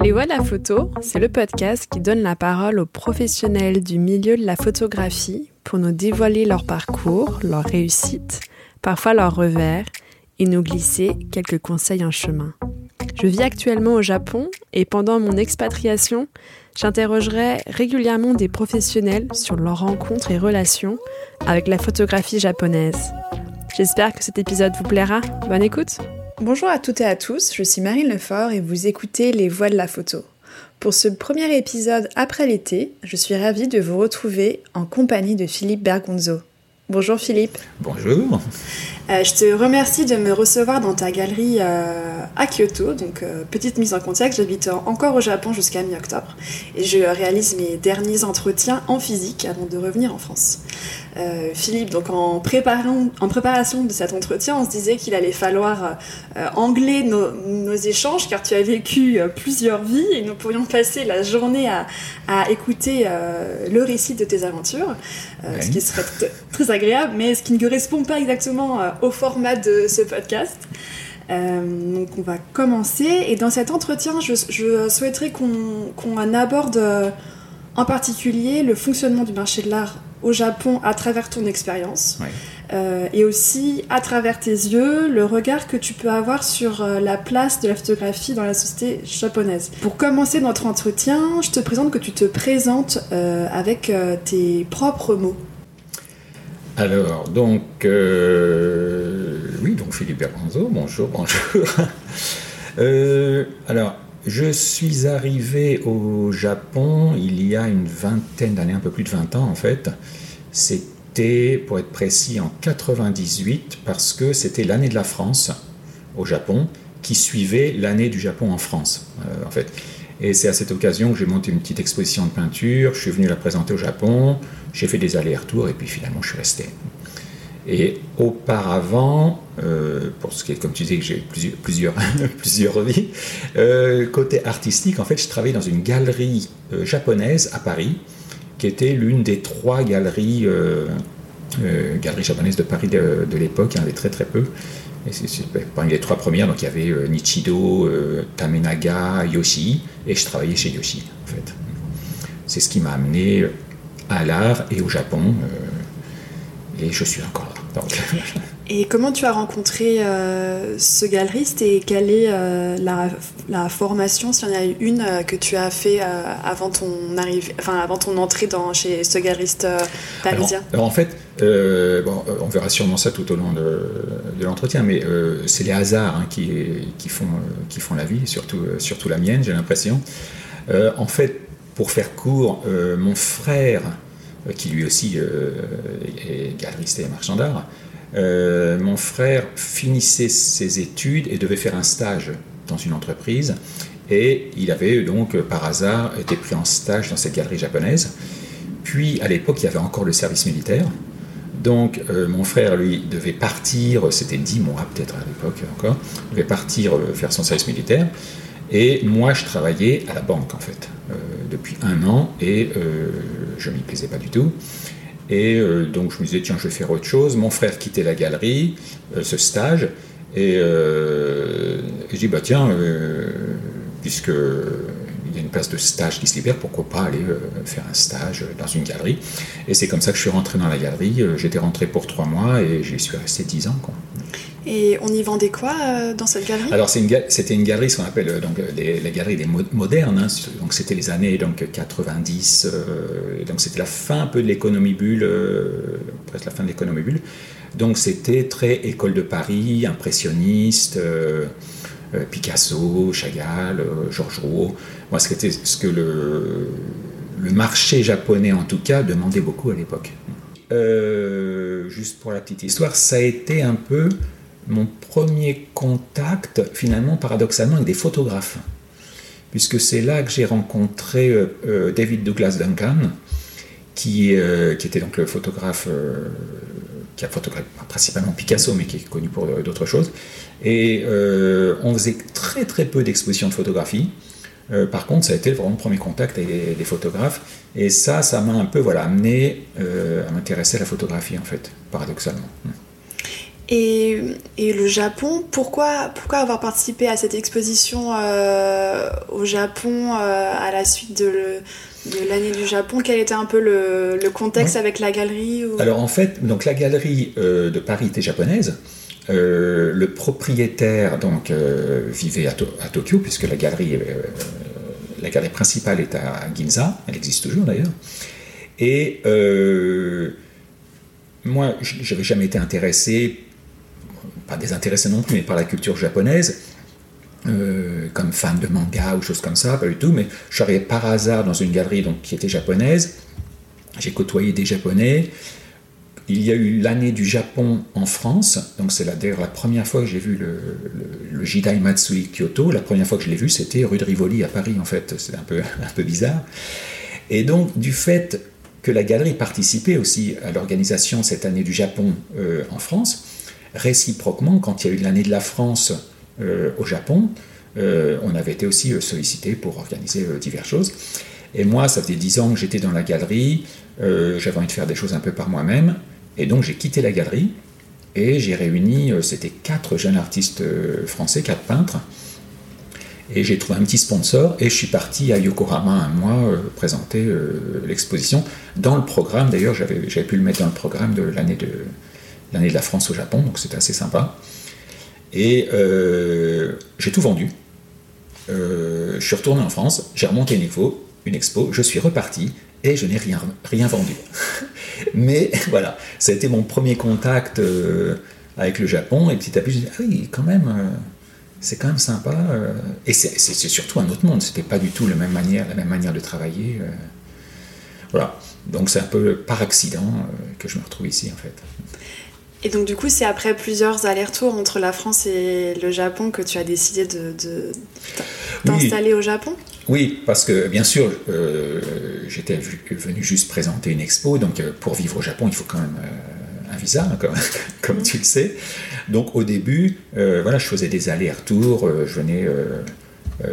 Les Voix de la photo, c'est le podcast qui donne la parole aux professionnels du milieu de la photographie pour nous dévoiler leur parcours, leurs réussites, parfois leurs revers, et nous glisser quelques conseils en chemin. Je vis actuellement au Japon et pendant mon expatriation, j'interrogerai régulièrement des professionnels sur leurs rencontres et relations avec la photographie japonaise. J'espère que cet épisode vous plaira. Bonne écoute Bonjour à toutes et à tous, je suis Marine Lefort et vous écoutez Les Voix de la photo. Pour ce premier épisode après l'été, je suis ravie de vous retrouver en compagnie de Philippe Bergonzo. Bonjour Philippe. Bonjour. Euh, je te remercie de me recevoir dans ta galerie euh, à Kyoto. Donc, euh, petite mise en contexte, j'habite encore au Japon jusqu'à mi-octobre et je réalise mes derniers entretiens en physique avant de revenir en France. Philippe, donc en, préparant, en préparation de cet entretien, on se disait qu'il allait falloir angler nos, échanges car tu as vécu plusieurs vies et nous pourrions passer la journée à, à écouter le récit de tes aventures, ce qui serait très agréable, mais ce qui ne correspond pas exactement au format de ce podcast. Euh, donc on va commencer et dans cet entretien je, souhaiterais qu'on aborde euh, en particulier le fonctionnement du marché de l'art au Japon à travers ton expérience euh, et aussi à travers tes yeux le regard que tu peux avoir sur la place de la photographie dans la société japonaise. Pour commencer notre entretien, je te présente que tu te présentes avec tes propres mots. Alors, donc, euh, oui, donc Philippe Bergonzo, bonjour, bonjour. Euh, alors, je suis arrivé au Japon il y a une vingtaine d'années, un peu plus de 20 ans en fait. C'était, pour être précis, en 98, parce que c'était l'année de la France au Japon qui suivait l'année du Japon en France, euh, en fait. Et c'est à cette occasion que j'ai monté une petite exposition de peinture. Je suis venu la présenter au Japon. J'ai fait des allers-retours et puis finalement je suis resté. Et auparavant, euh, pour ce qui est, comme tu disais, que j'ai plusieurs, plusieurs, plusieurs vies, euh, côté artistique, en fait, je travaillais dans une galerie euh, japonaise à Paris, qui était l'une des trois galeries, galeries japonaises de Paris de, l'époque. Il y en avait très très peu. C'est parmi les trois premières, donc il y avait Nichido, Tamenaga, Yoshi, et je travaillais chez Yoshi, en fait. C'est ce qui m'a amené à l'art et au Japon, et je suis encore là. Et comment tu as rencontré ce galeriste et quelle est la, formation, s'il y en a une, que tu as fait avant, ton arrivée, enfin, avant ton entrée dans, chez ce galeriste parisien? Alors, en fait, euh, bon, euh, on verra sûrement ça tout au long de, l'entretien, mais euh, c'est les hasards hein, qui, qui, font, qui font la vie, surtout, surtout la mienne, j'ai l'impression. en fait, pour faire court, mon frère, qui lui aussi est galeriste et marchand d'art, mon frère finissait ses études et devait faire un stage dans une entreprise. Et il avait donc par hasard été pris en stage dans cette galerie japonaise. Puis à l'époque, il y avait encore le service militaire. Donc euh, mon frère, lui, devait partir, c'était dix mois peut-être à l'époque encore, devait partir euh, faire son service militaire. Et moi, je travaillais à la banque en fait, euh, depuis un an, et je ne m'y plaisais pas du tout. Et donc je me disais, tiens, je vais faire autre chose. Mon frère quittait la galerie, ce stage, et, je dis, bah tiens, puisque une place de stage qui se libère, pourquoi pas aller euh, faire un stage dans une galerie Et c'est comme ça que je suis rentré dans la galerie. Euh, j'étais rentré pour trois mois et j'y suis resté dix ans. Quoi. Et on y vendait quoi euh, dans cette galerie? Alors c'était une, galerie, ce qu'on appelle donc, les, galeries des modernes. Hein. donc c'était les années donc, 90. donc c'était la fin un peu de l'économie bulle, presque la fin de l'économie bulle. Donc c'était très école de Paris, impressionniste. Euh, Picasso, Chagall, euh, Georges Rouault. Moi, ce, ce que le, marché japonais, en tout cas, demandait beaucoup à l'époque. Euh, juste pour la petite histoire, ça a été un peu mon premier contact, finalement, paradoxalement, avec des photographes. Puisque c'est là que j'ai rencontré David Douglas Duncan, qui, qui, était donc le photographe qui a photographié principalement Picasso, mais qui est connu pour d'autres choses. Et euh, on faisait très très peu d'expositions de photographie. Euh, par contre, ça a été vraiment le premier contact avec des, photographes. Et ça, ça m'a un peu voilà, amené euh, à m'intéresser à la photographie, en fait, paradoxalement. Et, et, le Japon, pourquoi, pourquoi avoir participé à cette exposition euh, au Japon euh, à la suite de, l'année du Japon? Quel était un peu le, le contexte avec la galerie Alors en fait, donc la galerie euh, de Paris était japonaise. le propriétaire donc vivait à, à, Tokyo puisque la galerie, la galerie principale est à Ginza. Elle existe toujours d'ailleurs. Et moi, je n'avais jamais été intéressé pas désintéressé non plus, mais par la culture japonaise, euh, comme fan de manga ou choses comme ça, pas du tout, mais je suis arrivé par hasard dans une galerie donc, qui était japonaise, j'ai côtoyé des japonais, il y a eu l'année du Japon en France, donc c'est d'ailleurs la première fois que j'ai vu le, le, Jidai Matsui Kyoto, la première fois que je l'ai vu c'était rue de Rivoli à Paris en fait, c'est un peu, un peu bizarre. Et donc du fait que la galerie participait aussi à l'organisation cette année du Japon euh, en France, réciproquement, quand il y a eu l'année de la France euh, au Japon, euh, on avait été aussi euh, sollicité pour organiser diverses choses. Et moi, ça faisait dix ans que j'étais dans la galerie, j'avais envie de faire des choses un peu par moi-même, et donc j'ai quitté la galerie et j'ai réuni, c'était quatre jeunes artistes français, quatre peintres, et j'ai trouvé un petit sponsor et je suis parti à Yokohama un mois présenter l'exposition dans le programme. D'ailleurs, j'avais pu le mettre dans le programme de l'année de, l'année de la France au Japon, donc c'était assez sympa. Et euh, j'ai tout vendu. Euh, je suis retourné en France, j'ai remonté une expo, une expo, je suis reparti et je n'ai rien, rien vendu. Mais voilà, ça a été mon premier contact euh, avec le Japon et petit à petit, je me dit, ah oui, quand même, c'est quand même sympa. et c'est surtout un autre monde, c'était pas du tout la même manière, la même manière de travailler. voilà, donc c'est un peu par accident que je me retrouve ici en fait. Et donc du coup, c'est après plusieurs allers-retours entre la France et le Japon que tu as décidé de, t'installer au Japon? Oui, parce que bien sûr, euh, j'étais venu juste présenter une expo, donc euh, pour vivre au Japon, il faut quand même euh, un visa, hein, comme, tu le sais. Donc au début, voilà, je faisais des allers-retours, je venais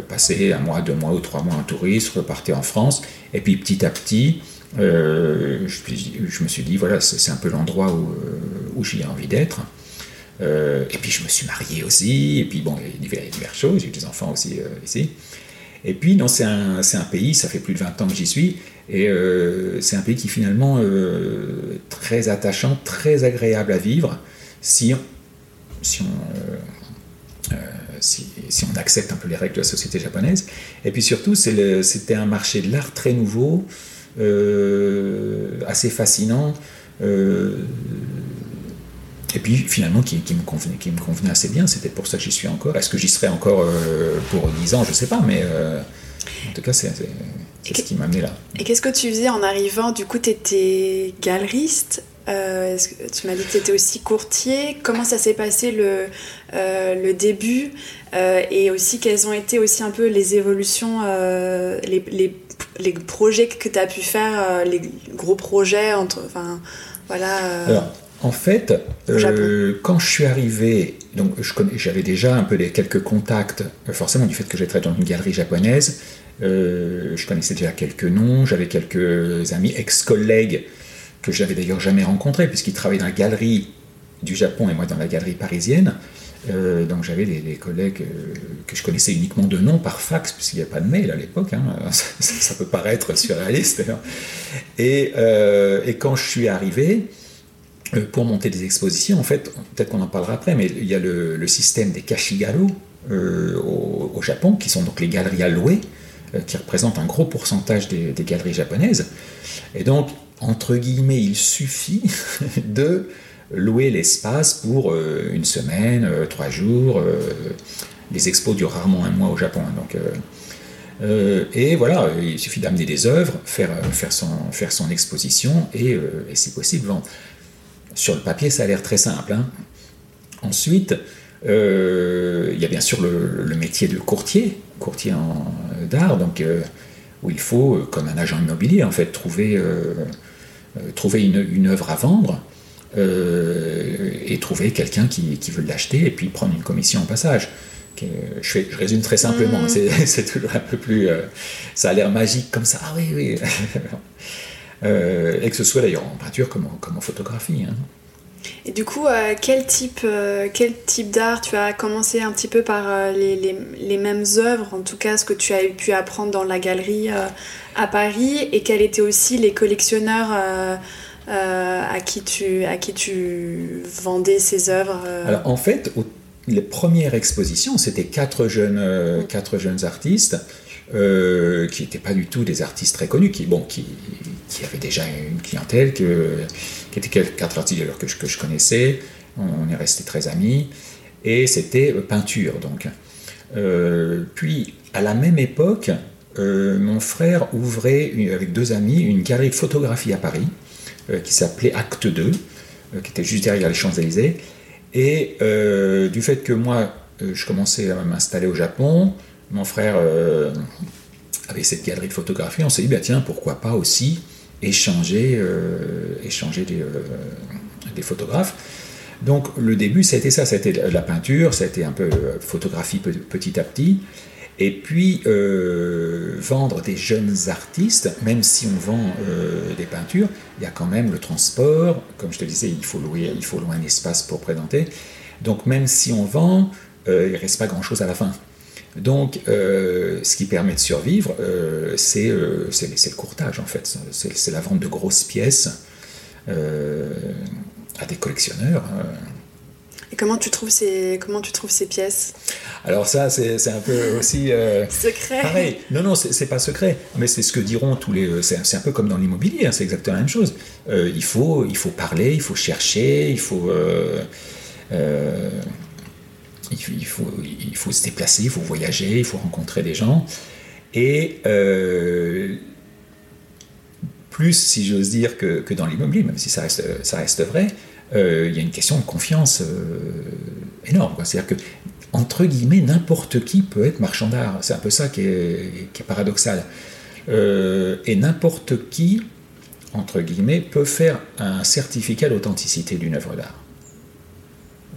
passer un mois, deux mois ou trois mois en touriste, repartais en France, et puis petit à petit, euh, je, me suis dit, voilà, c'est un peu l'endroit où, euh, où j'ai envie d'être. Euh, et puis je me suis marié aussi, et puis bon, il y a diverses choses, j'ai eu des enfants aussi ici. Et puis, non, c'est un, pays, ça fait plus de 20 ans que j'y suis, et c'est un pays qui finalement très attachant, très agréable à vivre, si on, si on, accepte un peu les règles de la société japonaise. Et puis surtout, c'était un marché de l'art très nouveau, assez fascinant. Euh, et puis finalement qui, me convenait, qui me convenait assez bien, c'était pour ça que j'y suis encore. Est-ce que j'y serai encore euh, pour 10 ans? Je ne sais pas, mais en tout cas c'est ce qui m'a amené là. Et qu'est-ce que tu faisais en arrivant? Du coup, tu étais galeriste euh, tu m'as dit que tu étais aussi courtier. Comment ça s'est passé le, le début? Et aussi, quelles ont été aussi un peu les évolutions, les, les, les projets que tu as pu faire, euh, les gros projets, entre, enfin, voilà. Euh, Alors, en fait, euh, quand je suis arrivé, donc j'avais déjà un peu des, quelques contacts, forcément du fait que j'étais dans une galerie japonaise, je connaissais déjà quelques noms, j'avais quelques amis, ex-collègues que je n'avais d'ailleurs jamais rencontrés puisqu'ils travaillaient dans la galerie du Japon et moi dans la galerie parisienne. Euh, donc j'avais des, collègues euh, que je connaissais uniquement de nom par fax, puisqu'il n'y a pas de mail à l'époque, hein. ça, peut paraître surréaliste. Et, euh, et, quand je suis arrivé, pour monter des expositions, en fait, peut-être qu'on en parlera après, mais il y a le, système des kashigaru au, au, Japon, qui sont donc les galeries à louer, qui représentent un gros pourcentage des galeries japonaises. Et donc, entre guillemets, il suffit de louer l'espace pour euh, une semaine, euh, trois jours. Euh, les expos durent rarement un mois au Japon. Hein, donc, et voilà, il suffit d'amener des œuvres, faire, faire, son, faire son exposition et, si possible vendre. Sur le papier, ça a l'air très simple. Hein. Ensuite, il y a bien sûr le, métier de courtier, courtier d'art, donc où il faut, comme un agent immobilier, en fait, trouver, trouver une, une œuvre à vendre euh, et trouver quelqu'un qui, qui, veut l'acheter et puis prendre une commission au passage. Je, fais, je résume très simplement, c'est toujours un peu plus... Euh, ça a l'air magique comme ça, ah oui, oui. Euh, et que ce soit d'ailleurs en peinture comme en, comme en photographie. Hein. Et du coup, euh, quel type, euh, quel type d'art Tu as commencé un petit peu par euh, les, les, les, mêmes œuvres, en tout cas ce que tu as pu apprendre dans la galerie à Paris, et quels étaient aussi les collectionneurs à, qui tu, à qui tu vendais ces œuvres Alors en fait, les premières expositions, c'était quatre jeunes, mm. quatre jeunes artistes. qui n'étaient pas du tout des artistes très connus, qui, bon, qui, qui avaient déjà une clientèle, que, qui étaient quatre artistes que je, que je connaissais. On est restés très amis. Et c'était euh, peinture, donc. Euh, puis, à la même époque, euh, mon frère ouvrait avec deux amis une galerie de photographie à Paris qui s'appelait Acte 2, qui était juste derrière les Champs-Élysées. Et du fait que moi, je commençais à m'installer au Japon, mon frère avait cette galerie de photographie, on s'est dit, bah, tiens, pourquoi pas aussi échanger, euh, échanger des, euh, des, photographes. Donc le début, c'était ça, c'était la peinture, c'était un peu euh, photographie petit à petit. Et puis vendre des jeunes artistes, même si on vend des peintures, il y a quand même le transport. Comme je te disais, il faut louer, il faut louer un espace pour présenter. Donc même si on vend, il ne reste pas grand-chose à la fin. Donc, euh, ce qui permet de survivre, euh, euh, c'est le courtage, en fait. C'est la vente de grosses pièces à des collectionneurs. Et comment tu trouves ces, comment tu trouves ces pièces? Alors ça, c'est un peu aussi... secret Pareil. Non, non, c'est pas secret, mais c'est ce que diront tous les... C'est un peu comme dans l'immobilier, hein, c'est exactement la même chose. il, faut, il faut parler, il faut chercher, il faut il faut, il faut se déplacer, il faut voyager, il faut rencontrer des gens. Et euh, plus, si j'ose dire, que, que dans l'immobilier, même si ça reste, ça reste vrai, euh, il y a une question de confiance euh, énorme. C'est-à-dire que, entre guillemets, n'importe qui peut être marchand d'art. C'est un peu ça qui est, paradoxal. et n'importe qui, entre guillemets, peut faire un certificat d'authenticité d'une œuvre d'art.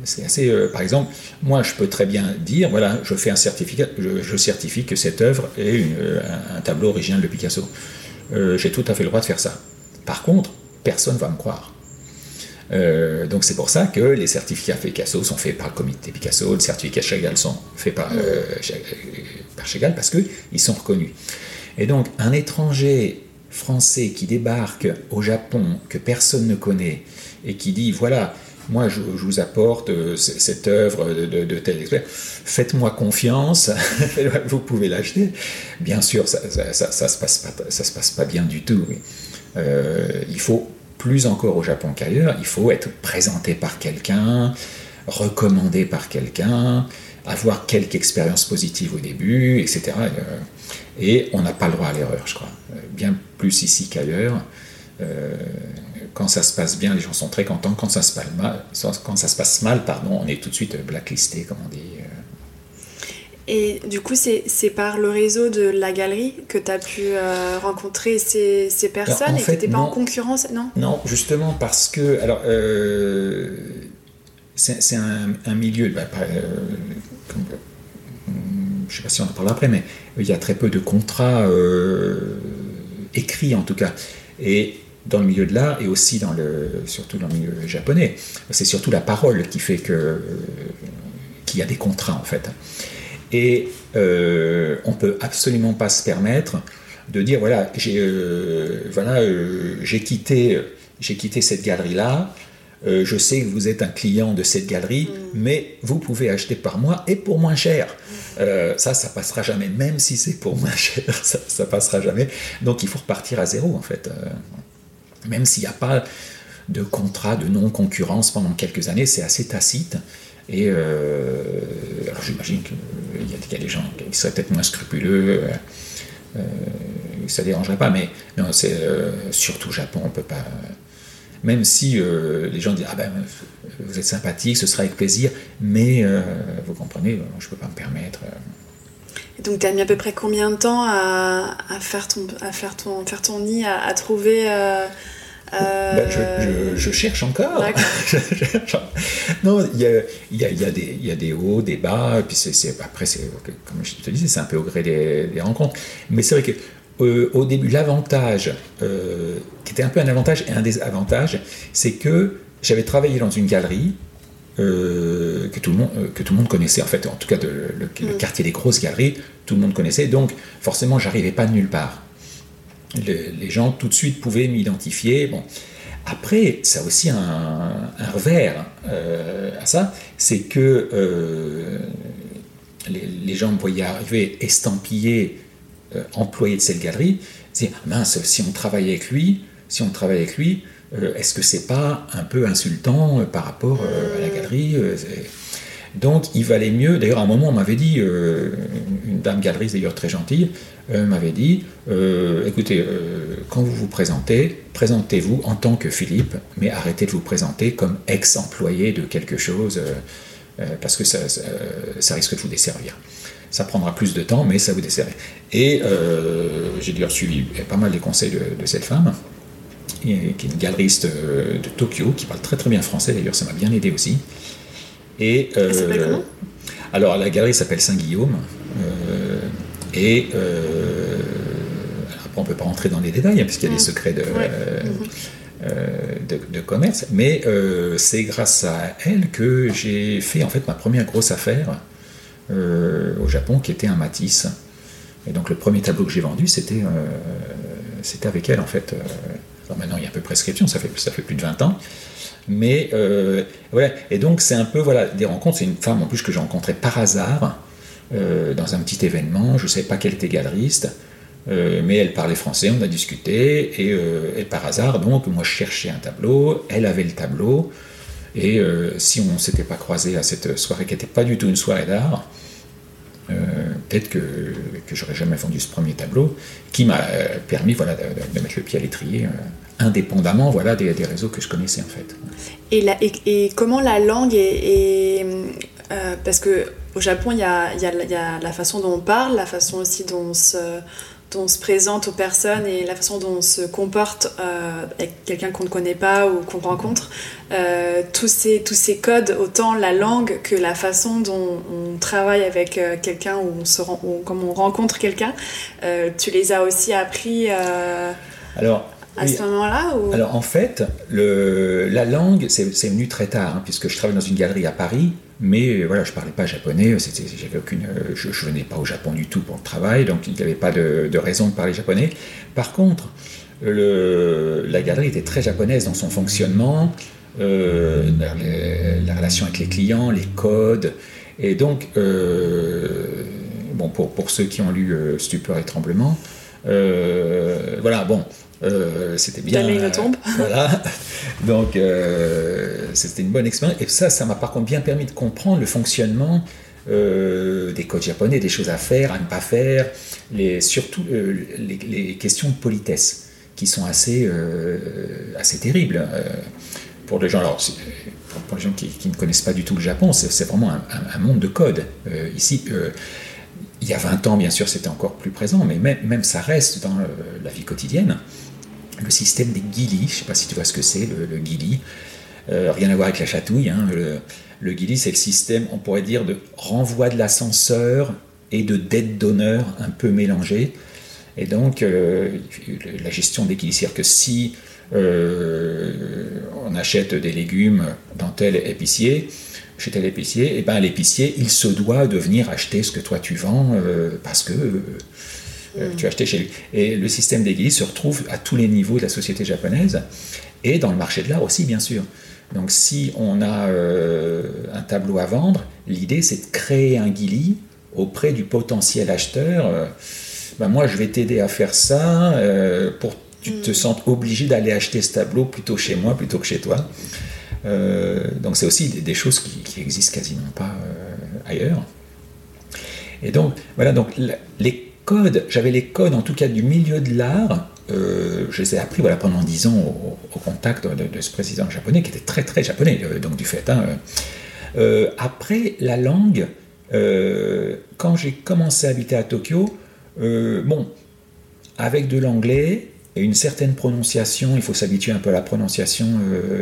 C'est assez, euh, par exemple, moi je peux très bien dire, voilà, je fais un certificat, je, certifie que cette œuvre est euh, un, tableau original de Picasso. Euh, j'ai tout à fait le droit de faire ça. Par contre, personne ne va me croire. Donc c'est pour ça que les certificats Picasso sont faits par le comité Picasso, les certificats Chagall sont faits par, par Chagall parce qu'ils sont reconnus. Et donc un étranger français qui débarque au Japon, que personne ne connaît, et qui dit, voilà, moi je, vous apporte euh, cette œuvre de, tel expert, faites-moi confiance, vous pouvez l'acheter. Bien sûr, ça ne ça, se, passe pas, ça se passe pas bien du tout. Euh, il faut plus encore au Japon qu'ailleurs, il faut être présenté par quelqu'un, recommandé par quelqu'un, avoir quelques expériences positives au début, etc. Et on n'a pas le droit à l'erreur, je crois. Bien plus ici qu'ailleurs quand ça se passe bien, les gens sont très contents. Quand ça se passe mal, quand ça se passe mal pardon, on est tout de suite blacklisté, comme on dit. Euh. Et du coup, c'est par le réseau de la galerie que tu as pu euh, rencontrer ces, ces personnes et que tu pas en concurrence Non, non justement parce que. Alors, euh, c'est un, un, milieu. Bah, je ne sais pas si on en parle après, mais il y a très peu de contrats écrits en tout cas. Et dans le milieu de l'art et aussi dans le, surtout dans le milieu japonais. C'est surtout la parole qui fait que euh, qu'il y a des contrats en fait. Et euh, on peut absolument pas se permettre de dire voilà j'ai euh, voilà euh, quitté quitté cette galerie là. je sais que vous êtes un client de cette galerie, mm. mais vous pouvez acheter par moi et pour moins cher. ça, ça passera jamais, même si c'est pour moins cher, ça, ça passera jamais. Donc il faut repartir à zéro en fait même s'il n'y a pas de contrat de non-concurrence pendant quelques années, c'est assez tacite. Et euh, alors j'imagine qu'il y, a des gens qui seraient peut-être moins scrupuleux, euh, euh ça ne dérangerait pas, mais non, c'est euh, surtout au Japon, on peut pas. Même si les gens disent ah ben vous êtes sympathique, ce sera avec plaisir, mais vous comprenez, je ne peux pas me permettre. donc tu as mis à peu près combien de temps à, faire ton nid, à, trouver euh, ben, je, je, cherche encore. non, il y a, y, a, y, a des, y a des hauts, des bas, et puis c'est, après, comme je te disais, c'est un peu au gré des, rencontres. Mais c'est vrai que euh, au début, l'avantage, euh, qui était un peu un avantage et un désavantage, c'est que j'avais travaillé dans une galerie que, tout le monde, que tout le monde connaissait, en fait, en tout cas le, mm. quartier des grosses galeries, tout le monde connaissait, donc forcément j'arrivais pas de nulle part. Les gens tout de suite pouvaient m'identifier. Bon. Après, ça a aussi un, revers à ça, c'est que les, gens me voyaient arriver estampillés, euh, employés de cette galerie, disaient mince, si on travaille avec lui, si on travaille avec lui, euh, est-ce que c'est pas un peu insultant euh, par rapport à la galerie donc il valait mieux, d'ailleurs à un moment on m'avait dit, une dame galeriste d'ailleurs très gentille, m'avait dit, écoutez, quand vous vous présentez, présentez-vous en tant que Philippe, mais arrêtez de vous présenter comme ex-employé de quelque chose. Euh, parce que ça, risque de vous desservir. Ça prendra plus de temps, mais ça vous desservira. Et euh, j'ai d'ailleurs suivi pas mal des conseils de, cette femme, qui est une galeriste euh, de Tokyo, qui parle très très bien français, d'ailleurs ça m'a bien aidé aussi. Et, s'appelle comment? Alors la galerie s'appelle Saint-Guillaume, et après on ne peut pas rentrer dans les détails, hein, puisqu'il y a des secrets de... Euh, de, commerce, mais euh, c'est grâce à elle que j'ai fait en fait ma première grosse affaire euh, au Japon, qui était un Matisse. Et donc le premier tableau que j'ai vendu, c'était c'était avec elle en fait. maintenant il y a un peu prescription, ça fait, ça fait plus de 20 ans. Mais voilà, et donc c'est un peu voilà, des rencontres. C'est une femme en plus que j'ai rencontrée par hasard dans un petit événement. Je ne savais pas qu'elle était galeriste. Euh, mais elle parlait français, on a discuté, euh, et, par hasard, donc, moi je cherchais un tableau, elle avait le tableau, et euh, si on ne s'était pas croisé à cette soirée qui n'était pas du tout une soirée d'art, peut-être que, que j'aurais jamais vendu ce premier tableau, qui m'a permis voilà, de, mettre le pied à l'étrier, indépendamment voilà, des, réseaux que je connaissais en fait. Et, comment la langue est... parce que au Japon, il y a, y a, la façon dont on parle, la façon aussi dont on se, dont on se présente aux personnes et la façon dont on se comporte euh, avec quelqu'un qu'on ne connaît pas ou qu'on rencontre, euh, tous, ces, tous ces codes, autant la langue que la façon dont on travaille avec euh, quelqu'un ou, on se ou comme on rencontre quelqu'un, tu les as aussi appris Alors, à ce moment-là Alors en fait, le, la langue, c'est venu très tard, hein, puisque je travaille dans une galerie à Paris mais voilà, je parlais pas japonais, j'avais aucune, je, ne venais pas au Japon du tout pour le travail, donc il n'y avait pas de, raison de parler japonais. Par contre, la galerie était très japonaise dans son fonctionnement, euh, la, relation avec les clients, les codes, et donc, euh, bon, pour, pour, ceux qui ont lu euh, Stupeur et Tremblement, voilà, bon, euh, c'était bien. La tombe. voilà. Donc, euh, c'était une bonne expérience. Et ça, ça m'a par contre bien permis de comprendre le fonctionnement euh, des codes japonais, des choses à faire, à ne pas faire, les, surtout les, questions de politesse, qui sont assez, assez terribles. pour les gens, alors, pour, les gens qui, ne connaissent pas du tout le Japon, c'est vraiment un, monde de codes. ici, il y a 20 ans, bien sûr, c'était encore plus présent, mais même, même ça reste dans la vie quotidienne le système des guilis. Je ne sais pas si tu vois ce que c'est, le, le euh, rien à voir avec la chatouille. Hein. Le, le c'est le système, on pourrait dire, de renvoi de l'ascenseur et de dette d'honneur un peu mélangé. Et donc, euh, la gestion des guilis, c'est-à-dire que si euh, on achète des légumes dans tel épicier, chez tel épicier, et ben l'épicier, il se doit de venir acheter ce que toi tu vends parce que euh, tu as acheté chez lui. Et le système des se retrouve à tous les niveaux de la société japonaise et dans le marché de l'art aussi, bien sûr. Donc si on a euh, un tableau à vendre, l'idée c'est de créer un guili auprès du potentiel acheteur. Euh, ben moi je vais t'aider à faire ça pour que tu te mm. sentes obligé d'aller acheter ce tableau plutôt chez moi plutôt que chez toi. donc c'est aussi des, choses qui, qui, existent quasiment pas ailleurs. Et donc voilà, donc les j'avais les codes en tout cas du milieu de l'art. Euh, je les ai appris voilà, pendant dix ans au, contact de, ce président japonais qui était très très japonais, euh, donc du fait. Hein, euh. après, la langue, quand j'ai commencé à habiter à Tokyo, bon, avec de l'anglais et une certaine prononciation, il faut s'habituer un peu à la prononciation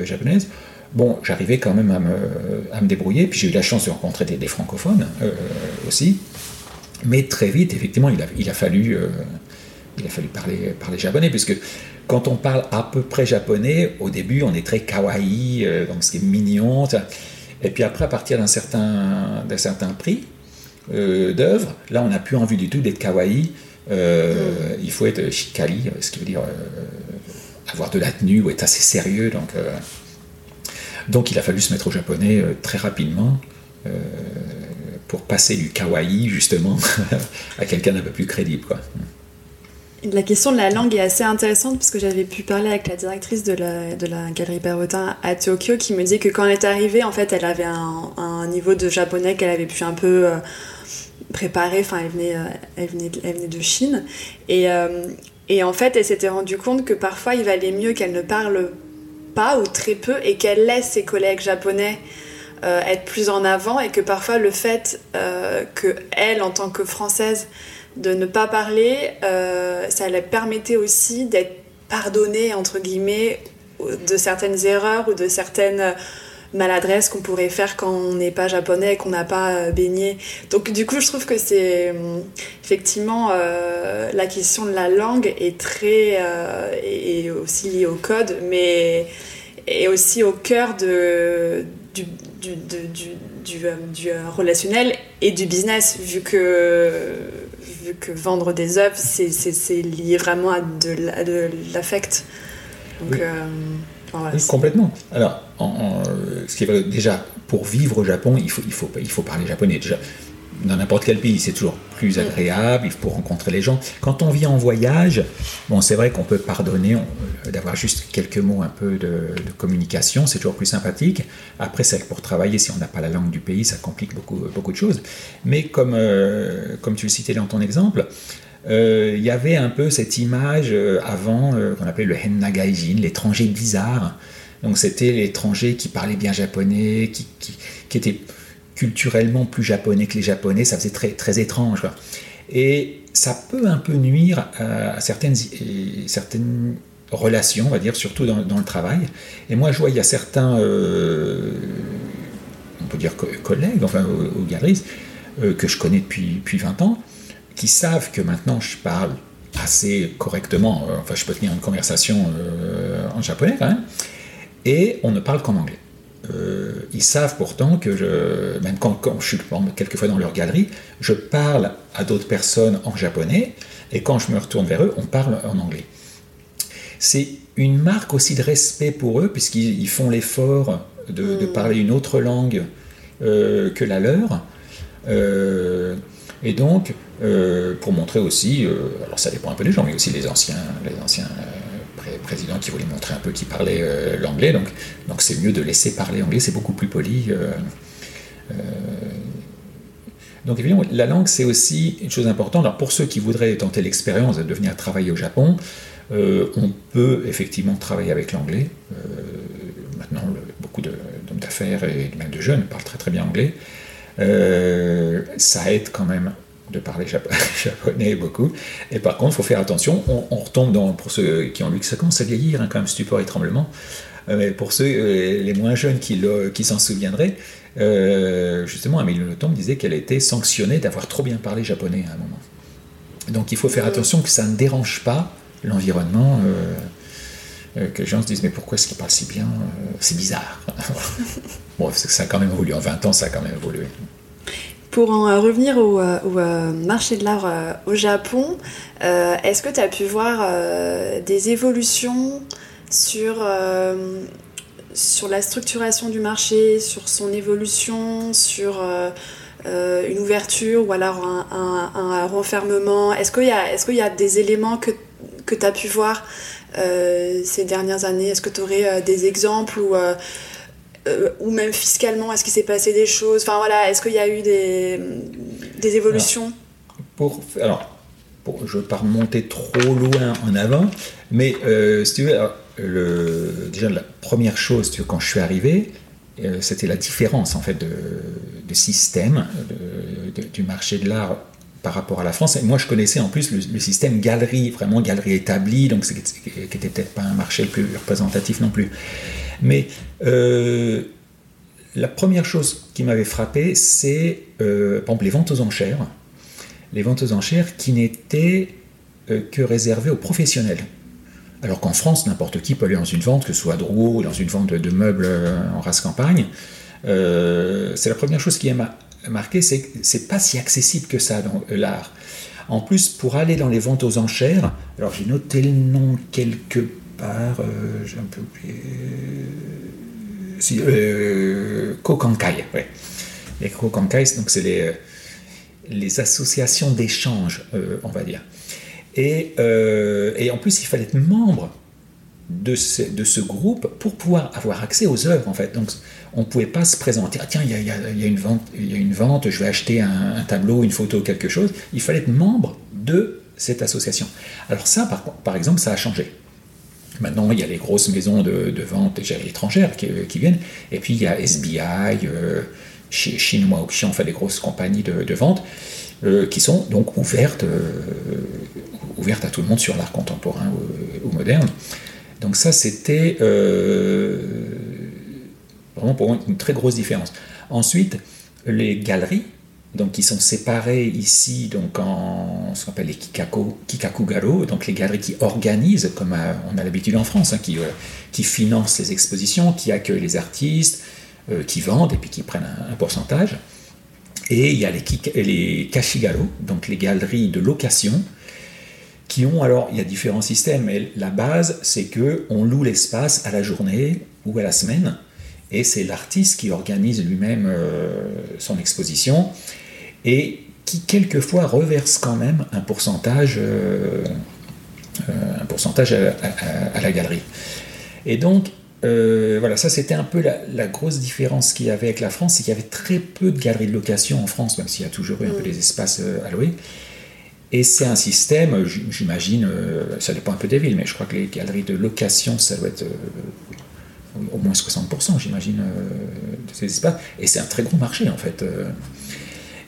japonaise. Bon, j'arrivais quand même à me, à me, débrouiller, puis j'ai eu la chance de rencontrer des, des francophones aussi. Mais très vite, effectivement, il a, il a fallu euh, il a fallu parler, parler japonais, puisque quand on parle à peu près japonais, au début, on est très kawaii, euh, donc c'est mignon. Et puis après, à partir d'un certain, d'un certain prix euh, d'œuvre, là, on n'a plus envie du tout d'être kawaii. Euh, mm. Il faut être shikari, ce qui veut dire avoir de la tenue ou être assez sérieux. Donc, donc il a fallu se mettre au japonais très rapidement pour passer du kawaii, justement, à quelqu'un d'un peu plus crédible. La question de la langue est assez intéressante parce que j'avais pu parler avec la directrice de la, galerie Perrotin à Tokyo qui me dit que quand elle est arrivée, en fait, elle avait un, niveau de japonais qu'elle avait pu un peu euh, préparer. Enfin, elle venait, euh, elle, venait, elle venait de Chine. Euh, et en fait, elle s'était rendue compte que parfois, il valait mieux qu'elle ne parle pas ou très peu et qu'elle laisse ses collègues japonais être plus en avant et que parfois le fait que elle, en tant que française, de ne pas parler, euh, ça leur permettait aussi d'être pardonnée, entre guillemets, de certaines erreurs ou de certaines maladresses qu'on pourrait faire quand on n'est pas japonais et qu'on n'a pas euh, baigné. Donc du coup, je trouve que c'est effectivement euh, la question de la langue est très et aussi liée au code, mais est aussi au cœur de, du, du, du, du, du relationnel et du business, vu que que vendre des œuvres, c'est lié vraiment à de l'affect. Donc, euh, complètement. Alors, en, ce qui est déjà, pour vivre au Japon, il faut, il faut, il faut parler japonais. Déjà, dans n'importe quel pays, c'est toujours plus mm. agréable, faut rencontrer les gens. Quand on vit en voyage, bon, c'est vrai qu'on peut pardonner euh, d'avoir juste quelques mots un peu de, communication, c'est toujours plus sympathique. Après, c'est pour travailler, si on n'a pas la langue du pays, ça complique beaucoup, beaucoup de choses. Mais comme, euh, comme tu le citais dans ton exemple, euh, il y avait un peu cette image avant qu'on appelait le henna gaijin, l'étranger bizarre. Donc c'était l'étranger qui parlait bien japonais, qui, qui, qui était culturellement plus japonais que les japonais, ça faisait très, très étrange. Et ça peut un peu nuire à, certaines, certaines relations, on va dire, surtout dans, le travail. Et moi, je vois, il y a certains, euh, on peut dire collègues, enfin, aux, galeries, euh, que je connais depuis, depuis 20 ans, qui savent que maintenant je parle assez correctement, euh, enfin, je peux tenir une conversation en japonais quand même, et on ne parle qu'en anglais. Euh, ils savent pourtant que je, même quand, je suis quelquefois dans leur galerie, je parle à d'autres personnes en japonais, et quand je me retourne vers eux, on parle en anglais. C'est une marque aussi de respect pour eux, puisqu'ils font l'effort de, hmm. parler une autre langue euh, que la leur. Euh, et donc, pour montrer aussi, alors ça dépend un peu des gens, mais aussi les anciens, les anciens président qui voulait montrer un peu qu'il parlait euh, l'anglais, donc donc c'est mieux de laisser parler anglais, c'est beaucoup plus poli. Euh, euh. donc évidemment, la langue c'est aussi une chose importante. Alors pour ceux qui voudraient tenter l'expérience de venir travailler au Japon, on peut effectivement travailler avec l'anglais. maintenant, beaucoup d'hommes d'affaires et même de jeunes parlent très très bien anglais. ça aide quand même de parler japonais beaucoup. Et par contre, il faut faire attention, on, retombe dans, pour ceux qui ont lu que ça commence à vieillir, hein, quand même, stupor et tremblement. Euh, mais pour ceux, euh, les moins jeunes qui, qui s'en souviendraient, euh, justement, Amélie Nothomb disait qu'elle était sanctionnée d'avoir trop bien parlé japonais à un moment. Donc il faut faire attention que ça ne dérange pas l'environnement, que les gens se disent mais pourquoi est-ce qu'il parle si bien C'est bizarre. bon, ça a quand même évolué, en 20 ans ça a quand même évolué. Pour en euh, revenir au, euh, euh, marché de l'art au Japon, est-ce que tu as pu voir des évolutions sur, sur la structuration du marché, sur son évolution, sur une ouverture ou alors un, refermement Est-ce qu'il y, est y, a des éléments que, que tu as pu voir ces dernières années? Est-ce que tu aurais des exemples ou euh, ou même fiscalement, est-ce qu'il s'est passé des choses? Enfin voilà, est-ce qu'il y a eu des, évolutions? Alors, pour, je ne veux pas remonter trop loin en avant, mais euh, si tu veux, déjà la première chose, tu quand je suis arrivé, euh, c'était la différence en fait de, de système du marché de l'art par rapport à la France. Et moi, je connaissais en plus le, système galerie, vraiment galerie établie, donc qui n'était peut-être pas un marché le plus représentatif non plus. Mais euh, la première chose qui m'avait frappé, c'est euh, les ventes aux enchères. Les ventes aux enchères qui n'étaient que réservée aux professionnels. Alors qu'en France, n'importe qui peut aller dans une vente, que ce soit à Drouot ou dans une vente de meubles en race campagne. c'est la première chose qui est marquée, c'est que c'est pas si accessible que ça dans l'art. En plus, pour aller dans les ventes aux enchères, alors j'ai noté le nom quelque part, j'ai un peu oublié. Si, Kokankai, ouais. Les Kokankai, donc c'est les les associations d'échange, euh, on va dire. Euh, et, en plus, il fallait être membre de ce, de ce, groupe pour pouvoir avoir accès aux œuvres, en fait. Donc, on ne pouvait pas se présenter, ah, tiens, il y a, une vente, y a une vente, je vais acheter un, tableau, une photo, quelque chose. Il fallait être membre de cette association. Alors ça, par, par exemple, ça a changé. Maintenant, il y a les grosses maisons de, vente étrangères qui, qui, viennent, et puis il y a SBI, euh, chinois Auction, enfin des grosses compagnies de, vente, euh, qui sont donc ouvertes, euh, ouvertes à tout le monde sur l'art contemporain ou, moderne. Donc ça, c'était euh, vraiment pour moi une très grosse différence. Ensuite, les galeries, donc qui sont séparées ici donc en ce qu'on appelle les kikaku, kikakugaro, donc les galeries qui organisent, comme on a l'habitude en France, hein, qui, qui financent les expositions, qui accueillent les artistes, euh, qui vendent et puis qui prennent un, pourcentage. Et il y a les, les kashigaro, donc les galeries de location, qui ont alors, il y a différents systèmes, mais la base, c'est que on loue l'espace à la journée ou à la semaine, et c'est l'artiste qui organise lui-même euh, son exposition, et qui quelquefois reverse quand même un pourcentage, euh, un pourcentage à, la galerie. Et donc, euh, voilà, ça c'était un peu la, grosse différence qu'il y avait avec la France, c'est qu'il y avait très peu de galeries de location en France, même s'il y a toujours eu un peu mm. des espaces euh, alloués. Et c'est un système, j'imagine, euh, ça dépend un peu des villes, mais je crois que les galeries de location, ça doit être au moins 60%, j'imagine, de ces espaces. Et c'est un très gros marché, en fait.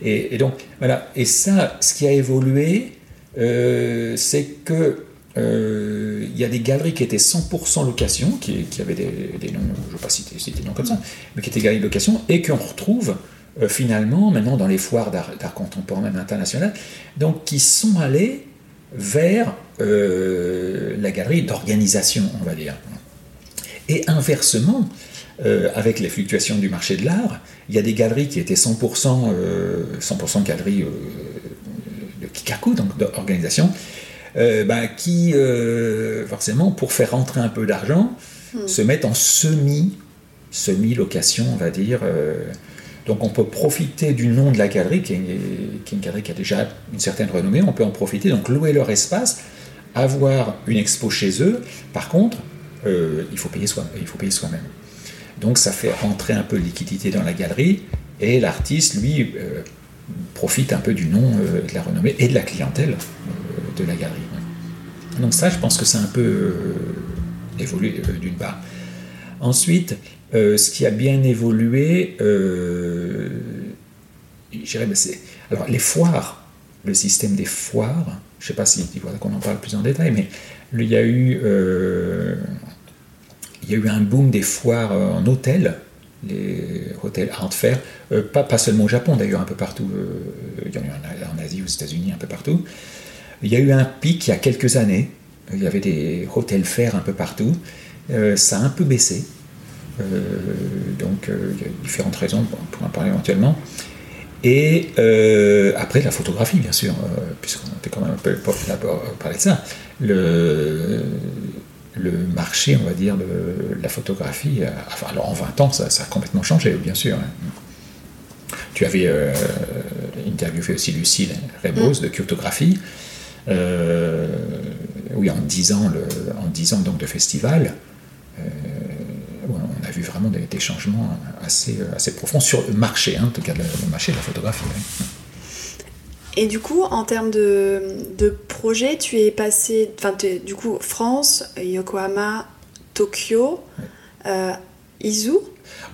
Et, donc, voilà. Et ça, ce qui a évolué, c'est que euh, il y a des galeries qui étaient 100% location, qui, avaient des, noms, je ne vais pas citer, des noms comme ça, mais qui étaient galeries de location, et qu'on retrouve euh, finalement maintenant dans les foires d'art contemporain même international, donc qui sont allés vers euh, la galerie d'organisation, on va dire. Et inversement, avec les fluctuations du marché de l'art, il y a des galeries qui étaient 100%, 100 galeries de Kikaku, donc d'organisation, euh, bah, qui, euh, forcément, pour faire rentrer un peu d'argent, hmm. se mettent en semi, semi-location, on va dire. Euh. donc on peut profiter du nom de la galerie, qui est, une galerie qui a déjà une certaine renommée, on peut en profiter, donc louer leur espace, avoir une expo chez eux. Par contre, il faut payer soi-même. Donc ça fait rentrer un peu de liquidité dans la galerie, et l'artiste, lui, profite un peu du nom, de la renommée et de la clientèle de la galerie. Donc ça, je pense que c'est un peu euh, évolué euh, d'une part. Ensuite, euh, ce qui a bien évolué, ben, c'est alors les foires, le système des foires. Je ne sais pas si tu qu'on en parle plus en détail, mais il y a eu il y a eu un boom des foires en hôtel, les hôtels art fair, pas, pas seulement au Japon d'ailleurs, un peu partout, il y en a en Asie, aux États-Unis, un peu partout. Il y a eu un pic il y a quelques années. Il y avait des hôtels fer un peu partout. Euh, ça a un peu baissé. Euh, donc euh, il y a différentes raisons, on pourra en parler éventuellement. Et après la photographie, bien sûr, puisqu'on était quand même un peu parler de ça. Le marché, on va dire, de la photographie, enfin, alors en 20 ans, ça, a complètement changé, bien sûr. Hein. Tu avais interviewé aussi Lucille Rebos mm. de Curtographie. Euh, oui, en 10 ans, le, en 10 ans donc, de festival, euh, on a vu vraiment des, changements assez, assez profonds sur le marché, hein, en tout cas le, marché de la photographie. Et du coup, en termes de, de projet, tu es passé, enfin, du coup, France, Yokohama, Tokyo, euh, Izu.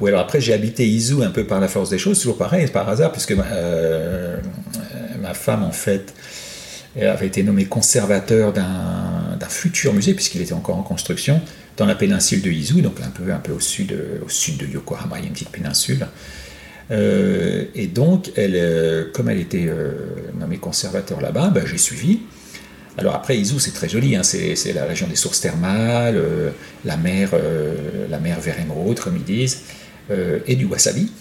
Oui, alors après, j'ai habité Izu un peu par la force des choses, toujours pareil, par hasard, puisque ma, ma femme, en fait, avait été nommé conservateur d'un futur musée, puisqu'il était encore en construction, dans la péninsule de Izu, donc un peu, un peu au, sud, au sud de Yokohama, il y a une petite péninsule. Euh, et donc, euh, comme elle était euh, nommée conservateur là-bas, ben, j'ai suivi. Alors après, Izu, c'est très joli, hein, c'est la région des sources thermales, la mer, la mer vert émeraude, comme ils disent, et du wasabi.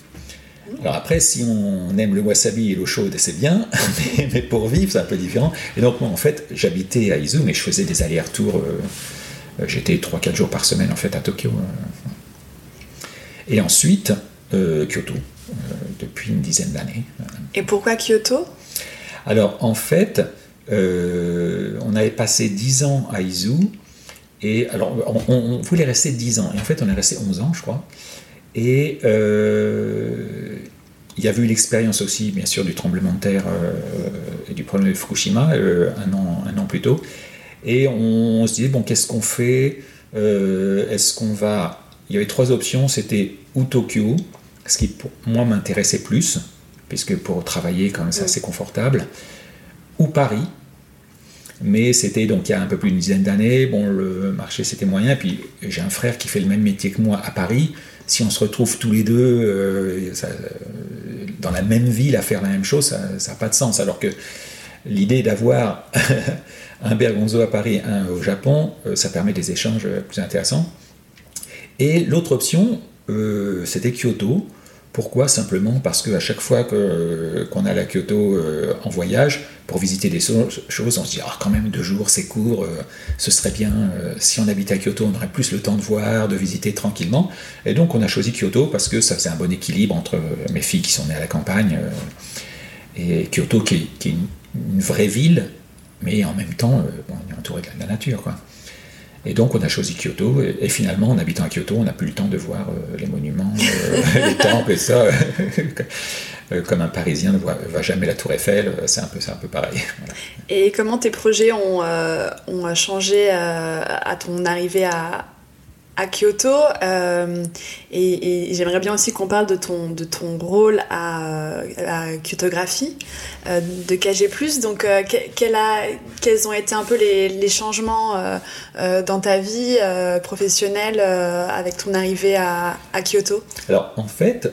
Alors après, si on aime le wasabi et l'eau chaude, c'est bien, mais, pour vivre, c'est un peu différent. Et donc, moi, en fait, j'habitais à Izu, mais je faisais des allers-retours. J'étais 3-4 jours par semaine, en fait, à Tokyo. Et ensuite, Kyoto, depuis une dizaine d'années. Et pourquoi Kyoto? Alors, en fait, on avait passé 10 ans à Izu. Et alors, on, on, voulait rester 10 ans. Et en fait, on est resté 11 ans, je crois. Et euh, il y a eu l'expérience aussi, bien sûr, du tremblement de terre euh, et du problème de Fukushima euh, un, an, un an plus tôt. Et on, se disait, bon, qu'est-ce qu'on fait? Est-ce qu'on va... Il y avait trois options, c'était ou Tokyo, ce qui pour moi m'intéressait plus, puisque pour travailler, quand même, c'est assez confortable, ou Paris, mais c'était donc il y a un peu plus d'une dizaine d'années. Bon, le marché c'était moyen. Puis j'ai un frère qui fait le même métier que moi à Paris si on se retrouve tous les deux euh, dans la même ville à faire la même chose, ça n'a pas de sens. Alors que l'idée d'avoir un Bergonzo à Paris, un au Japon, euh, ça permet des échanges plus intéressants. Et l'autre option, euh, c'était Kyoto. Pourquoi? Simplement parce qu'à chaque fois qu'on a la Kyoto euh, en voyage, pour visiter des choses, on se dit ah, quand même deux jours, c'est court, euh, ce serait bien. Euh, si on habitait à Kyoto, on aurait plus le temps de voir, de visiter tranquillement. Et donc on a choisi Kyoto parce que ça faisait un bon équilibre entre mes filles qui sont nées à la campagne et Kyoto qui est, une, vraie ville, mais en même temps, on est entouré de la nature. Quoi. Et donc on a choisi Kyoto, et, finalement en habitant à Kyoto, on n'a plus le temps de voir euh, les monuments, euh, les temples et ça. Euh, comme un Parisien ne voit, va jamais la Tour Eiffel, c'est un peu, un peu pareil. Et comment tes projets ont, ont changé à ton arrivée à, à Kyoto euh, et, j'aimerais bien aussi qu'on parle de ton, de ton rôle à, à Kyotographie euh, de KG+. Donc, euh, quels ont été un peu les, changements dans ta vie professionnelle avec ton arrivée à, à, Kyoto? Alors, en fait,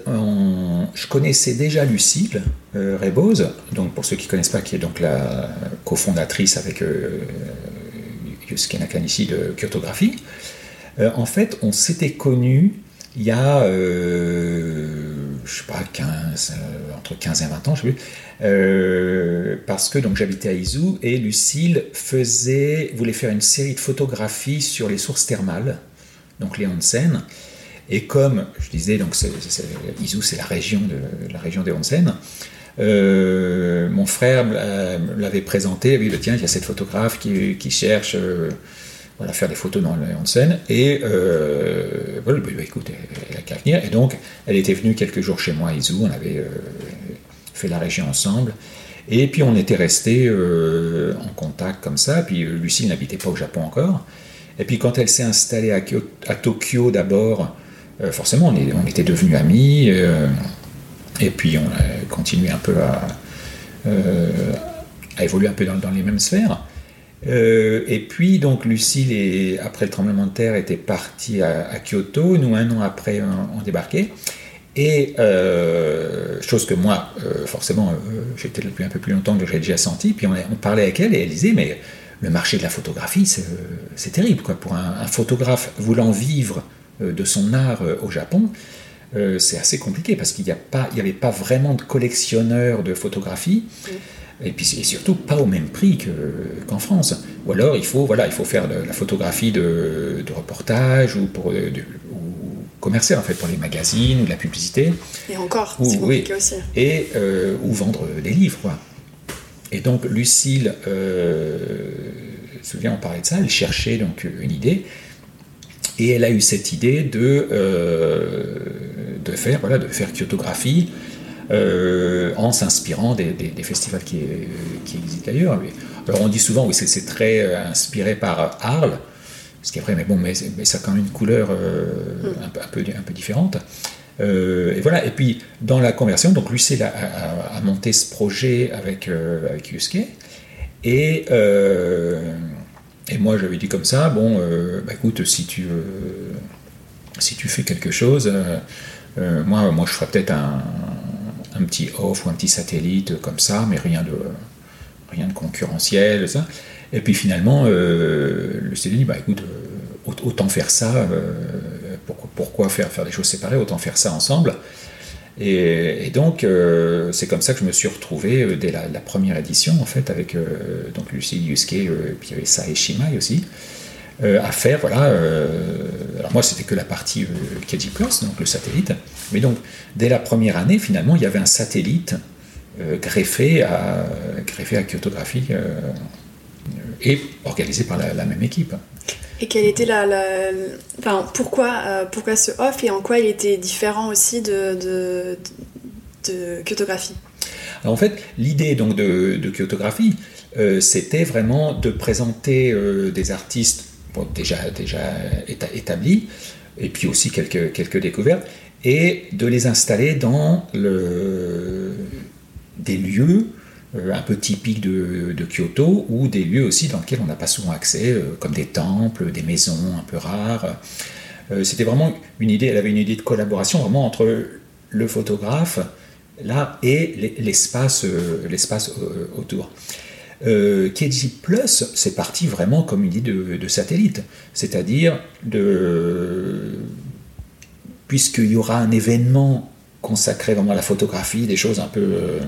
je connaissais déjà Lucille Rebose, donc pour ceux qui ne connaissent pas, qui est donc la cofondatrice avec Yusuke Nakanishi de Kyotographie. Euh, en fait, on s'était connus il y a, euh, je sais pas, 15, euh, entre 15 et 20 ans, je sais plus, parce que donc j'habitais à Izu et Lucille voulait faire une série de photographies sur les sources thermales, donc les onsen. Et comme je disais, donc Izu c'est la région de la région des onsen. mon frère l'avait présenté, il dit tiens il y a cette photographe qui cherche voilà, faire des photos dans le scène. Et euh, voilà, bah, bah, écoute, elle, a qu'à venir. Et donc, elle était venue quelques jours chez moi à Izu, on avait euh, fait la région ensemble. Et puis on était restés euh, en contact comme ça. Puis Lucie n'habitait pas au Japon encore. Et puis quand elle s'est installée à, Tokyo d'abord, forcément on, était devenus amis. et puis on a continué un peu à, évoluer un peu dans les mêmes sphères. Euh, et puis, donc, Lucille, après le tremblement de terre, était partie à, Kyoto. Nous, un an après, on, débarquait. Et euh, chose que moi, euh, forcément, j'étais depuis un peu plus longtemps que j'ai déjà senti. Puis on, parlait avec elle et elle disait, mais le marché de la photographie, c'est terrible. Quoi. Pour un, photographe voulant vivre de son art au Japon, c'est assez compliqué parce qu'il n'y avait pas vraiment de collectionneurs de photographie et puis surtout pas au même prix qu'en France. Ou alors il faut, voilà, il faut faire de la photographie de, reportage ou, pour, de, commercial en fait pour les magazines ou de la publicité. Et encore, c'est compliqué aussi. Et euh, ou vendre des livres. Quoi. Et donc Lucille, euh, je me souviens, on parlait de ça, elle cherchait donc une idée. Et elle a eu cette idée de, euh, de, faire, voilà, de faire Kyotographie euh, en s'inspirant des, festivals qui, existent ailleurs. Alors on dit souvent, oui, c'est très euh, inspiré par Arles, ce qui est vrai, mais bon, mais, ça a quand même une couleur euh, mm. un, peu, un peu différente. et voilà, et puis dans la conversion, donc Lucille a, a, monté ce projet avec, avec Yusuke, et, et moi j'avais dit comme ça, bon, bah, écoute, si tu, si tu fais quelque chose, moi, moi je ferais peut-être un, un petit off ou un petit satellite comme ça, mais rien de, rien de concurrentiel. Ça. Et puis finalement, le studio dit, bah écoute, autant faire ça, pourquoi, faire, faire des choses séparées, autant faire ça ensemble. Et, donc, c'est comme ça que je me suis retrouvé dès la, première édition, en fait, avec donc Lucie Yusuke, et puis il y avait Sae aussi, à faire, voilà. alors moi, c'était que la partie KG Plus, donc le satellite. Mais donc, dès la première année, finalement, il y avait un satellite greffé, à, greffé à Kyotographie et organisé par la, même équipe. Et quelle était la, enfin, pourquoi, euh, pourquoi ce off et en quoi il était différent aussi de, de, de Kyotographie En fait, l'idée donc de, de Kyotographie, euh, c'était vraiment de présenter euh, des artistes déjà, déjà établis, et puis aussi quelques, quelques découvertes, et de les installer dans des lieux euh, un peu typiques de, Kyoto, ou des lieux aussi dans lesquels on n'a pas souvent accès, euh, comme des temples, des maisons un peu rares. Euh, c'était vraiment une idée, elle avait une idée de collaboration vraiment entre le photographe là et l'espace l'espace autour. Euh, Plus, c'est parti vraiment comme une idée de, satellite, c'est-à-dire de puisqu'il y aura un événement consacré vraiment à la photographie, des choses un peu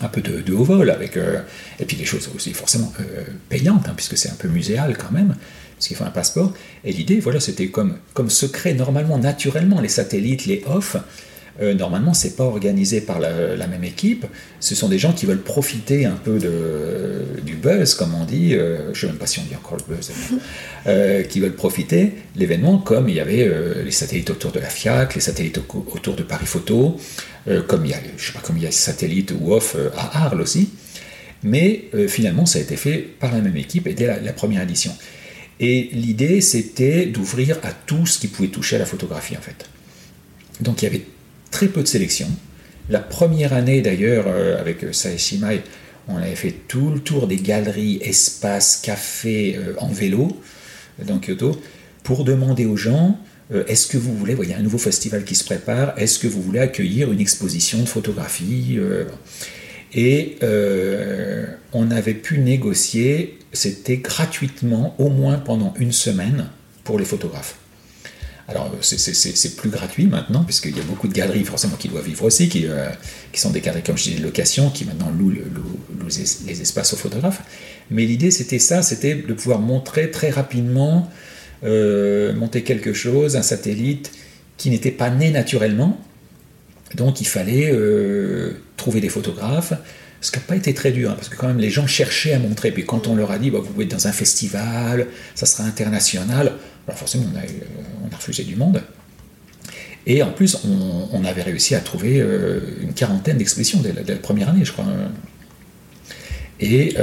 un peu de, haut vol, avec, euh, et puis des choses aussi forcément euh, payantes, hein, puisque c'est un peu muséal quand même, puisqu'il faut un passeport. Et l'idée, voilà, c'était comme, comme se créent normalement, naturellement, les satellites, les off, euh, normalement, c'est pas organisé par la, même équipe. Ce sont des gens qui veulent profiter un peu de, du buzz, comme on dit. je ne sais même pas si on dit encore le buzz. qui veulent profiter l'événement, comme il y avait les satellites autour de la FIAC, les satellites autour de Paris Photo, euh, comme il y a, je sais pas, comme il y a satellite ou off euh, à Arles aussi. Mais euh, finalement, ça a été fait par la même équipe et dès la, première édition. Et l'idée, c'était d'ouvrir à tout ce qui pouvait toucher à la photographie, en fait. Donc il y avait très peu de sélection. La première année, d'ailleurs, avec Sae Shimai, on avait fait tout le tour des galeries, espaces, cafés en vélo dans Kyoto pour demander aux gens euh, est-ce que vous voulez, il y a un nouveau festival qui se prépare, est-ce que vous voulez accueillir une exposition de photographie euh, Et euh, on avait pu négocier, c'était gratuitement, au moins pendant une semaine, pour les photographes. Alors c'est plus gratuit maintenant, puisqu'il y a beaucoup de galeries forcément qui doivent vivre aussi, qui, sont des galeries comme je dis de location, qui maintenant louent, les espaces aux photographes. Mais l'idée c'était ça, c'était de pouvoir montrer très rapidement euh, monter quelque chose, un satellite qui n'était pas né naturellement. Donc il fallait euh, trouver des photographes, ce qui n'a pas été très dur, hein, parce que quand même les gens cherchaient à montrer. Puis quand on leur a dit, bah, vous pouvez être dans un festival, ça sera international, alors forcément on a, refusé du monde. Et en plus, on, avait réussi à trouver euh, une quarantaine d'expositions dès, la première année, je crois. Et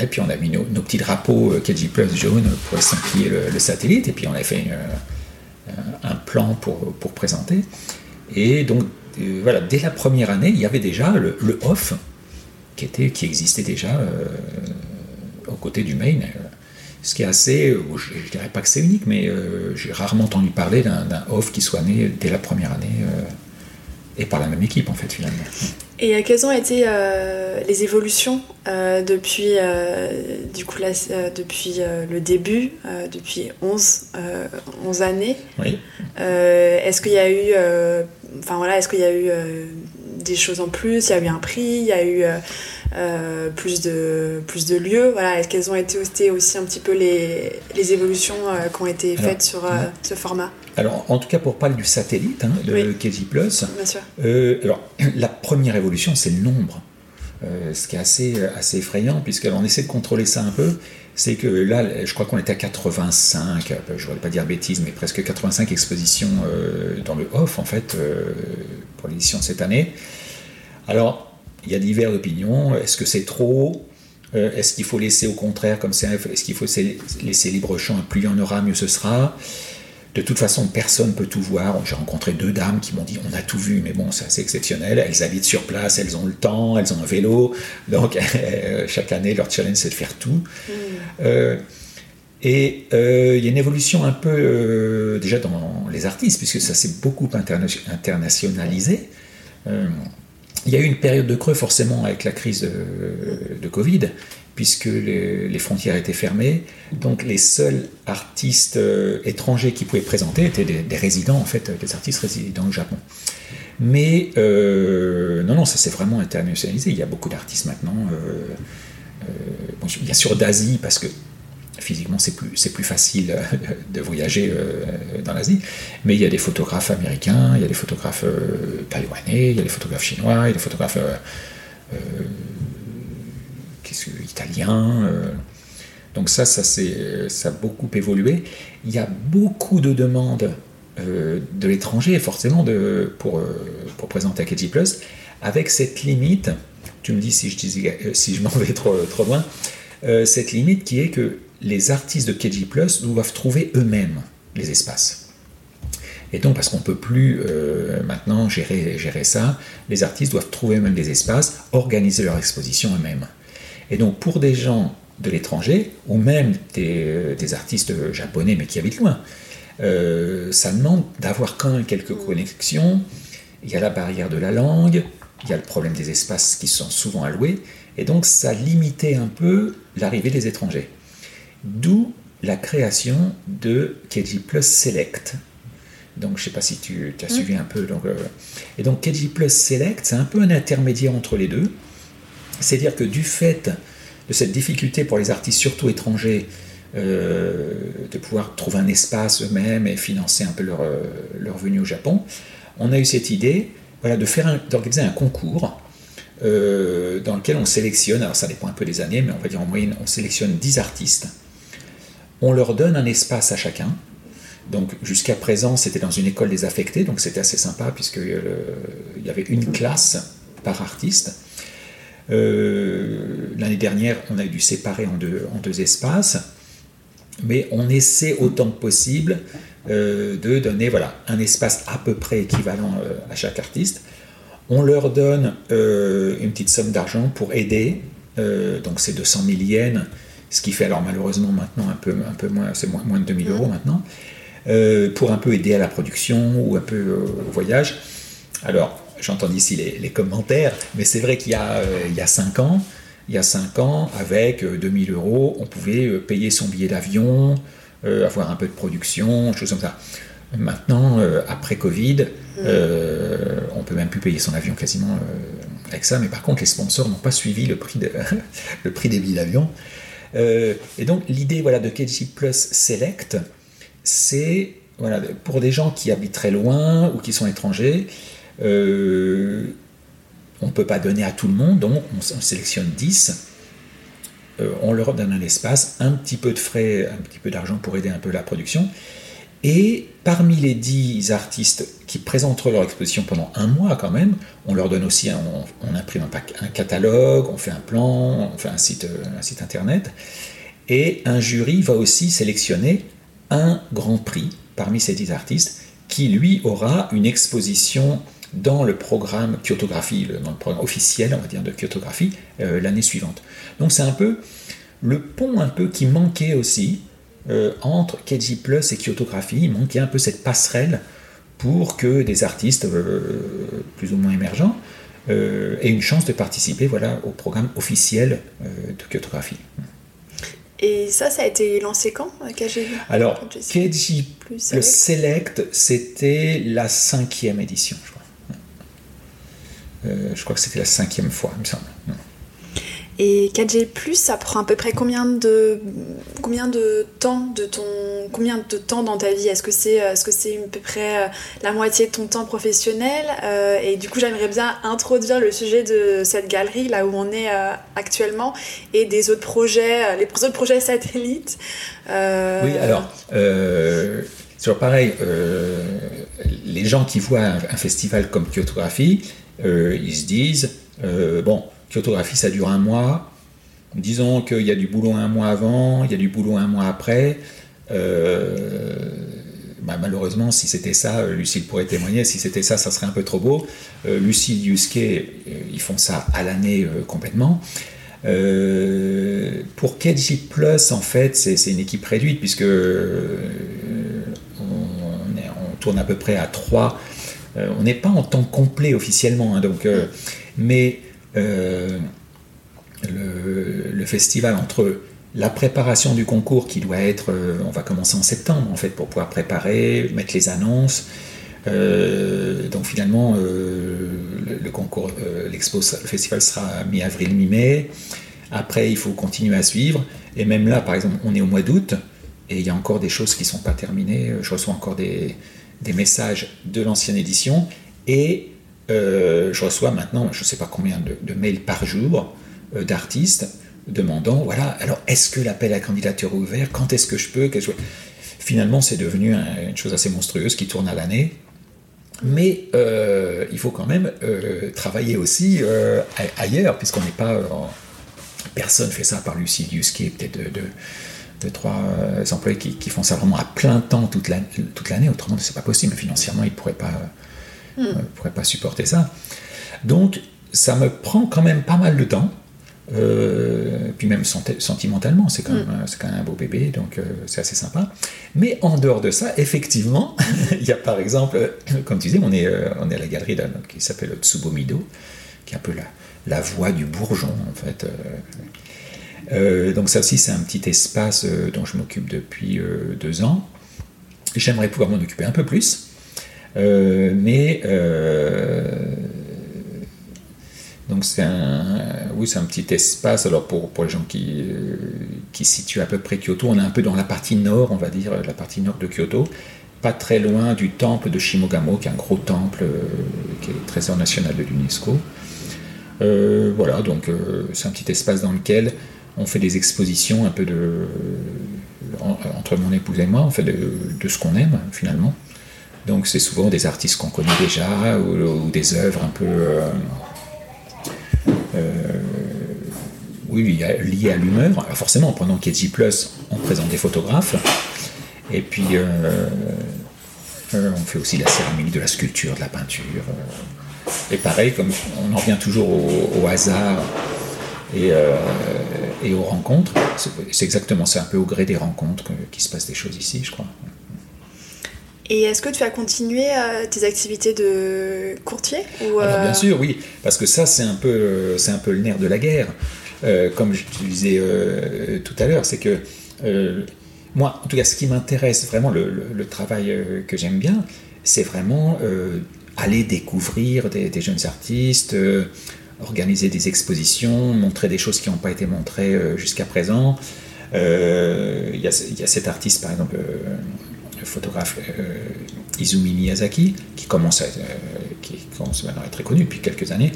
et puis on a mis nos, petits drapeaux euh, KG Plus jaunes pour estampiller le, satellite, et puis on a fait euh, un plan pour, présenter. Et donc euh, voilà, dès la première année, il y avait déjà le, off qui existait déjà aux côtés du main. Ce qui est assez, je, ne dirais pas que c'est unique, mais j'ai rarement entendu parler d'un off qui soit né dès la première année et par la même équipe en fait finalement. Et quelles ont été les évolutions euh, depuis, euh, du coup, là, euh, depuis le début, depuis 11, 11 années? Oui. est-ce qu'il y a eu, enfin voilà, est-ce qu'il y a eu des choses en plus? Il y a eu un prix, il y a eu plus de plus de lieux. Voilà, est-ce qu'elles ont été aussi, un petit peu les, les évolutions qui ont été faites sur ce format? Alors, en tout cas, pour parler du satellite hein, de oui. Plus, Bien sûr. alors, la première évolution, c'est le nombre. Euh, ce qui est assez, assez effrayant, puisqu'on essaie de contrôler ça un peu, c'est que là, je crois qu'on était à 85, je ne voudrais pas dire bêtises, mais presque 85 expositions euh, dans le off, en fait, euh, pour l'édition de cette année. Alors, il y a diverses opinions. Est-ce que c'est trop? Est-ce qu'il faut laisser au contraire comme c'est Est-ce qu'il faut laisser libre champ Plus il y en aura, mieux ce sera? De toute façon, personne ne peut tout voir. J'ai rencontré deux dames qui m'ont dit on a tout vu, mais bon, c'est assez exceptionnel. Elles habitent sur place, elles ont le temps, elles ont un vélo. Donc, chaque année, leur challenge, c'est de faire tout. Mm. Euh, et euh, il y a une évolution un peu, euh, déjà dans les artistes, puisque ça s'est beaucoup internationalisé. Il y a eu une période de creux, forcément, avec la crise de, de Covid. puisque les, frontières étaient fermées. Donc les seuls artistes euh, étrangers qui pouvaient présenter étaient des, résidents, en fait, des artistes résidents au Japon. Mais euh, non, non, ça s'est vraiment internationalisé. Il y a beaucoup d'artistes maintenant. bien sûr d'Asie, parce que physiquement c'est plus, plus facile de voyager dans l'Asie, mais il y a des photographes américains, il y a des photographes taïwanais, il y a des photographes chinois, il y a des photographes italien. Euh. donc ça, ça, ça a beaucoup évolué. Il y a beaucoup de demandes euh, de l'étranger, forcément, de, pour, euh, pour présenter à Plus, avec cette limite, tu me dis si je, si je m'en vais trop, trop loin, cette limite qui est que les artistes de KG Plus doivent trouver eux-mêmes les espaces. Et donc, parce qu'on ne peut plus maintenant gérer, gérer ça, les artistes doivent trouver eux-mêmes des espaces, organiser leur exposition eux-mêmes. Et donc pour des gens de l'étranger, ou même des, euh, artistes japonais mais qui habitent loin, euh, ça demande d'avoir quand même quelques connexions. Il y a la barrière de la langue, il y a le problème des espaces qui sont souvent alloués, et donc ça limitait un peu l'arrivée des étrangers. D'où la création de KG Plus Select. Donc je ne sais pas si tu, as suivi un peu. Donc, euh, et donc KG Plus Select, c'est un peu un intermédiaire entre les deux. C'est-à-dire que du fait de cette difficulté pour les artistes, surtout étrangers, euh, de pouvoir trouver un espace eux-mêmes et financer un peu leur, euh, leur, venue au Japon, on a eu cette idée voilà, d'organiser un concours euh, dans lequel on sélectionne, alors ça dépend un peu des années, mais on va dire en moyenne, on sélectionne 10 artistes. On leur donne un espace à chacun. Donc jusqu'à présent, c'était dans une école désaffectée, donc c'était assez sympa puisqu'il y avait une classe par artiste. Euh, l'année dernière, on a dû séparer en deux, en deux espaces, mais on essaie autant que possible euh, de donner voilà, un espace à peu près équivalent euh, à chaque artiste. On leur donne une petite somme d'argent pour aider, donc c'est 200 000 yens, ce qui fait alors malheureusement maintenant un peu, un peu moins, c'est moins, moins de 2000 euros maintenant, pour un peu aider à la production ou un peu au voyage. Alors, j'entends ici les, commentaires, mais c'est vrai qu'il y, a, euh, il y a 5 ans, il y a 5 ans, avec 2000 euh, euros, on pouvait euh, payer son billet d'avion, avoir un peu de production, choses comme ça. Maintenant, après Covid, mm. on peut même plus payer son avion quasiment avec ça, mais par contre, les sponsors n'ont pas suivi le prix, de, le prix des billets d'avion. Et donc, l'idée voilà, de KG Plus Select, c'est voilà, pour des gens qui habitent très loin ou qui sont étrangers, euh, on ne peut pas donner à tout le monde, donc on, sélectionne 10. Euh, on leur donne un espace, un petit peu de frais, un petit peu d'argent pour aider un peu la production. Et parmi les 10 artistes qui présenteront leur exposition pendant un mois quand même, on leur donne aussi, un, on, imprime un, catalogue, on fait un plan, on fait un site, internet. Et un jury va aussi sélectionner un grand prix parmi ces 10 artistes qui lui aura une exposition dans le programme Kyotographie, dans le programme officiel, on va dire, de Kyotographie, euh, l'année suivante. Donc c'est un peu le pont un peu qui manquait aussi euh, entre Keiji Plus et Kyotographie. Il manquait un peu cette passerelle pour que des artistes euh, plus ou moins émergents aient une chance de participer voilà, au programme officiel de Kyotographie. Et ça, ça a été lancé quand KG Alors, KG Plus Select, c'était la cinquième édition, je crois. Euh, je crois que c'était la cinquième fois, il me semble. Et 4G+, ça prend à peu près combien de, combien de temps de ton, combien de temps dans ta vie? Est-ce que c'est est -ce que à peu près euh, la moitié de ton temps professionnel? Euh, Et du coup, j'aimerais bien introduire le sujet de cette galerie, là où on est actuellement, et des autres projets, les autres projets satellites. Oui, alors, toujours pareil, les gens qui voient un, festival comme Kyotographie, euh, ils se disent, euh, bon, photographie ça dure un mois, disons qu'il y a du boulot un mois avant, il y a du boulot un mois après. Euh, bah, malheureusement, si c'était ça, Lucille pourrait témoigner, si c'était ça, ça serait un peu trop beau. Lucille, Yusuke, ils font ça à l'année complètement. pour KG Plus, en fait, c'est une équipe réduite puisque on, tourne à peu près à trois euh, on n'est pas en temps complet officiellement, hein, donc, euh, mais euh, le, festival entre la préparation du concours qui doit être, on va commencer en septembre en fait pour pouvoir préparer, mettre les annonces. donc finalement, le, concours, l'expo, le festival sera mi-avril, mi-mai. Après, il faut continuer à suivre. Et même là, par exemple, on est au mois d'août et il y a encore des choses qui ne sont pas terminées. Je reçois encore des, des messages de l'ancienne édition et euh, je reçois maintenant, je ne sais pas combien de, mails par jour euh, d'artistes demandant voilà, alors est-ce que l'appel à candidature est ouvert? Quand est-ce que je peux? Finalement, c'est devenu une chose assez monstrueuse qui tourne à l'année. Mais euh, il faut quand même travailler aussi ailleurs, puisqu'on n'est pas. personne fait ça par Lucidius, qui est peut-être de deux, trois employés qui, font ça vraiment à plein temps toute l'année, toute l'année autrement c'est pas possible. Financièrement, ils ne pourraient pas, hmm. euh, pourraient pas supporter ça. Donc, ça me prend quand même pas mal de temps. Euh, puis même sentimentalement, c'est quand, hmm. même, c'est quand même un beau bébé, donc c'est assez sympa. Mais en dehors de ça, effectivement, il y a par exemple, comme tu disais, on est, on est à la galerie qui s'appelle Tsubomido, qui est un peu la, la voix du bourgeon, en fait. Euh, donc ça aussi, c'est un petit espace euh, dont je m'occupe depuis euh, deux ans. J'aimerais pouvoir m'en occuper un peu plus, mais donc c'est un, oui, c'est un petit espace. Alors pour, pour les gens qui, qui se situent à peu près Kyoto, on est un peu dans la partie nord, on va dire, la partie nord de Kyoto, pas très loin du temple de Shimogamo, qui est un gros temple qui est trésor national de l'UNESCO. voilà, donc c'est un petit espace dans lequel on fait des expositions un peu de entre mon épouse et moi, on fait de, ce qu'on aime finalement. Donc c'est souvent des artistes qu'on connaît déjà ou, des œuvres un peu euh, euh, oui, liées à l'humeur. Alors forcément, pendant KG Plus, on présente des photographes. Et puis euh, on fait aussi la céramique, de la sculpture, de la peinture. Et pareil, comme on en revient toujours au hasard et, aux rencontres. C'est exactement, c'est un peu au gré des rencontres qu'il se passe des choses ici, je crois. Et est-ce que tu as continué euh, tes activités de courtier ou Alors, Bien euh, sûr, oui, parce que ça, c'est un, peu, un peu le nerf de la guerre. comme je te disais tout à l'heure, c'est que moi, en tout cas, ce qui m'intéresse vraiment, le, travail que j'aime bien, c'est vraiment aller découvrir des, des jeunes artistes, organiser des expositions, montrer des choses qui n'ont pas été montrées euh, jusqu'à présent. Euh, il y, a cet artiste, par exemple, euh, photographe Izumi Miyazaki, qui commence, à, commence maintenant à être très connu depuis quelques années.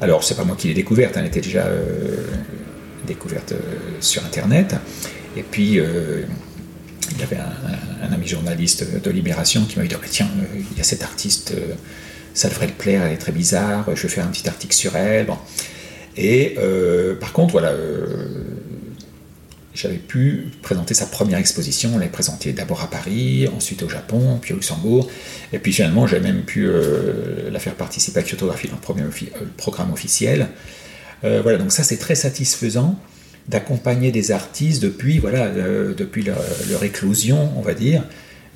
Alors, c'est pas moi qui l'ai découverte, elle était déjà découverte sur Internet. Et puis, il y avait un, ami journaliste de Libération qui m'a dit oh, Tiens, il y a cet artiste ça devrait le plaire, elle est très bizarre, je vais faire un petit article sur elle. Et euh, par contre, voilà, euh, j'avais pu présenter sa première exposition, on l'a présentée d'abord à Paris, ensuite au Japon, puis au Luxembourg, et puis finalement j'ai même pu euh, la faire participer à Kyotographie dans le, premier programme officiel. voilà, donc ça c'est très satisfaisant d'accompagner des artistes depuis, voilà, depuis leur, éclosion, on va dire,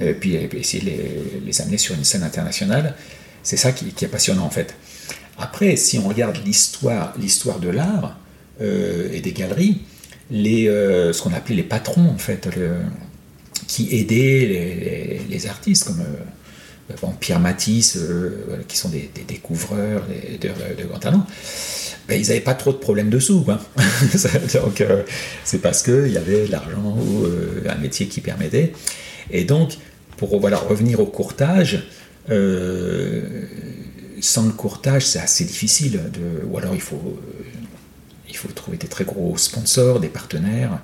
et puis, essayer de les, amener sur une scène internationale. C'est ça qui, est passionnant en fait. Après, si on regarde l'histoire, l'histoire de l'art euh, et des galeries, les, euh, ce qu'on appelait les patrons en fait, qui aidaient les, artistes comme euh, Pierre Matisse, qui sont des, découvreurs de, grands talents, ben, ils n'avaient pas trop de problèmes de sous. donc c'est parce qu'il y avait de l'argent ou un métier qui permettait. Et donc, pour voilà, revenir au courtage, euh, sans le courtage, c'est assez difficile. De, ou alors il faut, euh, il faut trouver des très gros sponsors, des partenaires.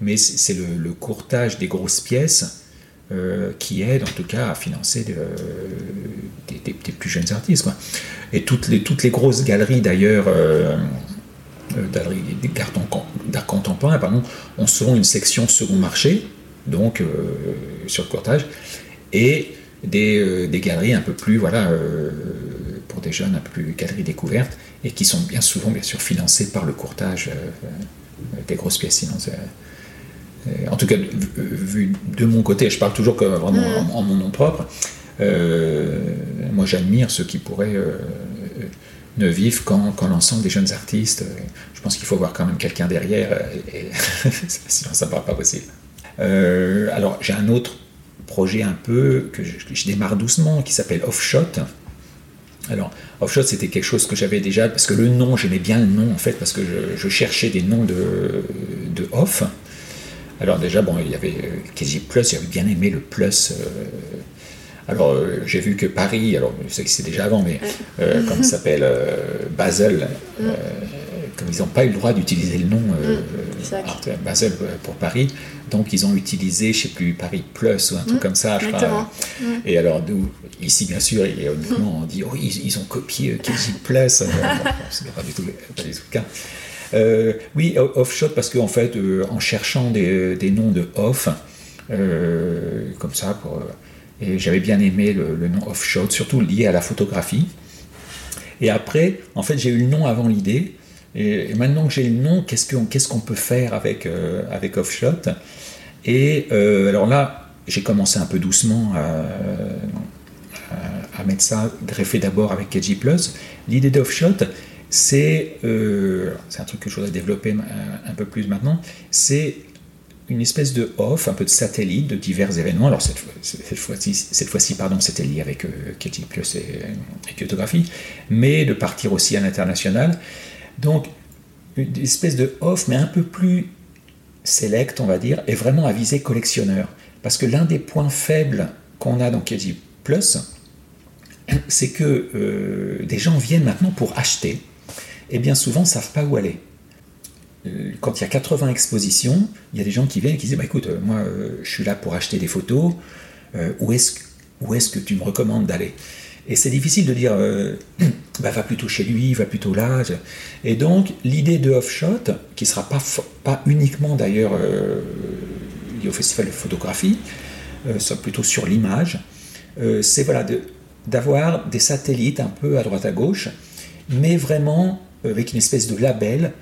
Mais c'est le, courtage des grosses pièces euh, qui aide en tout cas à financer des, plus jeunes artistes. Et toutes les, grosses galeries d'ailleurs, d'art contemporain, pardon, ont souvent une section second marché, donc sur le courtage. Et euh, des, galeries un peu plus, voilà, euh, pour des jeunes, un peu plus galeries découvertes, et qui sont bien souvent, bien sûr, financées par le courtage euh, des grosses pièces. en tout cas, vu de mon côté, je parle toujours que vraiment en, mon nom propre, moi j'admire ceux qui pourraient ne vivent qu'en l'ensemble des jeunes artistes. Je pense qu'il faut avoir quand même quelqu'un derrière, et, sinon ça ne sera pas possible. alors j'ai un autre projet un peu que je, démarre doucement qui s'appelle Offshot. Alors, Offshot, c'était quelque chose que j'avais déjà, parce que le nom, j'aimais bien le nom en fait, parce que je, cherchais des noms de, de off. Alors déjà, bon, il y avait euh, KG Plus, j'avais bien aimé le Plus. Euh, alors euh, j'ai vu que Paris, alors je sais que c'est déjà avant, mais comme il s'appelle Basel, comme ils n'ont pas eu le droit d'utiliser le nom Basel pour Paris, donc ils ont utilisé, je sais plus, Paris Plus ou un truc comme ça, je crois. Et alors nous, ici bien sûr, on dit, oh, ils, ont copié KG Plus, ce n'est pas du tout, le cas. Euh, oui, off-shot, parce qu'en fait, euh, en cherchant des, noms de off, euh, comme ça, pour, et j'avais bien aimé le, nom off-shot, surtout lié à la photographie. Et après, en fait, j'ai eu le nom avant l'idée. Et, maintenant que j'ai le nom, qu'est-ce qu'on peut faire avec, avec off-shot? Et alors là, j'ai commencé un peu doucement à, mettre ça, greffé d'abord avec KG. L'idée d'off-shot, euh, c'est un truc que je voudrais développer un, peu plus maintenant, c'est une espèce de off, un peu de satellite de divers événements. Alors cette, fois-ci, cette fois-ci, pardon, c'était lié avec euh, Plus et, et mais de partir aussi à l'international. Donc une espèce de off, mais un peu plus select, on va dire, et vraiment à viser collectionneur. Parce que l'un des points faibles qu'on a dans Katie Plus, c'est que euh, des gens viennent maintenant pour acheter et bien souvent ne savent pas où aller. Euh, quand il y a 80 expositions, il y a des gens qui viennent et qui disent bah, écoute, euh, moi je suis là pour acheter des photos, où est-ce est que tu me recommandes d'aller? Et c'est difficile de dire bah, va plutôt chez lui, va plutôt là. Et donc l'idée de Offshot, qui ne sera pas, pas uniquement d'ailleurs liée au festival de photographie, soit plutôt sur l'image, c'est voilà, d'avoir des satellites un peu à droite à gauche, mais vraiment avec une espèce de label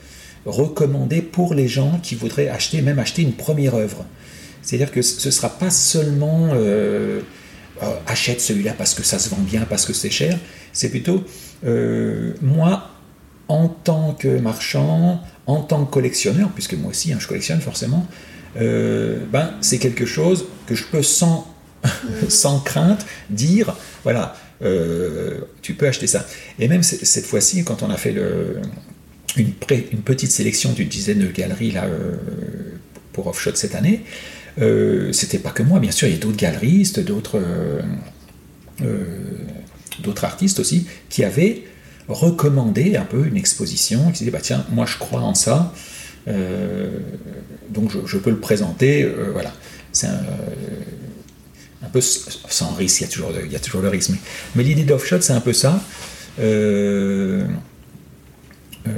recommandé pour les gens qui voudraient acheter, même acheter une première œuvre. C'est-à-dire que ce ne sera pas seulement euh, euh, achète celui-là parce que ça se vend bien, parce que c'est cher, c'est plutôt euh, moi, en tant que marchand, en tant que collectionneur, puisque moi aussi hein, je collectionne forcément, ben, c'est quelque chose que je peux sans, sans crainte dire, voilà, euh, tu peux acheter ça. Et même cette fois-ci, quand on a fait une, une, petite sélection d'une dizaine de galeries là, euh, pour Offshot cette année, euh, c'était pas que moi, bien sûr, il y a d'autres galeristes, d'autres d'autres artistes aussi, qui avaient recommandé un peu une exposition, qui disaient, bah tiens, moi je crois en ça, donc je, peux le présenter, voilà. C'est un, peu sans risque, il y a toujours, il y a toujours le risque. Mais, l'idée d'offshot, c'est un peu ça. Euh, euh,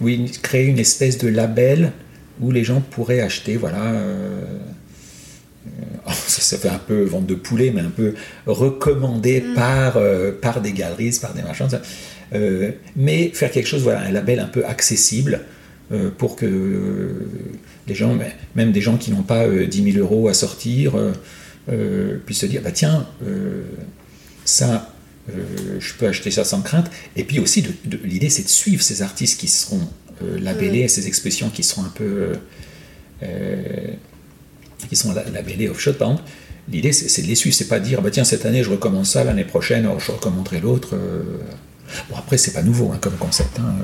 oui, créer une espèce de label où les gens pourraient acheter, voilà. Euh, oh, ça, fait un peu vente de poulet, mais un peu recommandé mm. par, par des galeries, par des marchands. mais faire quelque chose, voilà, un label un peu accessible pour que les gens, même des gens qui n'ont pas 10 000 euros à sortir, euh, puis se dire, bah tiens, euh, ça, euh, je peux acheter ça sans crainte. Et puis aussi, de, l'idée, c'est de suivre ces artistes qui seront labellés, ces expressions qui seront un peu... qui sont labellés off-shot, par exemple. L'idée, c'est de les suivre, c'est pas dire, bah tiens, cette année, je recommence ça, l'année prochaine, je recommanderai l'autre. Bon, après, c'est pas nouveau hein, comme concept, hein,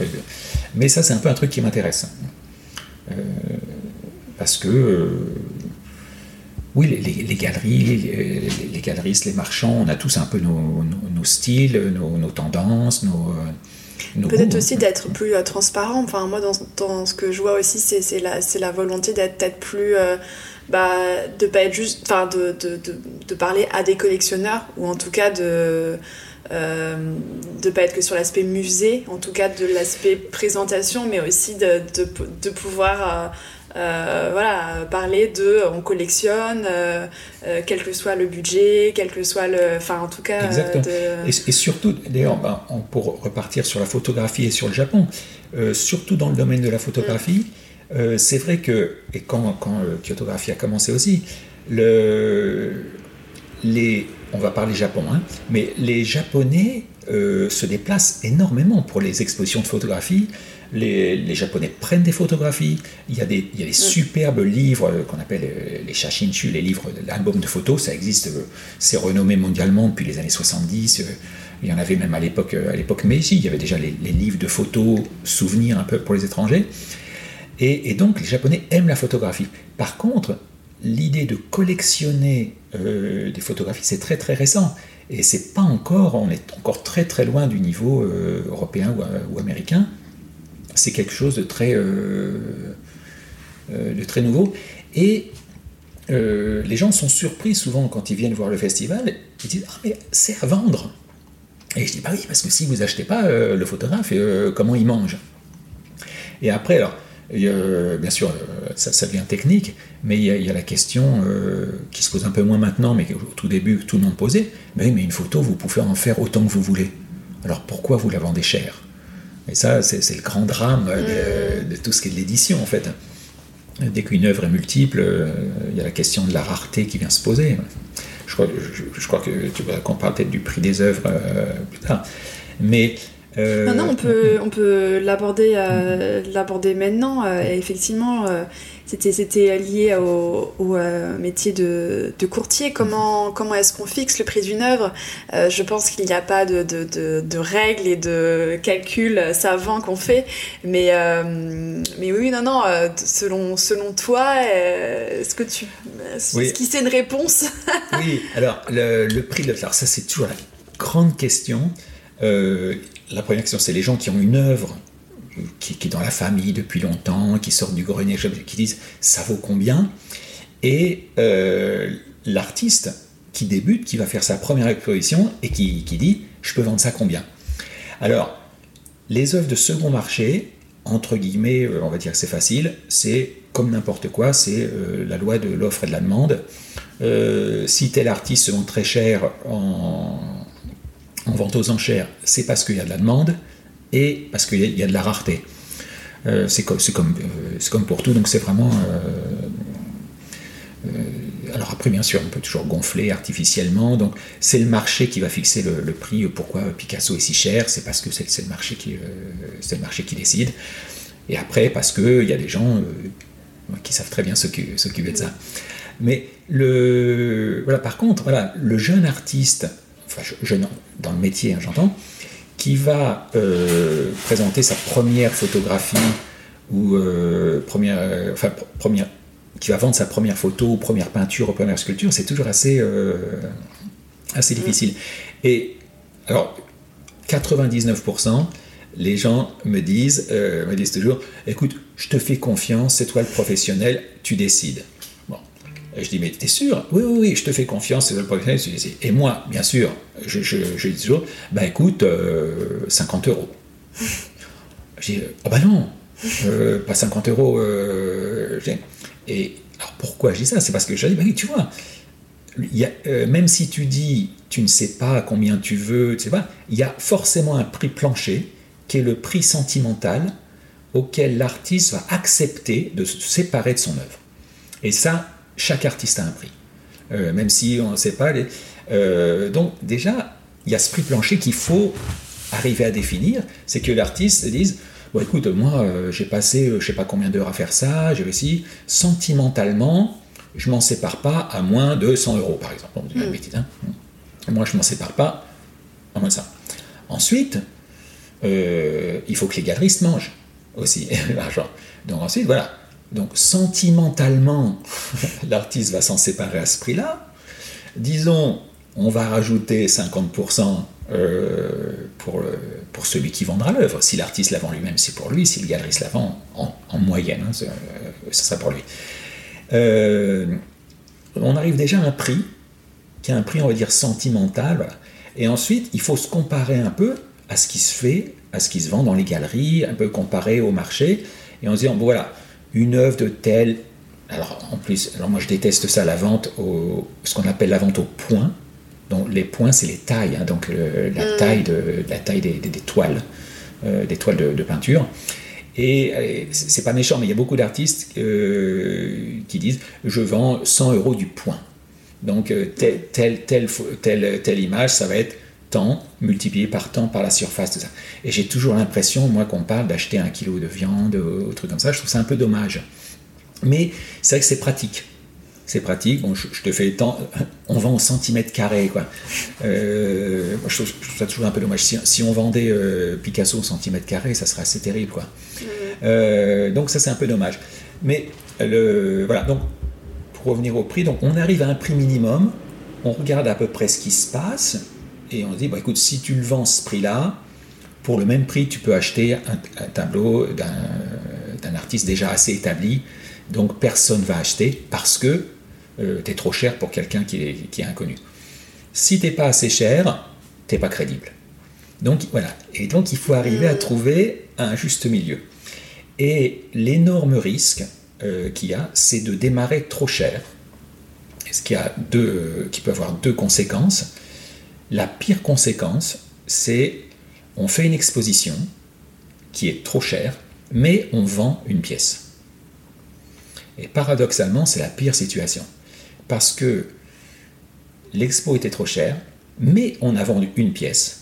mais ça, c'est un peu un truc qui m'intéresse. parce que oui, les, galeries, les, galeristes, les marchands, on a tous un peu nos, styles, nos, tendances, nos. Peut-être aussi d'être plus euh, transparent. Enfin, moi, dans, ce que je vois aussi, c'est la, la volonté d'être peut-être plus. Euh, bah, de pas être juste. Enfin, de, de, de, parler à des collectionneurs, ou en tout cas de. Euh, de pas être que sur l'aspect musée, en tout cas de l'aspect présentation, mais aussi de, de, pouvoir euh, voilà, parler de on collectionne, euh, euh, quel que soit le budget, quel que soit le. Enfin, en tout cas. Exactement. Et, surtout, d'ailleurs, ben, pour repartir sur la photographie et sur le Japon, surtout dans le domaine de la photographie, c'est vrai que, et quand, quand Kyotographie a commencé aussi, le, les, on va parler Japon, hein, mais les Japonais se déplacent énormément pour les expositions de photographie. Les, Japonais prennent des photographies. Il y a des, il y a des superbes livres qu'on appelle les shashinshu, les livres, l'album de photos. Ça existe, c'est renommé mondialement depuis les années 70. Il y en avait même à l'époque, à l'époque Meiji. Il y avait déjà les, livres de photos, souvenirs un peu pour les étrangers. Et, donc les Japonais aiment la photographie. Par contre, l'idée de collectionner euh, des photographies, c'est très très récent. Et c'est pas encore, on est encore très très loin du niveau euh, européen ou, américain. C'est quelque chose de très, euh, très nouveau. Et les gens sont surpris souvent quand ils viennent voir le festival. Ils disent Ah, mais c'est à vendre Et je dis Bah oui, parce que si vous achetez pas le photographe, comment il mange? Et après, alors, bien sûr, euh, ça, devient technique, mais il y a, la question euh, qui se pose un peu moins maintenant, mais au tout début, tout le monde posait. Mais, mais une photo, vous pouvez en faire autant que vous voulez. Alors pourquoi vous la vendez cher? Et ça, c'est le grand drame de, tout ce qui est de l'édition, en fait. Dès qu'une œuvre est multiple, euh, il y a la question de la rareté qui vient se poser. Je crois, je, crois que tu qu'on parle peut-être du prix des œuvres plus tard. Mais euh, non, on peut, on peut l'aborder, euh, l'aborder maintenant. Euh, effectivement, c'était, c'était lié au, métier de, courtier. Comment, comment est-ce qu'on fixe le prix d'une œuvre? Je pense qu'il n'y a pas de, de, règles et de calculs savants qu'on fait. Mais, mais oui, non, non. selon, selon toi, est-ce que tu, qu'il c'est une réponse? Oui. Alors le, le prix de l'œuvre, ça c'est toujours la grande question. Euh, la première question, c'est les gens qui ont une œuvre qui, est dans la famille depuis longtemps, qui sortent du grenier, qui disent ça vaut combien? Et euh, l'artiste qui débute, qui va faire sa première exposition et qui, dit je peux vendre ça combien? Alors, les œuvres de second marché, entre guillemets, euh, on va dire que c'est facile, c'est comme n'importe quoi, c'est euh, la loi de l'offre et de la demande. si tel artiste se vend très cher en, en vente aux enchères, c'est parce qu'il y a de la demande et parce qu'il y, a de la rareté. Euh, c'est euh, comme, pour tout, donc c'est vraiment... Euh, alors après, bien sûr, on peut toujours gonfler artificiellement, donc c'est le marché qui va fixer le, prix. Pourquoi Picasso est si cher C'est parce que c'est le, marché qui, le marché qui décide. Et après, parce qu'il y a des gens qui savent très bien s'occuper de ça. Mais le, voilà, par contre, voilà, le jeune artiste enfin jeune dans le métier, hein, j'entends, qui va euh, présenter sa première photographie ou euh, première, euh, enfin, première, qui va vendre sa première photo ou première peinture ou première sculpture, c'est toujours assez, assez difficile. Et alors, 99%, les gens me disent, me disent toujours, écoute, je te fais confiance, c'est toi le professionnel, tu décides. Je dis, mais t'es sûr? Oui, oui, oui, je te fais confiance, c'est le professionnel. Et moi, bien sûr, je, dis toujours, bah écoute, 50 euh, euros. Je dis, oh bah non, euh, pas 50 euros. Euh, et alors pourquoi je dis ça? C'est parce que je dis, bah oui, tu vois, y a, même si tu dis, tu ne sais pas combien tu veux, tu sais pas, il y a forcément un prix plancher qui est le prix sentimental auquel l'artiste va accepter de se séparer de son œuvre. Et ça, chaque artiste a un prix, euh, même si on ne sait pas. Euh, donc déjà, il y a ce prix plancher qu'il faut arriver à définir, c'est que l'artiste dise, bon écoute, moi euh, j'ai passé je ne sais pas combien d'heures à faire ça, j'ai réussi, sentimentalement, je m'en sépare pas à moins de 100 euros par exemple. Mm. Hein. Moi je m'en sépare pas à moins de ça. Ensuite, il faut que les galeristes mangent aussi l'argent. Donc ensuite, voilà, donc sentimentalement, l'artiste va s'en séparer à ce prix-là. Disons, on va rajouter 50% euh, pour, pour celui qui vendra l'œuvre. Si l'artiste la vend lui-même, c'est pour lui. Si le galeriste la vend, en, moyenne, hein, ce, sera pour lui. Euh, on arrive déjà à un prix, qui est un prix, on va dire, sentimental. Et ensuite, il faut se comparer un peu à ce qui se fait, à ce qui se vend dans les galeries, un peu comparer au marché, et en se disant, bon voilà, une œuvre de telle. Alors en plus, alors moi je déteste ça, la vente au, ce qu'on appelle la vente au point. Donc les points, c'est les tailles, hein, donc la, mm. taille de, la taille des, toiles, euh, des toiles de, peinture. Et, c'est pas méchant, mais il y a beaucoup d'artistes euh, qui disent je vends 100 euros du point. Donc, telle, telle, telle, telle image, ça va être temps multiplié par temps par la surface de ça. Et j'ai toujours l'impression, moi, qu'on parle d'acheter un kilo de viande ou truc comme ça. Je trouve ça un peu dommage. Mais c'est vrai que c'est pratique. C'est pratique. Bon, je, te fais le temps. On vend au centimètre carré, quoi. Euh, je, trouve, ça toujours un peu dommage. Si, on vendait euh, Picasso au centimètre carré, ça serait assez terrible, quoi. Euh, donc ça, c'est un peu dommage. Mais le, voilà. Donc pour revenir au prix, donc on arrive à un prix minimum. On regarde à peu près ce qui se passe et on dit, bah, écoute, si tu le vends ce prix-là, pour le même prix, tu peux acheter un, tableau d'un artiste déjà assez établi, donc personne ne va acheter parce que euh, tu es trop cher pour quelqu'un qui est, qui est inconnu. Si tu n'es pas assez cher, tu n'es pas crédible. Donc voilà, et donc il faut arriver à trouver un juste milieu. Et l'énorme risque euh, qu'il y a, c'est de démarrer trop cher, ce qui, a deux, qui peut avoir deux conséquences. La pire conséquence, c'est on fait une exposition qui est trop chère, mais on vend une pièce. Et paradoxalement, c'est la pire situation. Parce que l'expo était trop chère, mais on a vendu une pièce.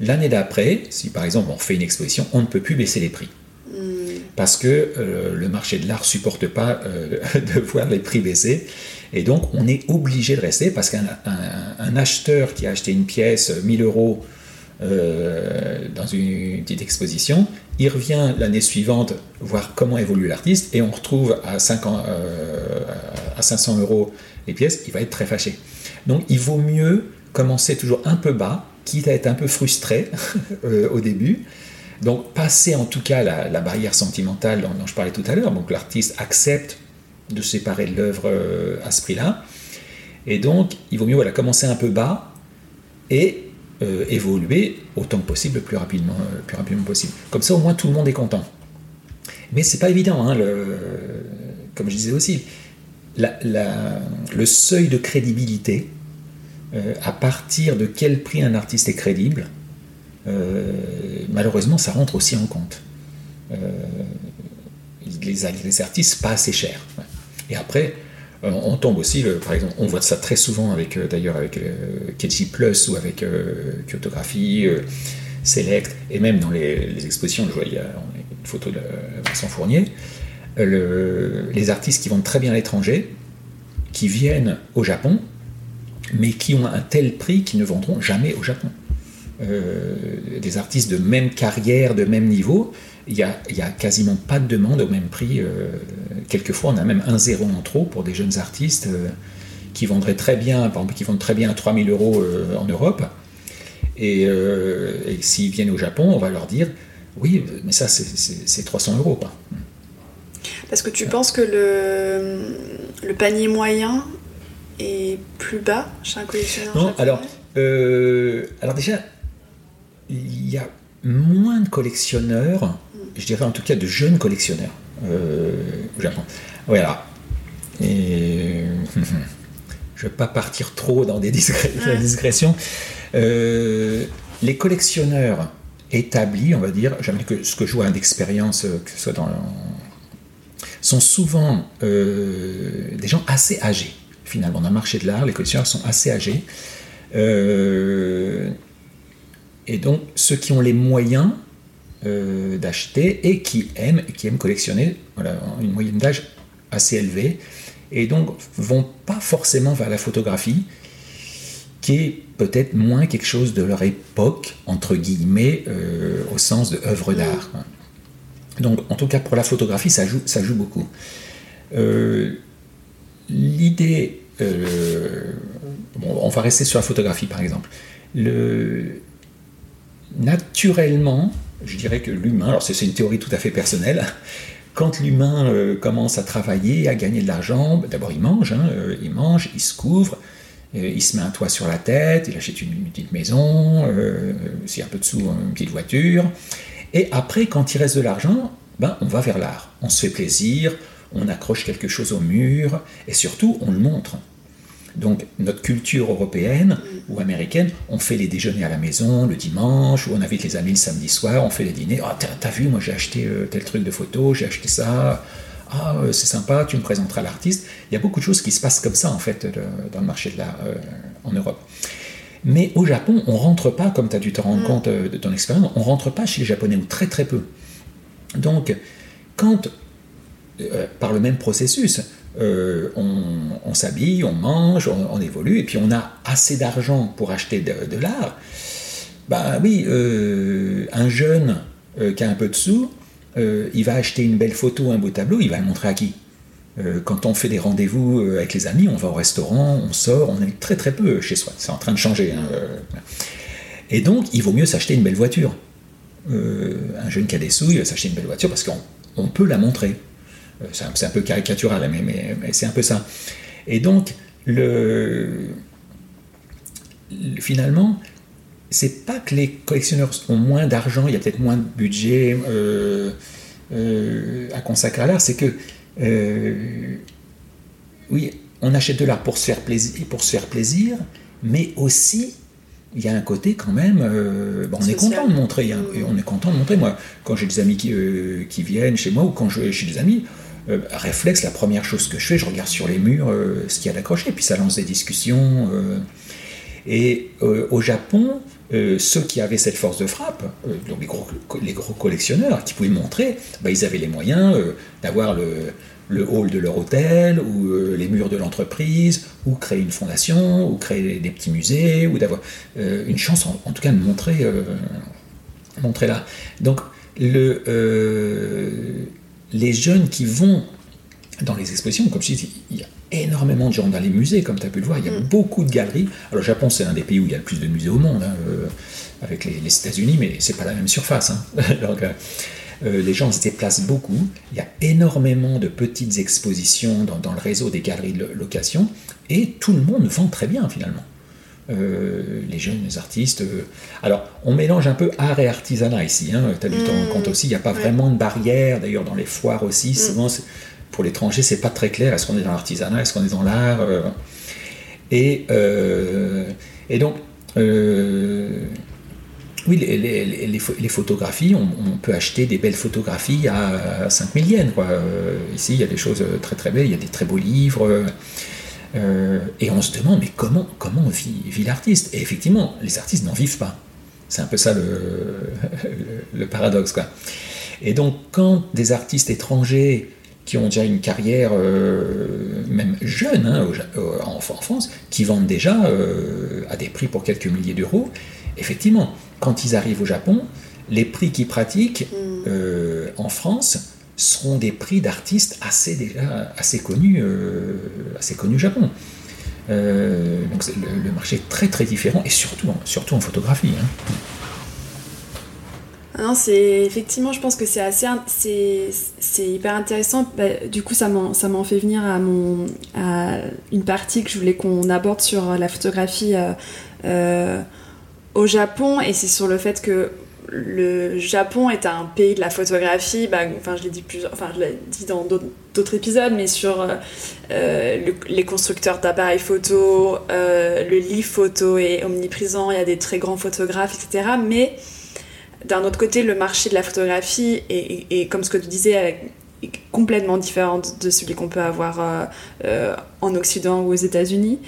L'année d'après, si par exemple on fait une exposition, on ne peut plus baisser les prix. Hmm. Parce que euh, le marché de l'art ne supporte pas euh, de voir les prix baisser. Et donc, on est obligé de rester parce qu'un acheteur qui a acheté une pièce 1000 euros euh, dans une petite exposition, il revient l'année suivante voir comment évolue l'artiste et on retrouve à, 5 euh, à 500 euros les pièces, il va être très fâché. Donc, il vaut mieux commencer toujours un peu bas, quitte à être un peu frustré euh, au début. Donc, passer en tout cas la, barrière sentimentale dont, je parlais tout à l'heure. Donc, l'artiste accepte de séparer l'œuvre euh, à ce prix-là. Et donc, il vaut mieux voilà, commencer un peu bas et euh, évoluer autant que possible, plus rapidement, euh, plus rapidement possible. Comme ça, au moins, tout le monde est content. Mais c'est pas évident, hein, comme je disais aussi, le seuil de crédibilité, à partir de quel prix un artiste est crédible, malheureusement, ça rentre aussi en compte. les, artistes pas assez chers. Et après, euh, on tombe aussi, par exemple, on voit ça très souvent avec, euh, d'ailleurs, avec euh, Plus ou avec Kyotographie, Select, et même dans les, expositions, je vois, il y a une photo de Vincent Fournier, les artistes qui vendent très bien à l'étranger, qui viennent au Japon, mais qui ont un tel prix qu'ils ne vendront jamais au Japon. des artistes de même carrière, de même niveau, il n'y a, a, quasiment pas de demande au même prix. Euh, quelquefois, on a même un zéro en trop pour des jeunes artistes euh, qui vendraient très bien, par exemple, qui vendent très bien à 3000 euros euh, en Europe. Et, s'ils viennent au Japon, on va leur dire oui, mais ça, c'est 300 euros. Quoi. Parce que tu penses que le, le panier moyen est plus bas chez un collectionneur Non, alors, alors déjà, il y a moins de collectionneurs je dirais en tout cas de jeunes collectionneurs euh, au Japon. Voilà. Et je ne vais pas partir trop dans des discrétions. Euh, les collectionneurs établis, on va dire, j'aimerais que ce que je vois d'expérience, euh, que ce soit dans sont souvent des gens assez âgés. Finalement, dans le marché de l'art, les collectionneurs sont assez âgés. et donc, ceux qui ont les moyens euh, d'acheter et qui aiment, qui aiment collectionner, voilà, une moyenne d'âge assez élevée, et donc vont pas forcément vers la photographie, qui est peut-être moins quelque chose de leur époque, entre guillemets, euh, au sens de œuvre d'art. Donc en tout cas pour la photographie, ça joue, ça joue beaucoup. Euh, l'idée, bon, on va rester sur la photographie par exemple. Le, naturellement, je dirais que l'humain, alors c'est une théorie tout à fait personnelle, quand l'humain euh, commence à travailler, à gagner de l'argent, d'abord il mange, hein, euh, il mange, il se couvre, euh, il se met un toit sur la tête, il achète une, petite maison, s'il y a un peu de sous, une petite voiture, et après, quand il reste de l'argent, ben, on va vers l'art, on se fait plaisir, on accroche quelque chose au mur, et surtout on le montre. Donc notre culture européenne ou américaine, on fait les déjeuners à la maison le dimanche, ou on invite les amis le samedi soir, on fait les dîners. Ah, t'as vu, moi j'ai acheté euh, tel truc de photo, j'ai acheté ça. Ah, c'est sympa, tu me présenteras l'artiste. Il y a beaucoup de choses qui se passent comme ça, en fait, dans le marché de l'art en Europe. Mais au Japon, on rentre pas, comme tu as dû te rendre mm. compte de ton expérience, on rentre pas chez les Japonais, ou très très peu. Donc, quand, par le même processus, euh, on, s'habille, on mange, on, évolue, et puis on a assez d'argent pour acheter de, l'art. Ben oui, euh, un jeune euh, qui a un peu de sous, il va acheter une belle photo, un beau tableau, il va le montrer à qui? Quand on fait des rendez-vous avec les amis, on va au restaurant, on sort, on est très très peu chez soi. C'est en train de changer. Hein, et donc, il vaut mieux s'acheter une belle voiture. un jeune qui a des sous, il va s'acheter une belle voiture parce qu'on peut la montrer. Euh, c'est un, peu caricatural, mais, mais, c'est un peu ça. Et donc, le, finalement, c'est pas que les collectionneurs ont moins d'argent, il y a peut-être moins de budget euh, euh, à consacrer à l'art, c'est que, oui, on achète de l'art pour se faire plaisir, pour se faire plaisir, mais aussi il y a un côté quand même, on est content de montrer, hein, on est content de montrer. Moi, quand j'ai des amis qui, qui, viennent chez moi ou quand je vais chez des amis, euh, réflexe, la première chose que je fais, je regarde sur les murs euh, ce qu'il y a d'accroché, puis ça lance des discussions. Euh. et au Japon, ceux qui avaient cette force de frappe, donc les gros, collectionneurs qui pouvaient montrer, bah, ils avaient les moyens d'avoir le, le, hall de leur hôtel, ou les murs de l'entreprise, ou créer une fondation, ou créer des petits musées, ou d'avoir une chance en, tout cas de montrer, montrer là. Donc le les jeunes qui vont dans les expositions, comme je dis, il y a énormément de gens dans les musées, comme tu as pu le voir, il y a mm. beaucoup de galeries. Alors, le Japon, c'est un des pays où il y a le plus de musées au monde, hein, euh, avec les, États-Unis, mais c'est pas la même surface. Hein. Euh, euh, les gens se déplacent beaucoup. Il y a énormément de petites expositions dans, le réseau des galeries de location, et tout le monde vend très bien finalement. Les jeunes artistes. Alors, on mélange un peu art et artisanat ici. Hein, tu as dû te rendre compte aussi, il n'y a pas vraiment de barrière. D'ailleurs, dans les foires aussi, mm. souvent, pour l'étranger, c'est pas très clair. Est-ce qu'on est dans l'artisanat Est-ce qu'on est dans l'art euh, et, euh, et donc, euh, oui, les, photographies, on, peut acheter des belles photographies à 5000 yens. Quoi. Ici, il y a des choses très très belles, il y a des très beaux livres. Et on se demande, mais comment, comment vit, vit l'artiste? Et effectivement, les artistes n'en vivent pas. C'est un peu ça le, le, paradoxe. Quoi. Et donc, quand des artistes étrangers qui ont déjà une carrière, euh, même jeune, hein, en, France, qui vendent déjà euh, à des prix pour quelques milliers d'euros. Effectivement, quand ils arrivent au Japon, les prix qu'ils pratiquent mm. euh, en France seront des prix d'artistes assez déjà assez connus, assez connus au Japon. donc le, marché est très très différent et surtout, surtout en photographie. Hein. Ah non, c'est effectivement, je pense que c'est assez, c'est hyper intéressant. Bah, du coup, ça m'en fait venir à mon, à une partie que je voulais qu'on aborde sur la photographie euh, euh, au Japon, et c'est sur le fait que le Japon est un pays de la photographie. Bah, enfin, je l'ai dit plus, enfin, je dit dans d'autres épisodes, mais sur euh, les constructeurs d'appareils photo, le livre photo est omniprésent. Il y a des très grands photographes, etc. Mais d'un autre côté, le marché de la photographie est, comme ce que tu disais, est complètement différent de celui qu'on peut avoir euh, euh, en Occident ou aux États-Unis.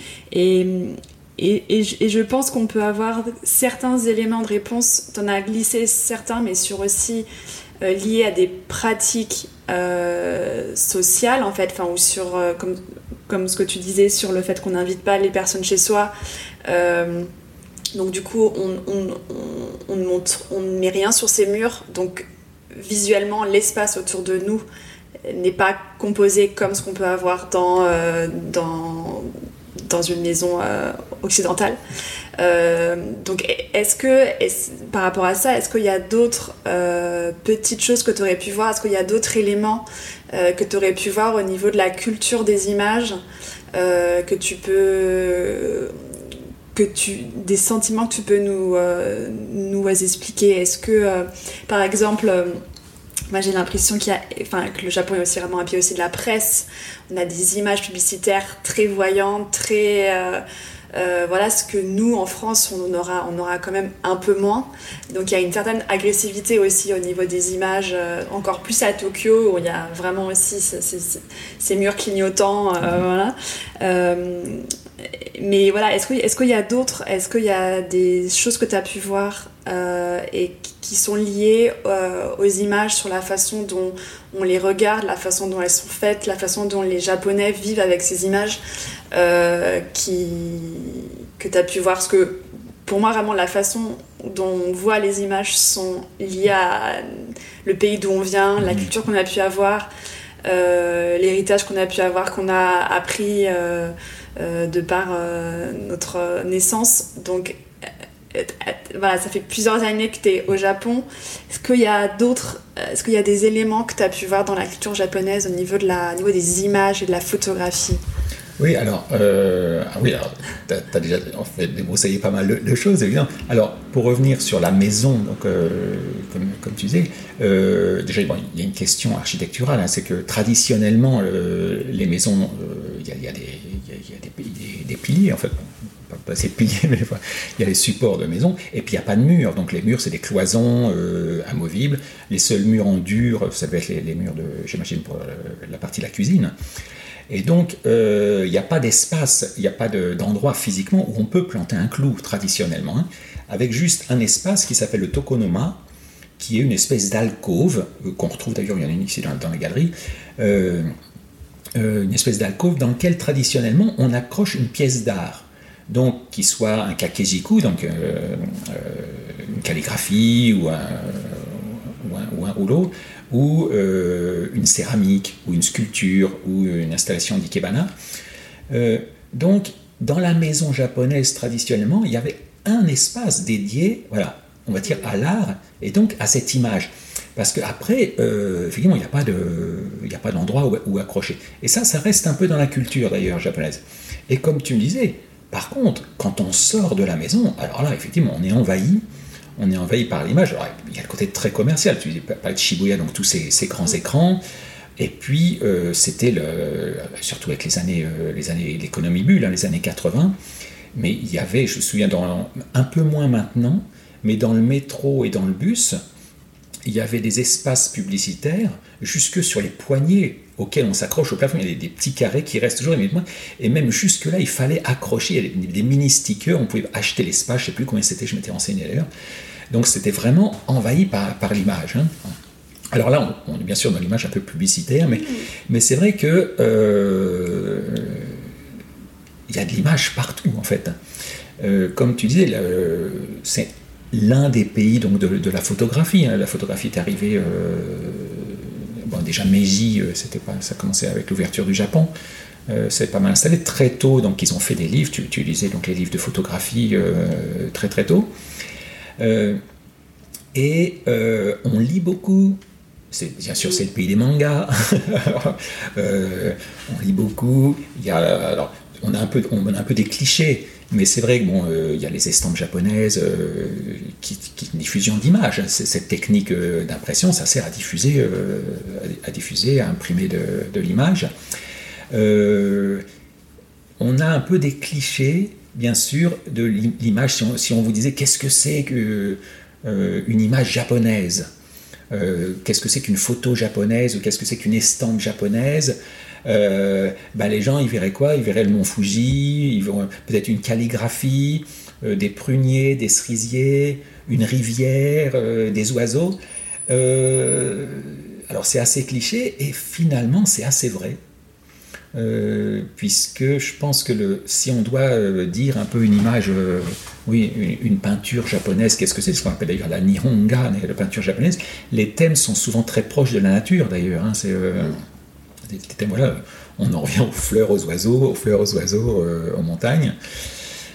Et, je pense qu'on peut avoir certains éléments de réponse, tu en as glissé certains, mais sur aussi euh, liés à des pratiques sociales, en fait, enfin, ou sur, comme, comme ce que tu disais, sur le fait qu'on n'invite pas les personnes chez soi. Donc du coup, on, ne met rien sur ces murs. Donc visuellement, l'espace autour de nous n'est pas composé comme ce qu'on peut avoir dans, euh, dans, une maison euh, occidentale. Euh, donc est-ce que, par rapport à ça, est-ce qu'il y a d'autres petites choses que tu aurais pu voir? Est-ce qu'il y a d'autres éléments que tu aurais pu voir au niveau de la culture des images que tu peux que tu, des sentiments que tu peux nous, euh, expliquer? Est-ce que, euh, par exemple, euh, moi j'ai l'impression qu'il y a, enfin, que le Japon est aussi vraiment un pays aussi de la presse. On a des images publicitaires très voyantes, très, euh, voilà ce que nous en France on aura, on aura quand même un peu moins. Donc il y a une certaine agressivité aussi au niveau des images, euh, encore plus à Tokyo où il y a vraiment aussi ces, murs clignotants. Euh, mhm. voilà. mais voilà, est-ce qu'il est y a d'autres, est-ce qu'il y a des choses que tu as pu voir et qui sont liées aux images sur la façon dont on les regarde, la façon dont elles sont faites, la façon dont les Japonais vivent avec ces images euh, qui, que tu as pu voir Parce que pour moi, vraiment, la façon dont on voit les images sont liées à le pays d'où on vient, la mhm. culture qu'on a pu avoir, euh, l'héritage qu'on a pu avoir, qu'on a appris euh, de par notre naissance. Donc, voilà, ça fait plusieurs années que tu es au Japon. Est-ce qu'il y a d'autres, est-ce qu'il y a des éléments que tu as pu voir dans la culture japonaise au niveau, de la, au niveau des images et de la photographie? Oui, alors, euh, ah oui, tu as, déjà en fait, débroussaillé pas mal de, choses, évidemment. Alors, pour revenir sur la maison, donc, euh, comme, tu disais, euh, déjà, il y a une question architecturale, hein, c'est que traditionnellement, les maisons, il y, a, y, a, des, piliers, en fait, pas ces piliers, mais il y a les supports de maison, et puis il n'y a pas de murs. Donc les murs, c'est des cloisons amovibles. Les seuls murs en dur, ça va être les, murs de, j'imagine, pour la partie de la cuisine. Et donc, euh, il n'y a pas d'espace, il n'y a pas d'endroit physiquement où on peut planter un clou traditionnellement, hein, avec juste un espace qui s'appelle le tokonoma, qui est une espèce d'alcôve, euh, qu'on retrouve d'ailleurs, il y en a une ici dans, dans la galerie, euh, une espèce d'alcôve dans laquelle traditionnellement on accroche une pièce d'art. Donc, qui soit un kakejiku, donc une calligraphie ou un, ou un, ou ou euh, une céramique, ou une sculpture, ou une installation d'ikebana. Euh, donc, dans la maison japonaise traditionnellement, il y avait un espace dédié, voilà, on va dire à l'art et donc à cette image. Parce qu'après, euh, effectivement, il n'y a pas, de, d'endroit où, où, accrocher. Et ça, ça reste un peu dans la culture d'ailleurs japonaise. Et comme tu me disais, par contre, quand on sort de la maison, alors là, effectivement, on est envahi on est envahi par l'image. Il y a le côté très commercial, tu dis pas de Shibuya, donc tous ces, grands écrans. Et puis, euh, c'était le, surtout avec les années, euh, les années, l'économie bulle, hein, les années 80. Mais il y avait, je me souviens, dans, un peu moins maintenant, mais dans le métro et dans le bus, il y avait des espaces publicitaires jusque sur les poignées auxquels on s'accroche au plafond. Il y a des, petits carrés qui restent toujours. Et même jusque-là, il fallait accrocher. Il y avait des, mini stickers. On pouvait acheter l'espace. Je ne sais plus combien c'était. Je m'étais renseigné d'ailleurs. Donc c'était vraiment envahi par, par l'image. Hein. Alors là, on, est bien sûr dans l'image un peu publicitaire, mais, mais c'est vrai que euh, il y a de l'image partout en fait. Euh, comme tu disais, c'est l'un des pays donc de, la photographie. Hein. La photographie est arrivée. Euh, déjà Meiji, pas, ça commençait avec l'ouverture du Japon. c'est pas mal installé très tôt, donc ils ont fait des livres. Tu, tu lisais donc les livres de photographie très très tôt. Euh, et euh, on lit beaucoup. Bien sûr, c'est le pays des mangas. Euh, on lit beaucoup. On a un peu, on a un peu des clichés, mais c'est vrai que bon, il y a les estampes japonaises qui, qui une diffusion d'images. Cette technique d'impression, ça sert à diffuser, à, diffuser, à imprimer de, l'image. on a un peu des clichés bien sûr, de l'image. Si, on, vous disait qu'est-ce que c'est qu'une euh, image japonaise, euh, qu'est-ce que c'est qu'une photo japonaise ou qu'est-ce que c'est qu'une estampe japonaise, euh, bah, les gens ils verraient quoi? Ils verraient le mont Fuji, ils peut-être une calligraphie, des pruniers, des cerisiers, une rivière, des oiseaux. alors c'est assez cliché et finalement c'est assez vrai. Euh, puisque je pense que le, si on doit euh, dire un peu une image, euh, oui, une, peinture japonaise, qu'est-ce que c'est? Ce qu'on appelle d'ailleurs la nihonga, la peinture japonaise, les thèmes sont souvent très proches de la nature d'ailleurs. Hein, voilà, on en revient aux fleurs, aux oiseaux, aux fleurs, aux oiseaux, aux montagnes.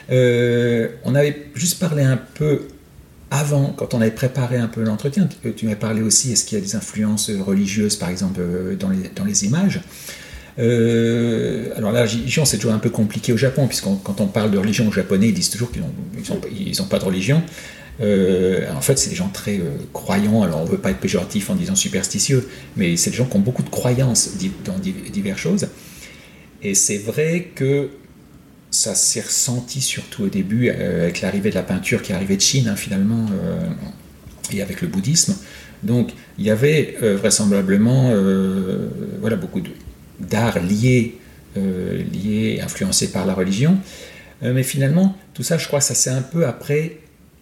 on avait juste parlé un peu avant, quand on avait préparé un peu l'entretien, tu, m'as parlé aussi, est-ce qu'il y a des influences religieuses, par exemple, dans les, dans les images? Euh, alors la religion, c'est toujours un peu compliqué au Japon, puisqu'on quand on parle de religion aux Japonais, ils disent toujours qu'ils n'ont pas de religion. Euh, en fait, c'est des gens très euh, croyants. Alors, on ne veut pas être péjoratif en disant superstitieux, mais c'est des gens qui ont beaucoup de croyances dans diverses choses. Et c'est vrai que ça s'est ressenti surtout au début avec l'arrivée de la peinture qui est arrivée de Chine hein, finalement et avec le bouddhisme. Donc il y avait vraisemblablement voilà, beaucoup d'art lié, lié, influencé par la religion. mais finalement, tout ça, je crois, ça s'est un peu après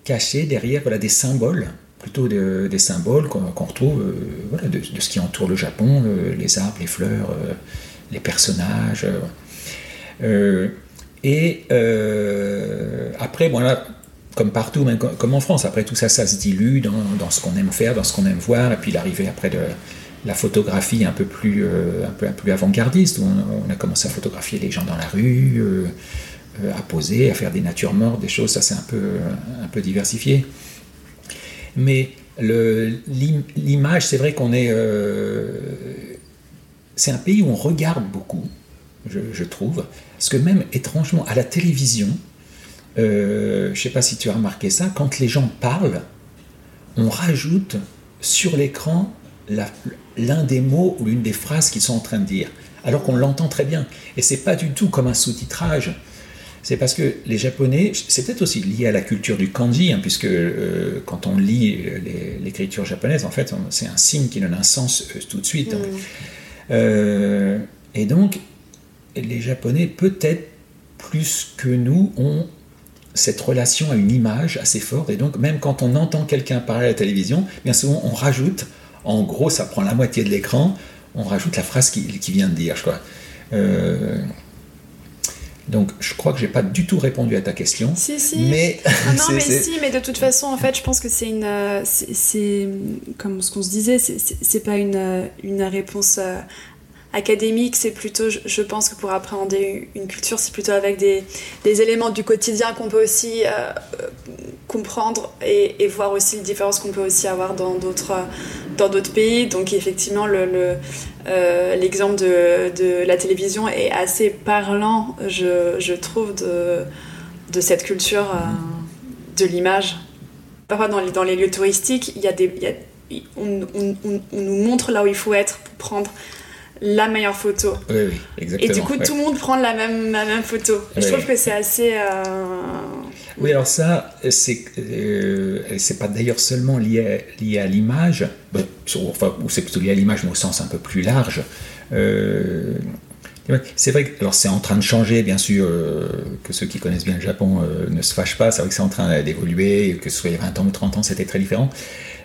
caché derrière voilà, des symboles plutôt des symboles qu'on retrouve euh, voilà, de, ce qui entoure le Japon, euh, les arbres, les fleurs, euh, les personnages. et après, voilà, comme partout, comme en France, après tout ça, ça se dilue dans, dans ce qu'on aime faire, dans ce qu'on aime voir, et puis l'arrivée après de la photographie un peu plus, un peu, un avant-gardiste, où on, a commencé à photographier les gens dans la rue, à poser, à faire des natures mortes, des choses, ça c'est un peu, un peu diversifié. Mais l'image, c'est vrai qu'on est. Euh, c'est un pays où on regarde beaucoup, je, trouve. Parce que même étrangement, à la télévision, euh, je ne sais pas si tu as remarqué ça, quand les gens parlent, on rajoute sur l'écran l'un des mots ou l'une des phrases qu'ils sont en train de dire, alors qu'on l'entend très bien. Et c'est pas du tout comme un sous-titrage c'est parce que les Japonais, c'est peut-être aussi lié à la culture du kanji, hein, puisque euh, quand on lit l'écriture japonaise, en fait, c'est un signe qui donne un sens euh, tout de suite. Euh, et donc, les Japonais, peut-être plus que nous, ont cette relation à une image assez forte. Et donc, même quand on entend quelqu'un parler à la télévision, bien souvent, on rajoute, en gros, ça prend la moitié de l'écran, on rajoute la phrase qu'il qui vient de dire, je crois. Donc, je crois que j'ai pas du tout répondu à ta question. Si, si. Mais ah non, mais si, mais de toute façon, en fait, je pense que c'est une, euh, c'est comme ce qu'on se disait, c'est pas une, euh, une réponse euh, académique, c'est plutôt, je, pense que pour appréhender une culture, c'est plutôt avec des, des, éléments du quotidien qu'on peut aussi comprendre et, voir aussi les différences qu'on peut aussi avoir dans d'autres dans d'autres pays. Donc effectivement, euh, l'exemple de, de, la télévision est assez parlant, je, je trouve, de, de, cette culture euh, de l'image. Parfois, dans les, dans les lieux touristiques, y a des, y a, on, nous montre là où il faut être pour prendre la meilleure photo. Oui, oui, exactement. Et du coup, tout le monde prend la même, la même photo. je trouve que c'est assez. Euh, oui, alors ça, c'est euh, c'est pas d'ailleurs seulement lié, lié à l'image, enfin, c'est plutôt lié à l'image, mais au sens un peu plus large. Euh, c'est vrai que alors c'est en train de changer, bien sûr, euh, que ceux qui connaissent bien le Japon ne se fâchent pas. C'est vrai que c'est en train d'évoluer, que ce soit il y a 20 ans ou 30 ans, c'était très différent.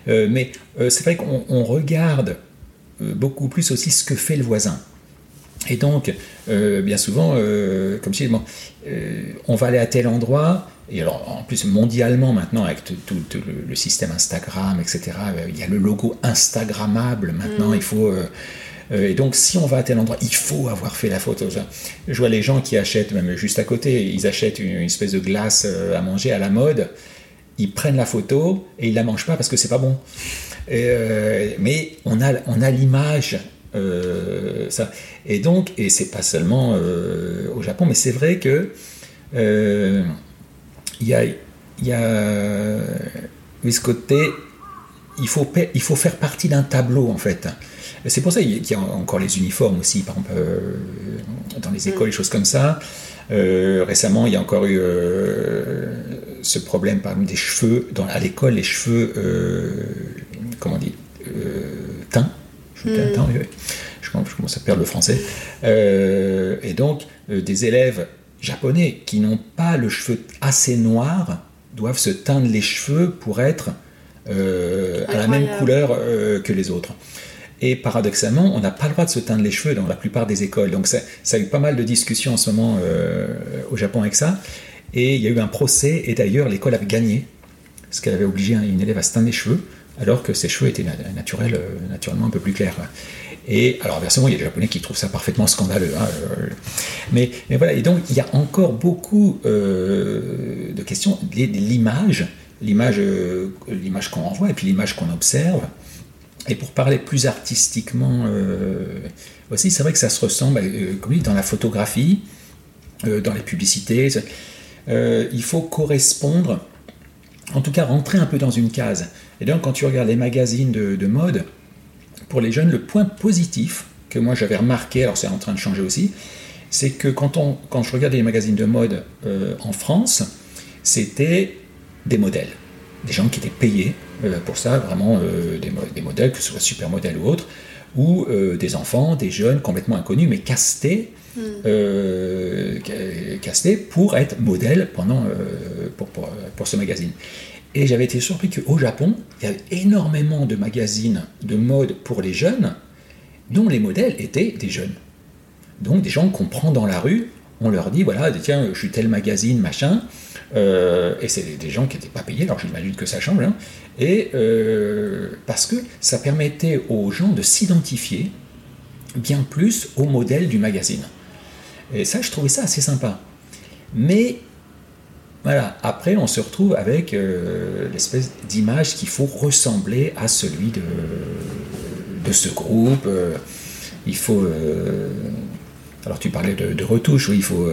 mais c'est vrai qu'on regarde beaucoup plus aussi ce que fait le voisin. Et donc, bien souvent, comme si bon, on va aller à tel endroit, et alors, en plus, mondialement, maintenant, avec tout, le, système Instagram, etc., euh, il y a le logo Instagrammable maintenant. Mm. Il faut. Euh, euh, et donc, si on va à tel endroit, il faut avoir fait la photo. Je vois les gens qui achètent, même juste à côté, ils achètent une, espèce de glace à manger à la mode. Ils prennent la photo et ils la mangent pas parce que c'est pas bon. Mais on a, on a l'image. ça. Et donc, et c'est pas seulement au Japon, mais c'est vrai que il y a, y a ce côté, il faut, il faut faire partie d'un tableau en fait. C'est pour ça qu'il y a encore les uniformes aussi, par exemple, euh, dans les écoles, des choses comme ça. Euh, récemment, il y a encore eu euh, ce problème, par exemple, des cheveux. Dans, à l'école, les cheveux, comment on dit, teints. Je, mm. je, commence à perdre le français. et donc, des élèves japonais qui n'ont pas le cheveu assez noir doivent se teindre les cheveux pour être euh, à la même couleur euh, que les autres. Et paradoxalement, on n'a pas le droit de se teindre les cheveux dans la plupart des écoles. Donc ça, a eu pas mal de discussions en ce moment euh, au Japon avec ça. Et il y a eu un procès, et d'ailleurs l'école avait gagné, parce qu'elle avait obligé une élève à se teindre les cheveux, alors que ses cheveux étaient naturels, naturellement un peu plus clairs. Et alors, inversement, il y a des Japonais qui trouvent ça parfaitement scandaleux. Hein, euh, mais, voilà, et donc il y a encore beaucoup euh, de questions. L'image, l'image, euh, l'image qu'on envoie et puis l'image qu'on observe. Et pour parler plus artistiquement aussi, c'est vrai que ça se ressemble, comme dit, dans la photographie, dans les publicités. il faut correspondre, en tout cas rentrer un peu dans une case. Et donc, quand tu regardes les magazines de, de mode, pour les jeunes, le point positif que moi j'avais remarqué, alors c'est en train de changer aussi, c'est que quand, on, quand je regardais les magazines de mode en France, c'était des modèles, des gens qui étaient payés pour ça, vraiment des, des, modèles, que ce soit supermodèles ou autres, ou des enfants, des jeunes complètement inconnus, mais castés Hmm. Euh, casté pour être modèle pendant, euh, pour, pour, ce magazine. Et j'avais été surpris qu'au Japon, il y avait énormément de magazines de mode pour les jeunes, dont les modèles étaient des jeunes. Donc des gens qu'on prend dans la rue, on leur dit, voilà, tiens, je suis tel magazine, machin, euh, et c'est des gens qui n'étaient pas payés, alors j'imagine que ça change, hein. et parce que ça permettait aux gens de s'identifier bien plus au modèle du magazine. Et ça, je trouvais ça assez sympa. Mais voilà, après, on se retrouve avec euh, l'espèce d'image qu'il faut ressembler à celui de, ce groupe. Euh, il faut. Euh, alors, tu parlais de, de retouche, oui, il faut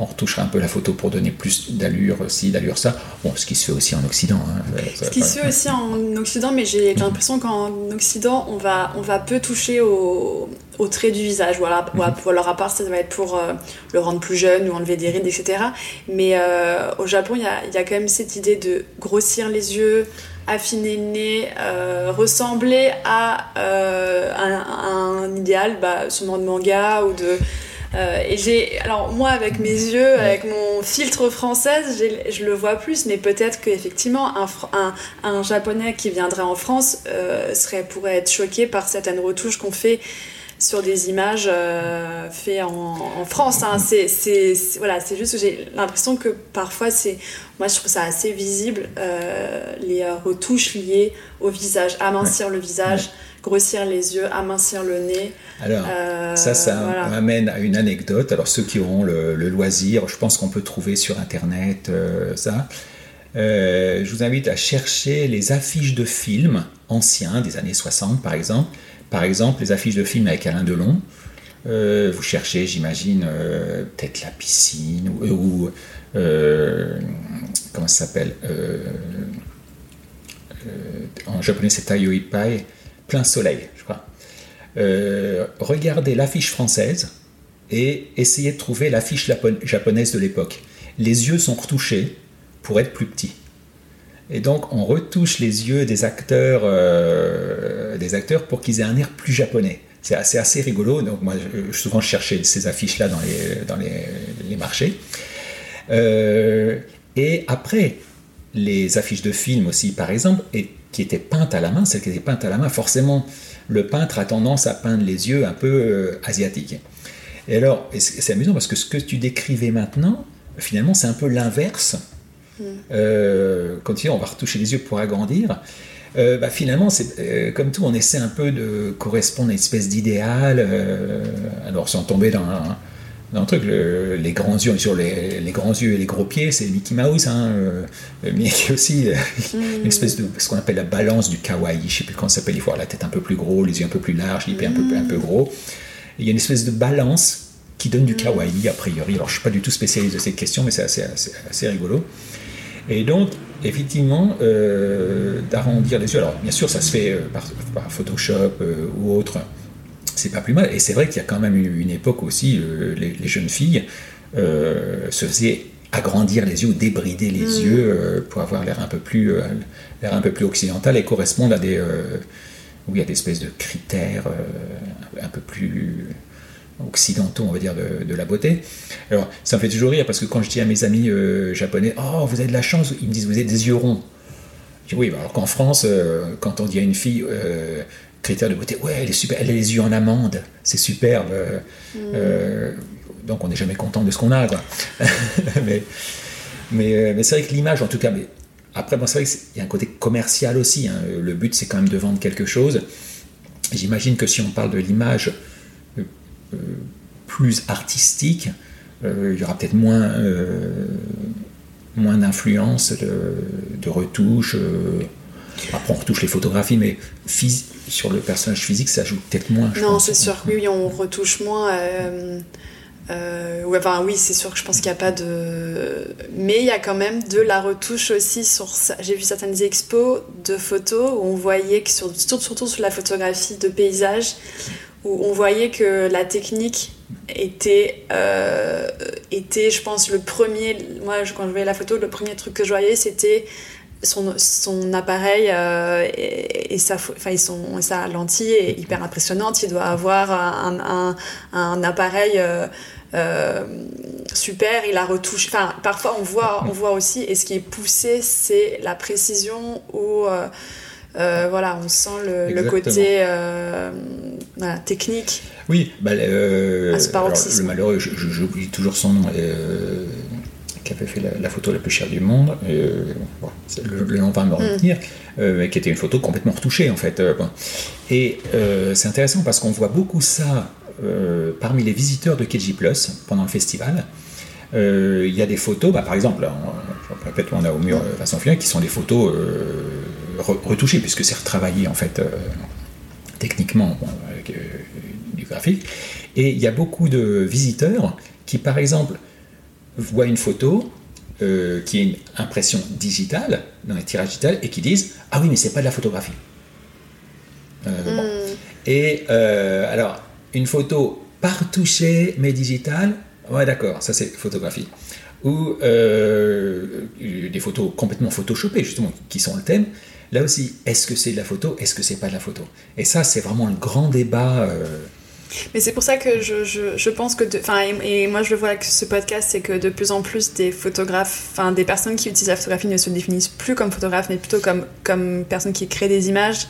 on retouchera un peu la photo pour donner plus d'allure ci, d'allure ça. Bon, ce qui se fait aussi en Occident. Hein, ce qui se fait aussi en Occident, mais j'ai l'impression qu'en Occident, on va, on va peu toucher au, au trait du visage. Voilà, mhm. pour alors à part ça va être pour euh, le rendre plus jeune ou enlever des rides, etc. Mais euh, au Japon, il y a, y a, quand même cette idée de grossir les yeux, affiner le nez, euh, ressembler à un, un, idéal, bah, sûrement de manga ou de euh, et j'ai, alors moi avec mes yeux, avec mon filtre française, je le vois plus, mais peut-être qu'effectivement un, un, un, japonais qui viendrait en France euh, serait pourrait être choqué par certaines retouches qu'on fait sur des images euh, faites en, en, France. Hein. C'est, c'est, voilà, c'est juste que j'ai l'impression que parfois c'est, moi je trouve ça assez visible euh, les retouches liées au visage, amincir le visage grossir les yeux, amincir le nez. Alors, euh, ça, ça m'amène à une anecdote. Alors, ceux qui auront le, loisir, je pense qu'on peut trouver sur Internet euh, ça. Euh, je vous invite à chercher les affiches de films anciens, des années 60 par exemple. Par exemple, les affiches de films avec Alain Delon. vous cherchez, j'imagine, peut-être la piscine ou, comment ça s'appelle En japonais, c'est Taiyo Pai plein soleil, je crois. Euh, regardez l'affiche française et essayez de trouver l'affiche japonaise de l'époque. Les yeux sont retouchés pour être plus petits. Et donc on retouche les yeux des acteurs, euh, des acteurs pour qu'ils aient un air plus japonais. C'est assez, rigolo. Donc moi, je, souvent, je cherchais ces affiches-là dans les, dans les, marchés. Euh, et après, les affiches de films aussi, par exemple, et qui étaient peintes à la main, celles qui étaient peintes à la main, forcément, le peintre a tendance à peindre les yeux un peu euh, asiatiques. Et alors, c'est amusant parce que ce que tu décrivais maintenant, finalement, c'est un peu l'inverse. Mm. Euh, quand tu dis on va retoucher les yeux pour agrandir, euh, bah, finalement, c'est comme tout, on essaie un peu de correspondre à une espèce d'idéal. alors, sans tomber dans un, un truc, les grands yeux sur les, grands yeux et les gros pieds, c'est Mickey Mouse, hein, euh, mais il y a aussi euh, une espèce de ce qu'on appelle la balance du kawaii. Je sais plus comment ça s'appelle. Il faut avoir la tête un peu plus gros, les yeux un peu plus larges, les pieds un peu un peu gros. il y a une espèce de balance qui donne du kawaii a priori. Alors je suis pas du tout spécialiste de cette question, mais c'est assez, assez, rigolo. Et donc effectivement euh, d'arrondir les yeux. Alors bien sûr ça se fait par, par Photoshop ou autre c'est pas plus mal. Et c'est vrai qu'il y a quand même une, une époque aussi, euh, les, jeunes filles euh, se faisaient agrandir les yeux ou débrider les mm. yeux euh, pour avoir l'air un peu plus l'air un peu plus occidental et correspondre à des où il y a des espèces de critères un peu plus occidentaux, on va dire, de, la beauté. Alors, ça me fait toujours rire parce que quand je dis à mes amis japonais, oh, vous avez de la chance, ils me disent, vous avez des yeux ronds. Je dis, oui, alors qu'en France, quand on dit à une fille, critère de beauté. Ouais, elle est super, elle a les yeux en amande, c'est superbe. Mm. Euh, donc on n'est jamais content de ce qu'on a, quoi. mais mais, euh, mais c'est vrai que l'image, en tout cas, mais après, bon, c'est vrai qu'il y a un côté commercial aussi. Hein. Le but, c'est quand même de vendre quelque chose. J'imagine que si on parle de l'image euh, plus artistique, il y aura peut-être moins, moins d'influence de, de retouches. Après, on retouche les photographies, mais sur le personnage physique, ça joue peut-être moins. non, c'est sûr. Oui, on retouche moins. Euh, euh, enfin, oui, c'est sûr que je pense qu'il n'y a pas de. Mais il y a quand même de la retouche aussi sur. J'ai vu certaines expos de photos où on voyait que, sur... surtout sur la photographie de paysage, où on voyait que la technique était, était, je pense, le premier. Moi, quand je voyais la photo, le premier truc que je voyais, c'était son, son appareil et, sa, enfin, son, sa lentille est hyper impressionnante. Il doit avoir un, un, un appareil euh, super, il a retouché. Enfin, parfois on voit, on voit aussi, et ce qui est poussé, c'est la précision ou euh, euh, voilà, on sent le, côté technique. Oui, bah, le malheureux, j'oublie toujours son nom. Qui avait fait la, photo la plus chère du monde, le, nom va me mm. retenir, qui était une photo complètement retouchée en fait. Et c'est intéressant parce qu'on voit beaucoup ça euh, parmi les visiteurs de KG Plus pendant le festival. Euh, il y a des photos, bah, par exemple, on, répète, on a au mur euh, façon finale, qui sont des photos retouchées, puisque c'est retravaillé en fait techniquement avec du graphique. Et il y a beaucoup de visiteurs qui, par exemple, voient une photo qui est une impression digitale, dans les tirages digitales, et qui disent Ah oui, mais c'est pas de la photographie. Hmm. Et alors, une photo par toucher mais digitale, ouais d'accord, ça c'est photographie. Ou euh, des photos complètement photoshopées justement, qui sont le thème. Là aussi, est-ce que c'est de la photo, est-ce que c'est pas de la photo? Et ça, c'est vraiment le grand débat. Euh, mais c'est pour ça que je, je, pense que, enfin, et, moi je le vois avec ce podcast, c'est que de plus en plus des photographes, enfin des personnes qui utilisent la photographie ne se définissent plus comme photographes, mais plutôt comme, comme personnes qui créent des images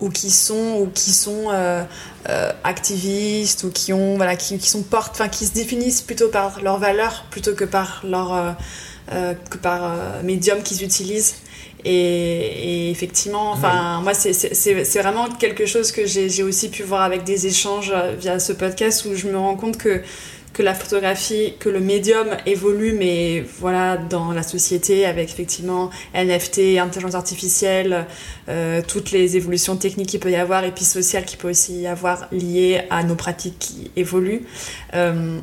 ou qui sont ou qui sont euh, euh, activistes ou qui ont voilà qui, qui sont enfin qui se définissent plutôt par leurs valeurs plutôt que par leur euh, que par médium qu'ils utilisent et, effectivement enfin moi c'est vraiment quelque chose que j'ai aussi pu voir avec des échanges via ce podcast où je me rends compte que que la photographie, que le médium évolue, mais voilà, dans la société, avec effectivement NFT, intelligence artificielle, euh, toutes les évolutions techniques qu'il peut y avoir, et puis sociales qu'il peut aussi y avoir liées à nos pratiques qui évoluent. Euh,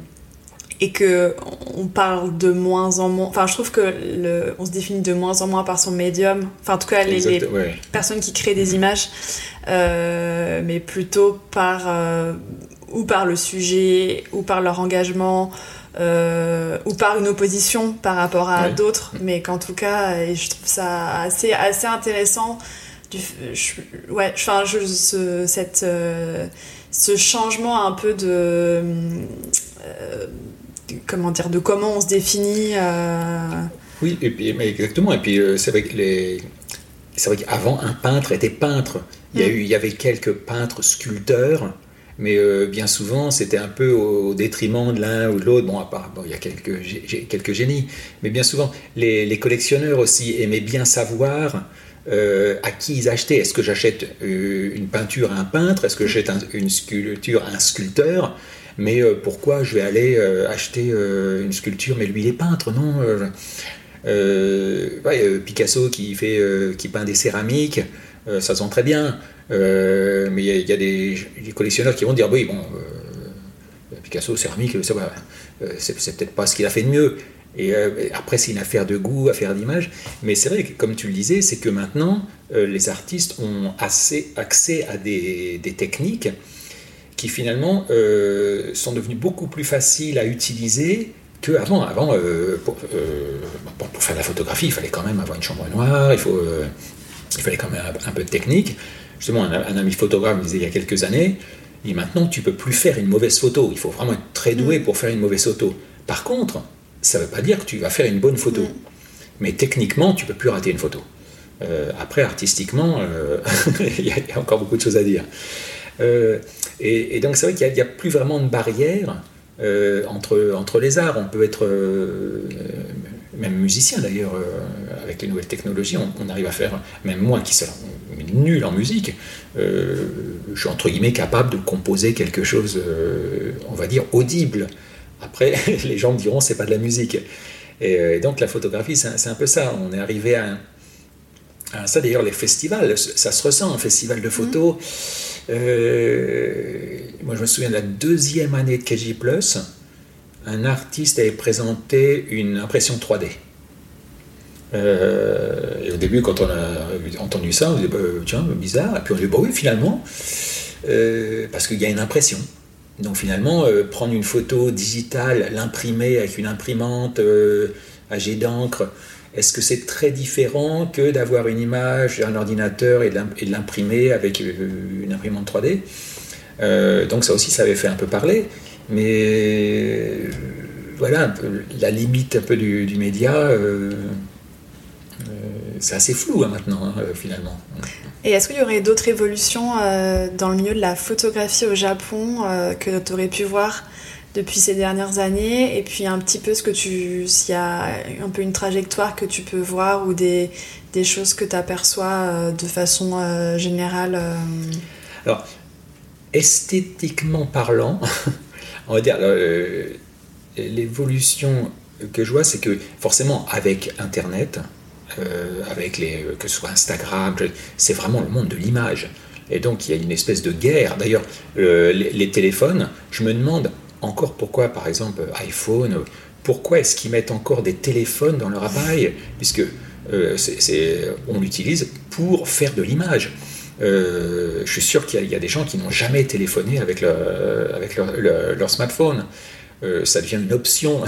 et que on parle de moins en moins. Enfin, je trouve que le, on se définit de moins en moins par son médium. Enfin, en tout cas, les, personnes qui créent des images, euh, mais plutôt par ou par le sujet, ou par leur engagement, euh, ou par une opposition par rapport à d'autres, mais qu'en tout cas, je trouve ça assez, assez intéressant. Du, ouais, enfin, je, ce, cette, euh, ce changement un peu de. Euh, comment dire, de comment on se définit. Oui, et puis, exactement. Et puis, c'est vrai que les. C'est vrai qu'avant, un peintre était peintre. Il y, a mm. eu, il y avait quelques peintres sculpteurs mais euh, bien souvent c'était un peu au, détriment de l'un ou de l'autre. Bon, à part, bon, il y a quelques, quelques génies, mais bien souvent les, collectionneurs aussi aimaient bien savoir euh, à qui ils achetaient. Est-ce que j'achète euh, une peinture à un peintre? Est-ce que j'achète une sculpture à un sculpteur? Mais pourquoi je vais aller acheter une sculpture? Mais lui, il est peintre, non Picasso qui, fait, qui peint des céramiques, ça sent très bien. Euh, mais il y, a, des, collectionneurs qui vont dire oui, bon, euh, Picasso, céramique, euh, c'est peut-être pas ce qu'il a fait de mieux. Et après, c'est une affaire de goût, affaire d'image. Mais c'est vrai que, comme tu le disais, c'est que maintenant, les artistes ont assez accès à des, techniques qui finalement sont devenues beaucoup plus faciles à utiliser qu'avant. Avant, pour, pour, faire de la photographie, il fallait quand même avoir une chambre noire, il, faut, il fallait quand même un peu de technique justement, un, ami photographe me disait il y a quelques années, et maintenant tu peux plus faire une mauvaise photo. Il faut vraiment être très doué mm. pour faire une mauvaise photo. Par contre, ça ne veut pas dire que tu vas faire une bonne photo. Mm. Mais techniquement, tu peux plus rater une photo. Euh, après, artistiquement, euh, il y, a encore beaucoup de choses à dire. Euh, et, donc, c'est vrai qu'il n'y a, plus vraiment de barrière entre, entre les arts. On peut être même musicien d'ailleurs, avec les nouvelles technologies, on, arrive à faire, même moi qui suis nul en musique, euh, je suis entre guillemets capable de composer quelque chose, euh, on va dire, audible. Après, les gens me diront c'est pas de la musique. Et, euh, donc la photographie, c'est un, peu ça. On est arrivé à, ça. D'ailleurs, les festivals, ça se ressent, un festival de photos. Mmh. Moi, je me souviens de la deuxième année de KG Plus, un artiste avait présenté une impression 3D. Euh, et au début, quand on a entendu ça, on dit bah, tiens, bizarre. Et puis on dit bah oui, finalement, euh, parce qu'il y a une impression. donc finalement, prendre une photo digitale, l'imprimer avec une imprimante à jet d'encre, est-ce que c'est très différent que d'avoir une image, un ordinateur et de l'imprimer avec une imprimante 3D Donc ça aussi, ça avait fait un peu parler. Mais voilà, la limite un peu du, média, euh, euh, c'est assez flou hein, maintenant, hein, finalement. Et est-ce qu'il y aurait d'autres évolutions euh, dans le milieu de la photographie au Japon que tu aurais pu voir? Depuis ces dernières années Et puis un petit peu ce que tu. s'il y a un peu une trajectoire que tu peux voir ou des, des choses que tu aperçois de façon générale Alors, esthétiquement parlant, on va dire l'évolution que je vois, c'est que forcément avec Internet, euh, avec les, que ce soit Instagram, c'est vraiment le monde de l'image. Et donc il y a une espèce de guerre. D'ailleurs, les, téléphones, je me demande encore pourquoi, par exemple, iPhone, pourquoi est-ce qu'ils mettent encore des téléphones dans leur appareil? Puisque euh, on l'utilise pour faire de l'image. Euh, je suis sûr qu'il y, a des gens qui n'ont jamais téléphoné avec, avec leur smartphone. Euh, ça devient une option.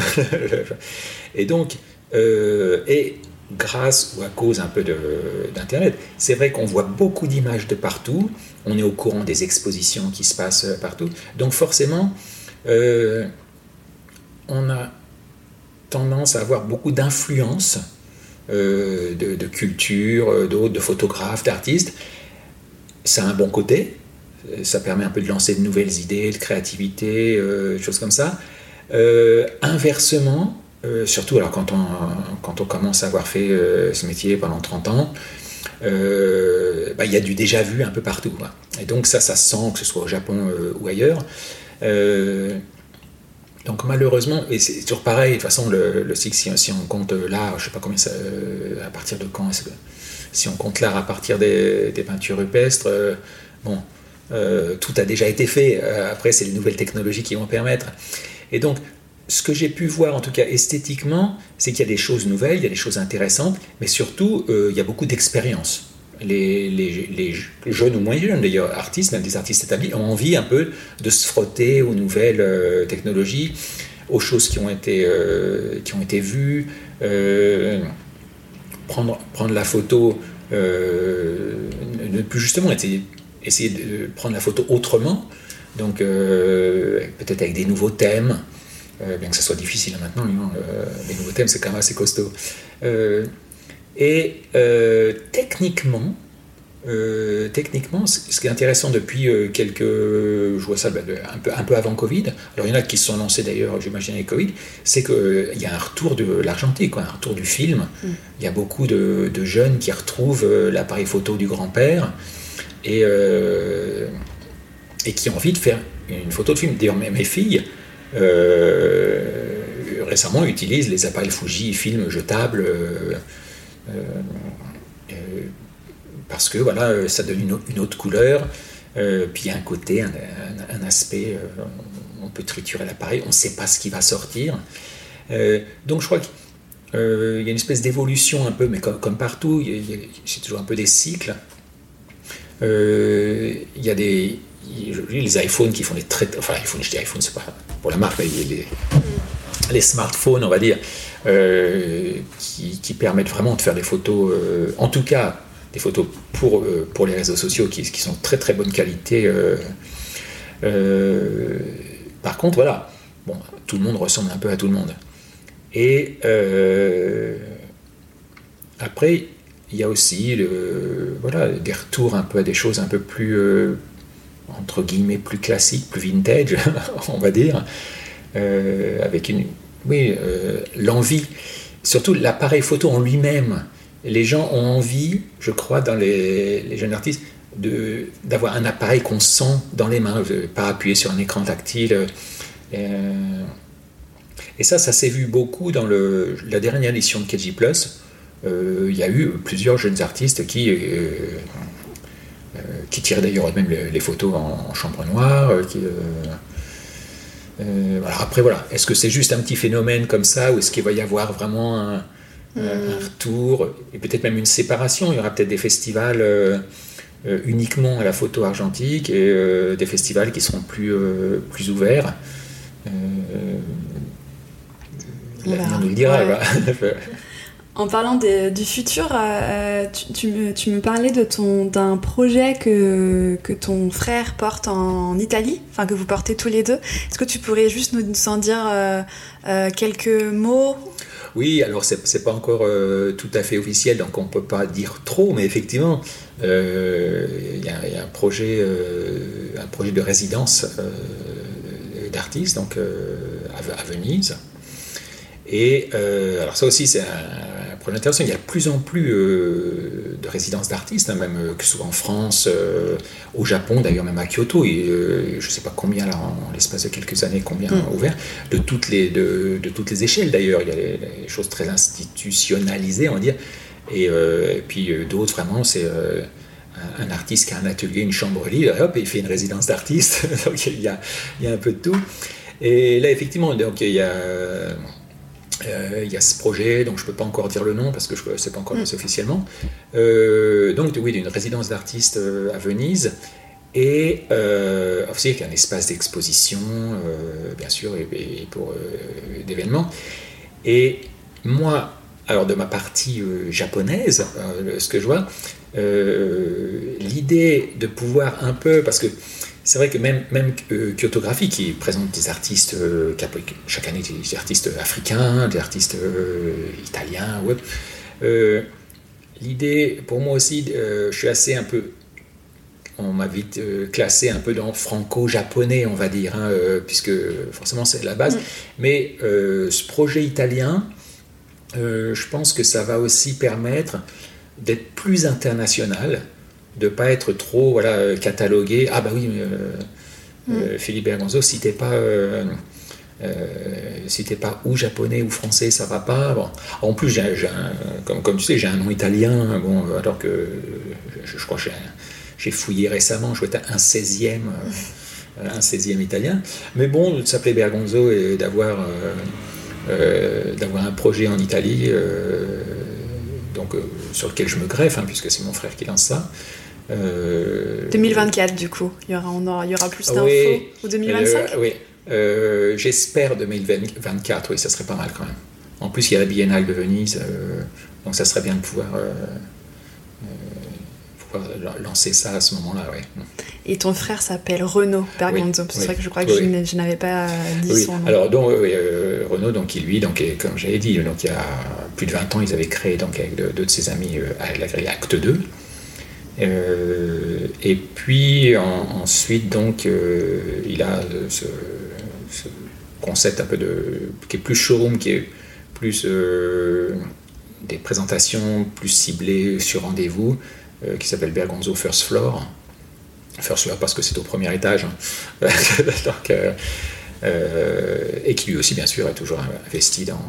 et donc, euh, et grâce ou à cause un peu d'Internet, c'est vrai qu'on voit beaucoup d'images de partout, on est au courant des expositions qui se passent partout, donc forcément, euh, on a tendance à avoir beaucoup d'influence de, de, culture, d'autres, de photographes, d'artistes. Ça a un bon côté, ça permet un peu de lancer de nouvelles idées, de créativité, choses comme ça. Euh, inversement, euh, surtout alors quand on, quand on commence à avoir fait euh, ce métier pendant 30 ans, bah, il y a du déjà vu un peu partout. Et donc ça, ça se sent, que ce soit au Japon ou ailleurs. Donc malheureusement, et c'est toujours pareil, de toute façon, le, le si, on compte l'art, je sais pas combien ça, à partir de quand si on compte l'art à partir des, peintures rupestres, bon, tout a déjà été fait. après, c'est les nouvelles technologies qui vont permettre. Et donc, ce que j'ai pu voir, en tout cas esthétiquement, c'est qu'il y a des choses nouvelles, il y a des choses intéressantes, mais surtout, euh, il y a beaucoup d'expérience. Les, jeunes ou moins jeunes, d'ailleurs, artistes, même des artistes établis, ont envie un peu de se frotter aux nouvelles euh, technologies, aux choses qui ont été, euh, qui ont été vues, prendre, prendre la photo, ne plus justement essayer de prendre la photo autrement, donc euh, peut-être avec des nouveaux thèmes, euh, bien que ce soit difficile maintenant, euh, les nouveaux thèmes c'est quand même assez costaud. Et techniquement, techniquement, ce qui est intéressant depuis quelques, je vois ça ben, un peu, un peu avant Covid, alors il y en a qui se sont lancés d'ailleurs, j'imagine avec Covid, c'est qu'il y a un retour de l'argentique, un retour du film. Mm. Il y a beaucoup de, de jeunes qui retrouvent l'appareil photo du grand-père et et qui ont envie de faire une photo de film. D'ailleurs, mes filles, euh, récemment, utilisent les appareils Fuji film jetables. Euh, euh, parce que voilà, ça donne une, autre couleur, puis il y a un côté, un, aspect, on peut triturer l'appareil, on ne sait pas ce qui va sortir. donc je crois qu'il y a une espèce d'évolution un peu, mais comme, partout, c'est toujours un peu des cycles. Il y a des, les iPhones qui font des très. Enfin, iPhone, je dis iPhone, c'est pas pour la marque, mais les, les smartphones, on va dire, euh, qui, permettent vraiment de faire des photos, euh, en tout cas, des photos pour, euh, les réseaux sociaux qui, sont très très bonne qualité. par contre, voilà, bon, tout le monde ressemble un peu à tout le monde. Et après, il y a aussi voilà, des retours un peu à des choses un peu plus entre guillemets plus classique, plus vintage, on va dire, avec une, oui, euh, l'envie, surtout l'appareil photo en lui-même. Les gens ont envie, je crois, dans les, jeunes artistes, d'avoir un appareil qu'on sent dans les mains, pas appuyer sur un écran tactile. Euh, et ça, ça s'est vu beaucoup dans la dernière édition de KG Plus. Il y a eu plusieurs jeunes artistes qui euh, qui tiraient d'ailleurs eux-mêmes les, photos en, chambre noire. Euh, euh, après, voilà, est-ce que c'est juste un petit phénomène comme ça, ou est-ce qu'il va y avoir vraiment un, hmm. retour, et peut-être même une séparation? Il y aura peut-être des festivals uniquement à la photo argentique et des festivals qui seront plus, plus ouverts. L'avenir nous le dira. En parlant du futur, euh, tu, me, parlais d'un projet que, que ton frère porte en Italie, enfin que vous portez tous les deux. Est-ce que tu pourrais juste nous, en dire euh, euh, quelques mots? Oui, alors c'est pas encore tout à fait officiel, donc on peut pas dire trop, mais effectivement, il y, a un projet, un projet de résidence d'artistes donc à, Venise. Et alors ça aussi, c'est un, projet intéressant. Il y a de plus en plus euh, de résidences d'artistes, hein, même euh, que ce soit en France, euh, au Japon, d'ailleurs même à Kyoto, et je ne sais pas combien, là, en, l'espace de quelques années, combien mm. ouvert, de toutes les, de, de toutes les échelles d'ailleurs. Il y a des choses très institutionnalisées, on va dire, et, puis d'autres, vraiment, c'est un artiste qui a un atelier, une chambre libre, et hop, il fait une résidence d'artiste. donc il y, a, il y, a, un peu de tout. Et là, effectivement, donc il y a euh, il y a ce projet, donc je ne peux pas encore dire le nom parce que je ne sais pas encore mm. officiellement. Euh, donc oui, d'une résidence d'artistes euh, à Venise et aussi avec un espace d'exposition, bien sûr, et, pour d'événements. Et moi, alors de ma partie japonaise, ce que je vois, l'idée de pouvoir un peu, parce que c'est vrai que même, même euh, Kyotographie, qui présente des artistes, euh, chaque année des artistes africains, des artistes euh, italiens, l'idée, pour moi aussi, je suis assez un peu, on m'a vite classé un peu dans franco-japonais, on va dire, hein, puisque forcément c'est la base. Mm. Mais ce projet italien, je pense que ça va aussi permettre d'être plus international de pas être trop voilà, euh, catalogué. Ah bah oui, euh, mm. euh, Philippe Bergonzo, si t'es pas, si pas ou japonais ou français, ça va pas. Bon. En plus, comme, comme tu sais, j'ai un nom italien, bon, alors que je, crois que j'ai fouillé récemment, je être un 16e, un 16e italien. Mais bon, de s'appeler Bergonzo et d'avoir d'avoir un projet en Italie, donc, sur lequel je me greffe, hein, puisque c'est mon frère qui lance ça. 2024 euh, du coup, il y aura, il y aura plus d'infos ou 2025 euh, Oui, euh, j'espère 2024, oui, ça serait pas mal quand même. En plus, il y a la Biennale de Venise, donc ça serait bien de pouvoir, lancer ça à ce moment-là. Oui. Et ton frère s'appelle Renaud Bergonzo, c'est vrai que je crois que je, n'avais pas dit son nom. Alors, donc, Renaud, donc, lui, donc, comme j'avais dit, donc, il y a plus de 20 ans, ils avaient créé donc, avec deux de ses amis la grille Acte 2. Euh, et puis ensuite, donc, euh, il a ce, concept un peu de qui est plus showroom, qui est plus euh, des présentations plus ciblées sur rendez-vous, qui s'appelle Bergonzo First Floor. First Floor parce que c'est au premier étage. Hein. et qui lui aussi, bien sûr, est toujours investi dans,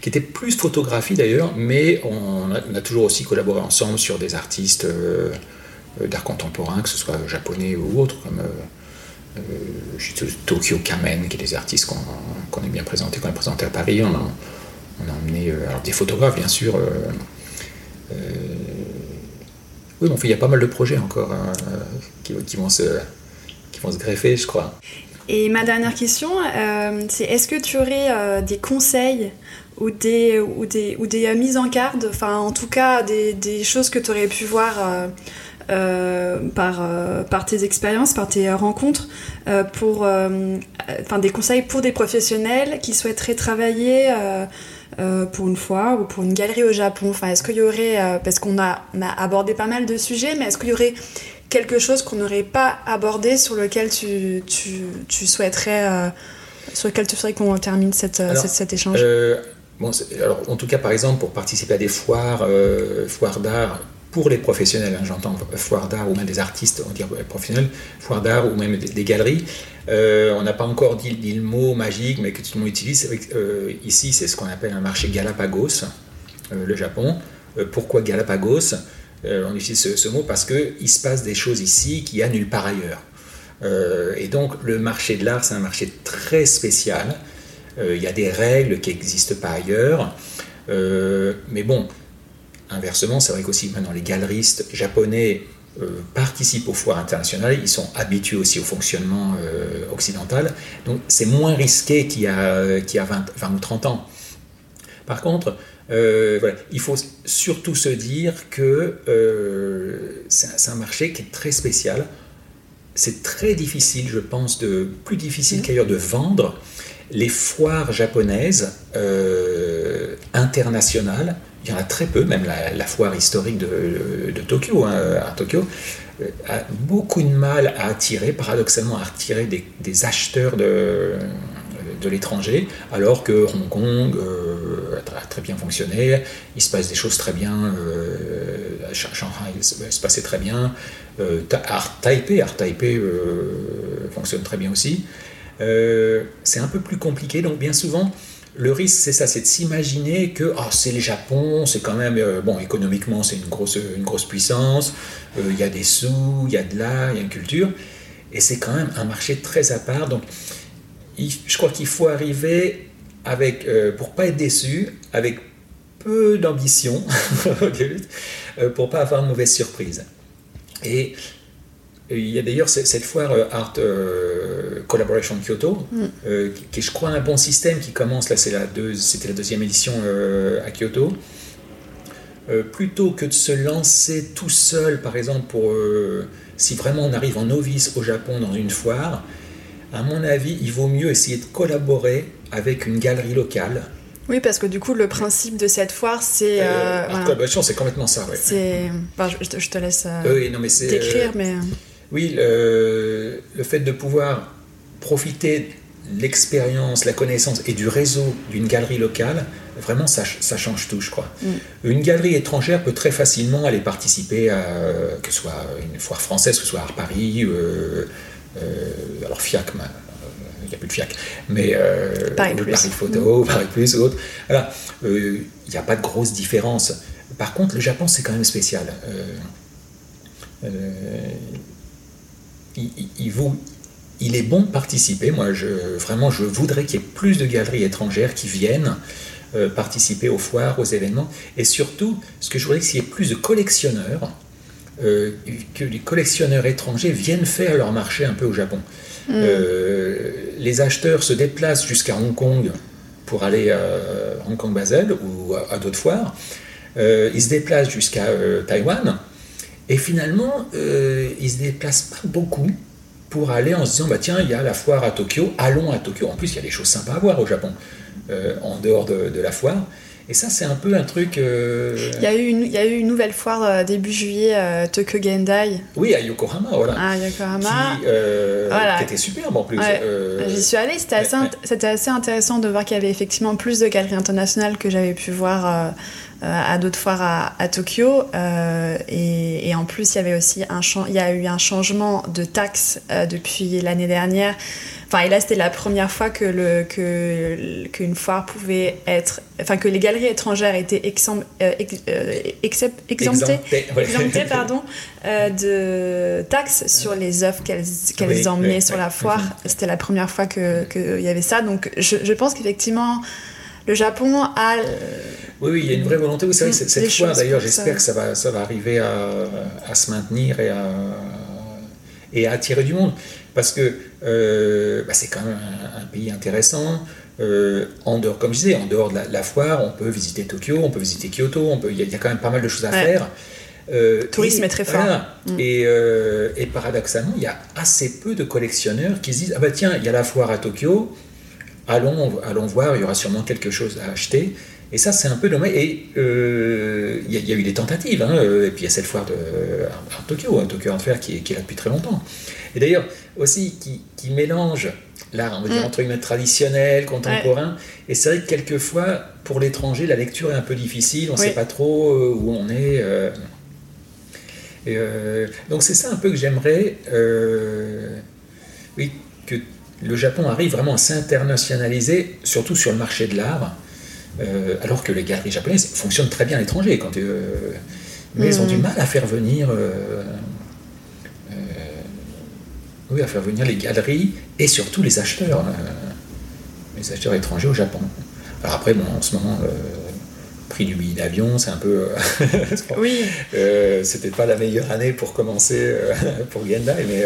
qui était plus photographie d'ailleurs, mais on a, toujours aussi collaboré ensemble sur des artistes euh, d'art contemporain, que ce soit japonais ou autres, comme euh, euh Tokyo Kamen, qui est des artistes qu'on est bien présentés, qu'on a présentés à Paris. On a, emmené euh, alors des photographes, bien sûr. oui, bon, il y a pas mal de projets encore hein, qui vont se greffer, je crois. Et ma dernière question, euh, c'est est-ce que tu aurais euh, des conseils ou des, ou des, ou des euh, mises en garde, enfin en tout cas des, choses que tu aurais pu voir par, par tes expériences, par tes rencontres, pour, enfin des conseils pour des professionnels qui souhaiteraient travailler pour une fois ou pour une galerie au Japon? Est-ce qu'il y aurait, parce qu'on a, on a abordé pas mal de sujets, mais est-ce qu'il y aurait quelque chose qu'on n'aurait pas abordé sur lequel tu, tu, tu souhaiterais euh, sur lequel tu souhaiterais qu'on termine cette, euh, cet échange? euh, bon, alors, En tout cas, par exemple, pour participer à des foires, foires d'art pour les professionnels, hein, j'entends foires d'art ou même des artistes, on dirait professionnels, foires d'art ou même des, galeries, on n'a pas encore dit, le mot magique, mais que tout le monde utilise. ici, c'est ce qu'on appelle un marché Galapagos, le Japon. pourquoi Galapagos? On utilise ce, mot parce qu'il se passe des choses ici qu'il n'y a nulle part ailleurs. Euh, et donc le marché de l'art, c'est un marché très spécial. Euh, il y a des règles qui n'existent pas ailleurs. mais bon, inversement, c'est vrai qu'aussi maintenant les galeristes japonais participent aux foires internationales, ils sont habitués aussi au fonctionnement occidental, donc c'est moins risqué qu'il y a, qu'il y a 20, 20, ou 30 ans. Par contre, voilà, il faut surtout se dire que c'est un marché qui est très spécial c'est très difficile, je pense, de, plus difficile mmh. qu'ailleurs de vendre les foires japonaises euh, internationales. Il y en a très peu, même la, foire historique de, Tokyo, hein, à Tokyo, euh, a beaucoup de mal à attirer, paradoxalement, à attirer des, acheteurs de, de l'étranger, alors que Hong Kong euh, a très bien fonctionné, il se passe des choses très bien, à Shanghai il se passait très bien, euh, Art Taipei, Art Taipei euh, fonctionne très bien aussi. Euh, c'est un peu plus compliqué, donc bien souvent, le risque, c'est ça, c'est de s'imaginer que oh, c'est le Japon, c'est quand même, bon, économiquement, c'est une grosse, une grosse puissance, il y a des sous, il y a de l'art, il y a une culture, et c'est quand même un marché très à part. Donc, je crois qu'il faut arriver avec, pour pas être déçu, avec peu d'ambition, pour pas avoir de mauvaises surprises. Et il y a d'ailleurs cette foire euh, Art euh, Collaboration Kyoto, mm. euh, qui, est, je crois, un bon système qui commence, là, c'était la, la, deuxième édition à Kyoto. plutôt que de se lancer tout seul, par exemple, pour, si vraiment on arrive en novice au Japon dans une foire, à mon avis, il vaut mieux essayer de collaborer avec une galerie locale oui, parce que du coup, le principe de cette foire, c'est. Euh, euh c'est complètement ça, ouais. C'est. je, te laisse euh, oui, non, mais décrire, mais. Euh, oui, le, le, fait de pouvoir profiter de l'expérience, la connaissance et du réseau d'une galerie locale, vraiment, ça, ça, change tout, je crois. Mm. Une galerie étrangère peut très facilement aller participer à, que ce soit une foire française, que ce soit à Paris, alors FIAC, il n'y a plus de FIAC, mais euh, Paris, Plus. Photo, Paris Plus ou autre. Voilà, euh, il n'y a pas de grosse différence. Par contre, le Japon, c'est quand même spécial. Euh, il, il, est bon de participer. Moi, je, vraiment, je voudrais qu'il y ait plus de galeries étrangères qui viennent participer aux foires, aux événements. Et surtout, ce que je voudrais, c'est qu'il y ait plus de collectionneurs, que les collectionneurs étrangers viennent faire leur marché un peu au Japon. Mm. Euh, les acheteurs se déplacent jusqu'à Hong Kong pour aller à Hong Kong Basel ou à, d'autres foires. Euh, ils se déplacent jusqu'à euh, Taïwan. Et finalement, ils se déplacent pas beaucoup pour aller en se disant bah tiens il y a la foire à Tokyo allons à Tokyo en plus il y a des choses sympas à voir au Japon en dehors de, la foire et ça, c'est un peu un truc. Euh, il, y a eu une, il y a eu une nouvelle foire euh, début juillet, euh, Tokyo Gendai. Oui, à Yokohama, voilà. À Yokohama. Qui, qui était superbe en plus. J'y suis allée, c'était assez, assez, intéressant de voir qu'il y avait effectivement plus de galeries internationales que j'avais pu voir à d'autres foires à, à Tokyo. Et, et, en plus, il y avait aussi un, il y a eu un changement de taxe depuis l'année dernière. Enfin, et là, c'était la première fois que le que qu'une foire pouvait être, enfin que les galeries étrangères étaient exemp, euh, euh, exemptées, exemptées, pardon, euh, de taxes sur les œuvres qu'elles qu'elles emmenaient sur la foire. C'était la première fois que qu'il y avait ça. Donc, je, je pense qu'effectivement. Le Japon a. Oui, oui, il y a une vraie volonté. c'est vrai que cette foire, d'ailleurs, j'espère que ça va, ça va arriver à, à se maintenir et à, et à attirer du monde parce que euh, bah, c'est quand même un, pays intéressant. Euh, en dehors, comme je disais, en dehors de la, foire, on peut visiter Tokyo, on peut visiter Kyoto, il y, a quand même pas mal de choses à faire. Euh, tourisme est très fort. Mm. Et, et, paradoxalement, il y a assez peu de collectionneurs qui se disent Ah bah tiens, il y a la foire à Tokyo, allons, allons voir, il y aura sûrement quelque chose à acheter. Et ça, c'est un peu dommage. Et il y, a eu des tentatives. Hein, et puis il y a cette foire de, à, Tokyo, hein, Tokyo Art Fair, qui, qui est là depuis très longtemps. Et d'ailleurs, aussi, qui, qui mélange l'art, on va dire, mm. entre guillemets, traditionnel, contemporain. Et c'est vrai que quelquefois, pour l'étranger, la lecture est un peu difficile, on ne sait pas trop euh, où on est. Euh. Euh, donc c'est ça un peu que j'aimerais, oui, que le Japon arrive vraiment à s'internationaliser, surtout sur le marché de l'art, alors que les galeries japonaises fonctionnent très bien à l'étranger, quand, mais elles ont mm. du mal à faire venir oui, à faire venir les galeries et surtout les acheteurs, euh, les acheteurs étrangers au Japon. Alors après, bon, en ce moment, euh, prix du billet d'avion, c'est un peu. oui. C'était pas la meilleure année pour commencer pour Gendai, mais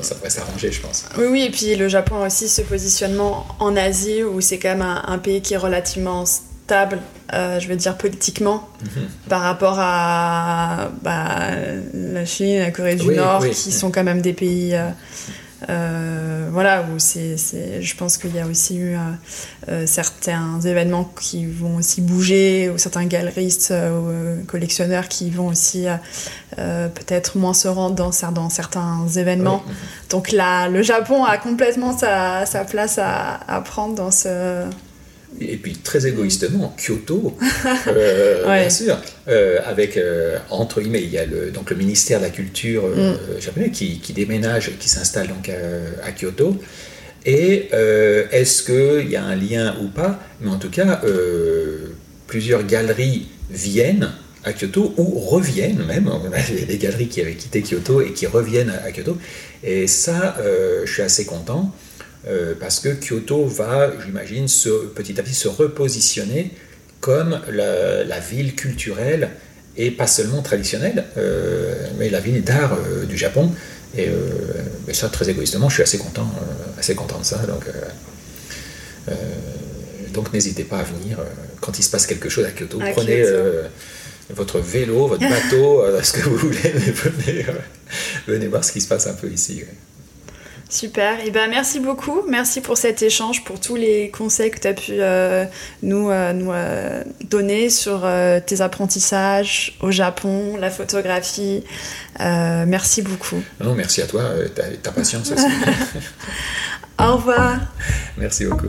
ça pourrait s'arranger, je pense. Oui, oui, et puis le Japon aussi ce positionnement en Asie où c'est quand même un, pays qui est relativement stable, euh, je veux dire politiquement, mhm. par rapport à bah, la Chine, la Corée du Nord, qui sont quand même des pays. Euh, euh, voilà, où c'est, je pense qu'il y a aussi eu certains événements qui vont aussi bouger, ou certains galeristes ou collectionneurs qui vont aussi peut-être moins se rendre dans, dans certains événements. Donc là, le Japon a complètement sa, sa place à, à prendre dans ce, et puis très égoïstement, Kyoto, euh, bien sûr, euh, avec, euh, entre guillemets, il y a le, donc le ministère de la Culture mm. japonais qui, qui, déménage, qui s'installe donc à, Kyoto. Et est-ce qu'il y a un lien ou pas? Mais en tout cas, plusieurs galeries viennent à Kyoto ou reviennent même. On a des galeries qui avaient quitté Kyoto et qui reviennent à Kyoto. Et ça, je suis assez content. Euh, parce que Kyoto va, j'imagine, petit à petit se repositionner comme la, ville culturelle et pas seulement traditionnelle, euh, mais la ville d'art euh, du Japon. Et ça, très égoïstement, je suis assez content, assez content de ça. Donc, donc n'hésitez pas à venir quand il se passe quelque chose à Kyoto. prenez votre vélo, votre bateau, ce que vous voulez, venez, venez voir ce qui se passe un peu ici. Super, et eh ben merci beaucoup, merci pour cet échange, pour tous les conseils que tu as pu euh, nous, euh, nous euh, donner sur tes apprentissages au Japon, la photographie. merci beaucoup. Non, merci à toi, ta, ta patience aussi. au revoir. Merci beaucoup.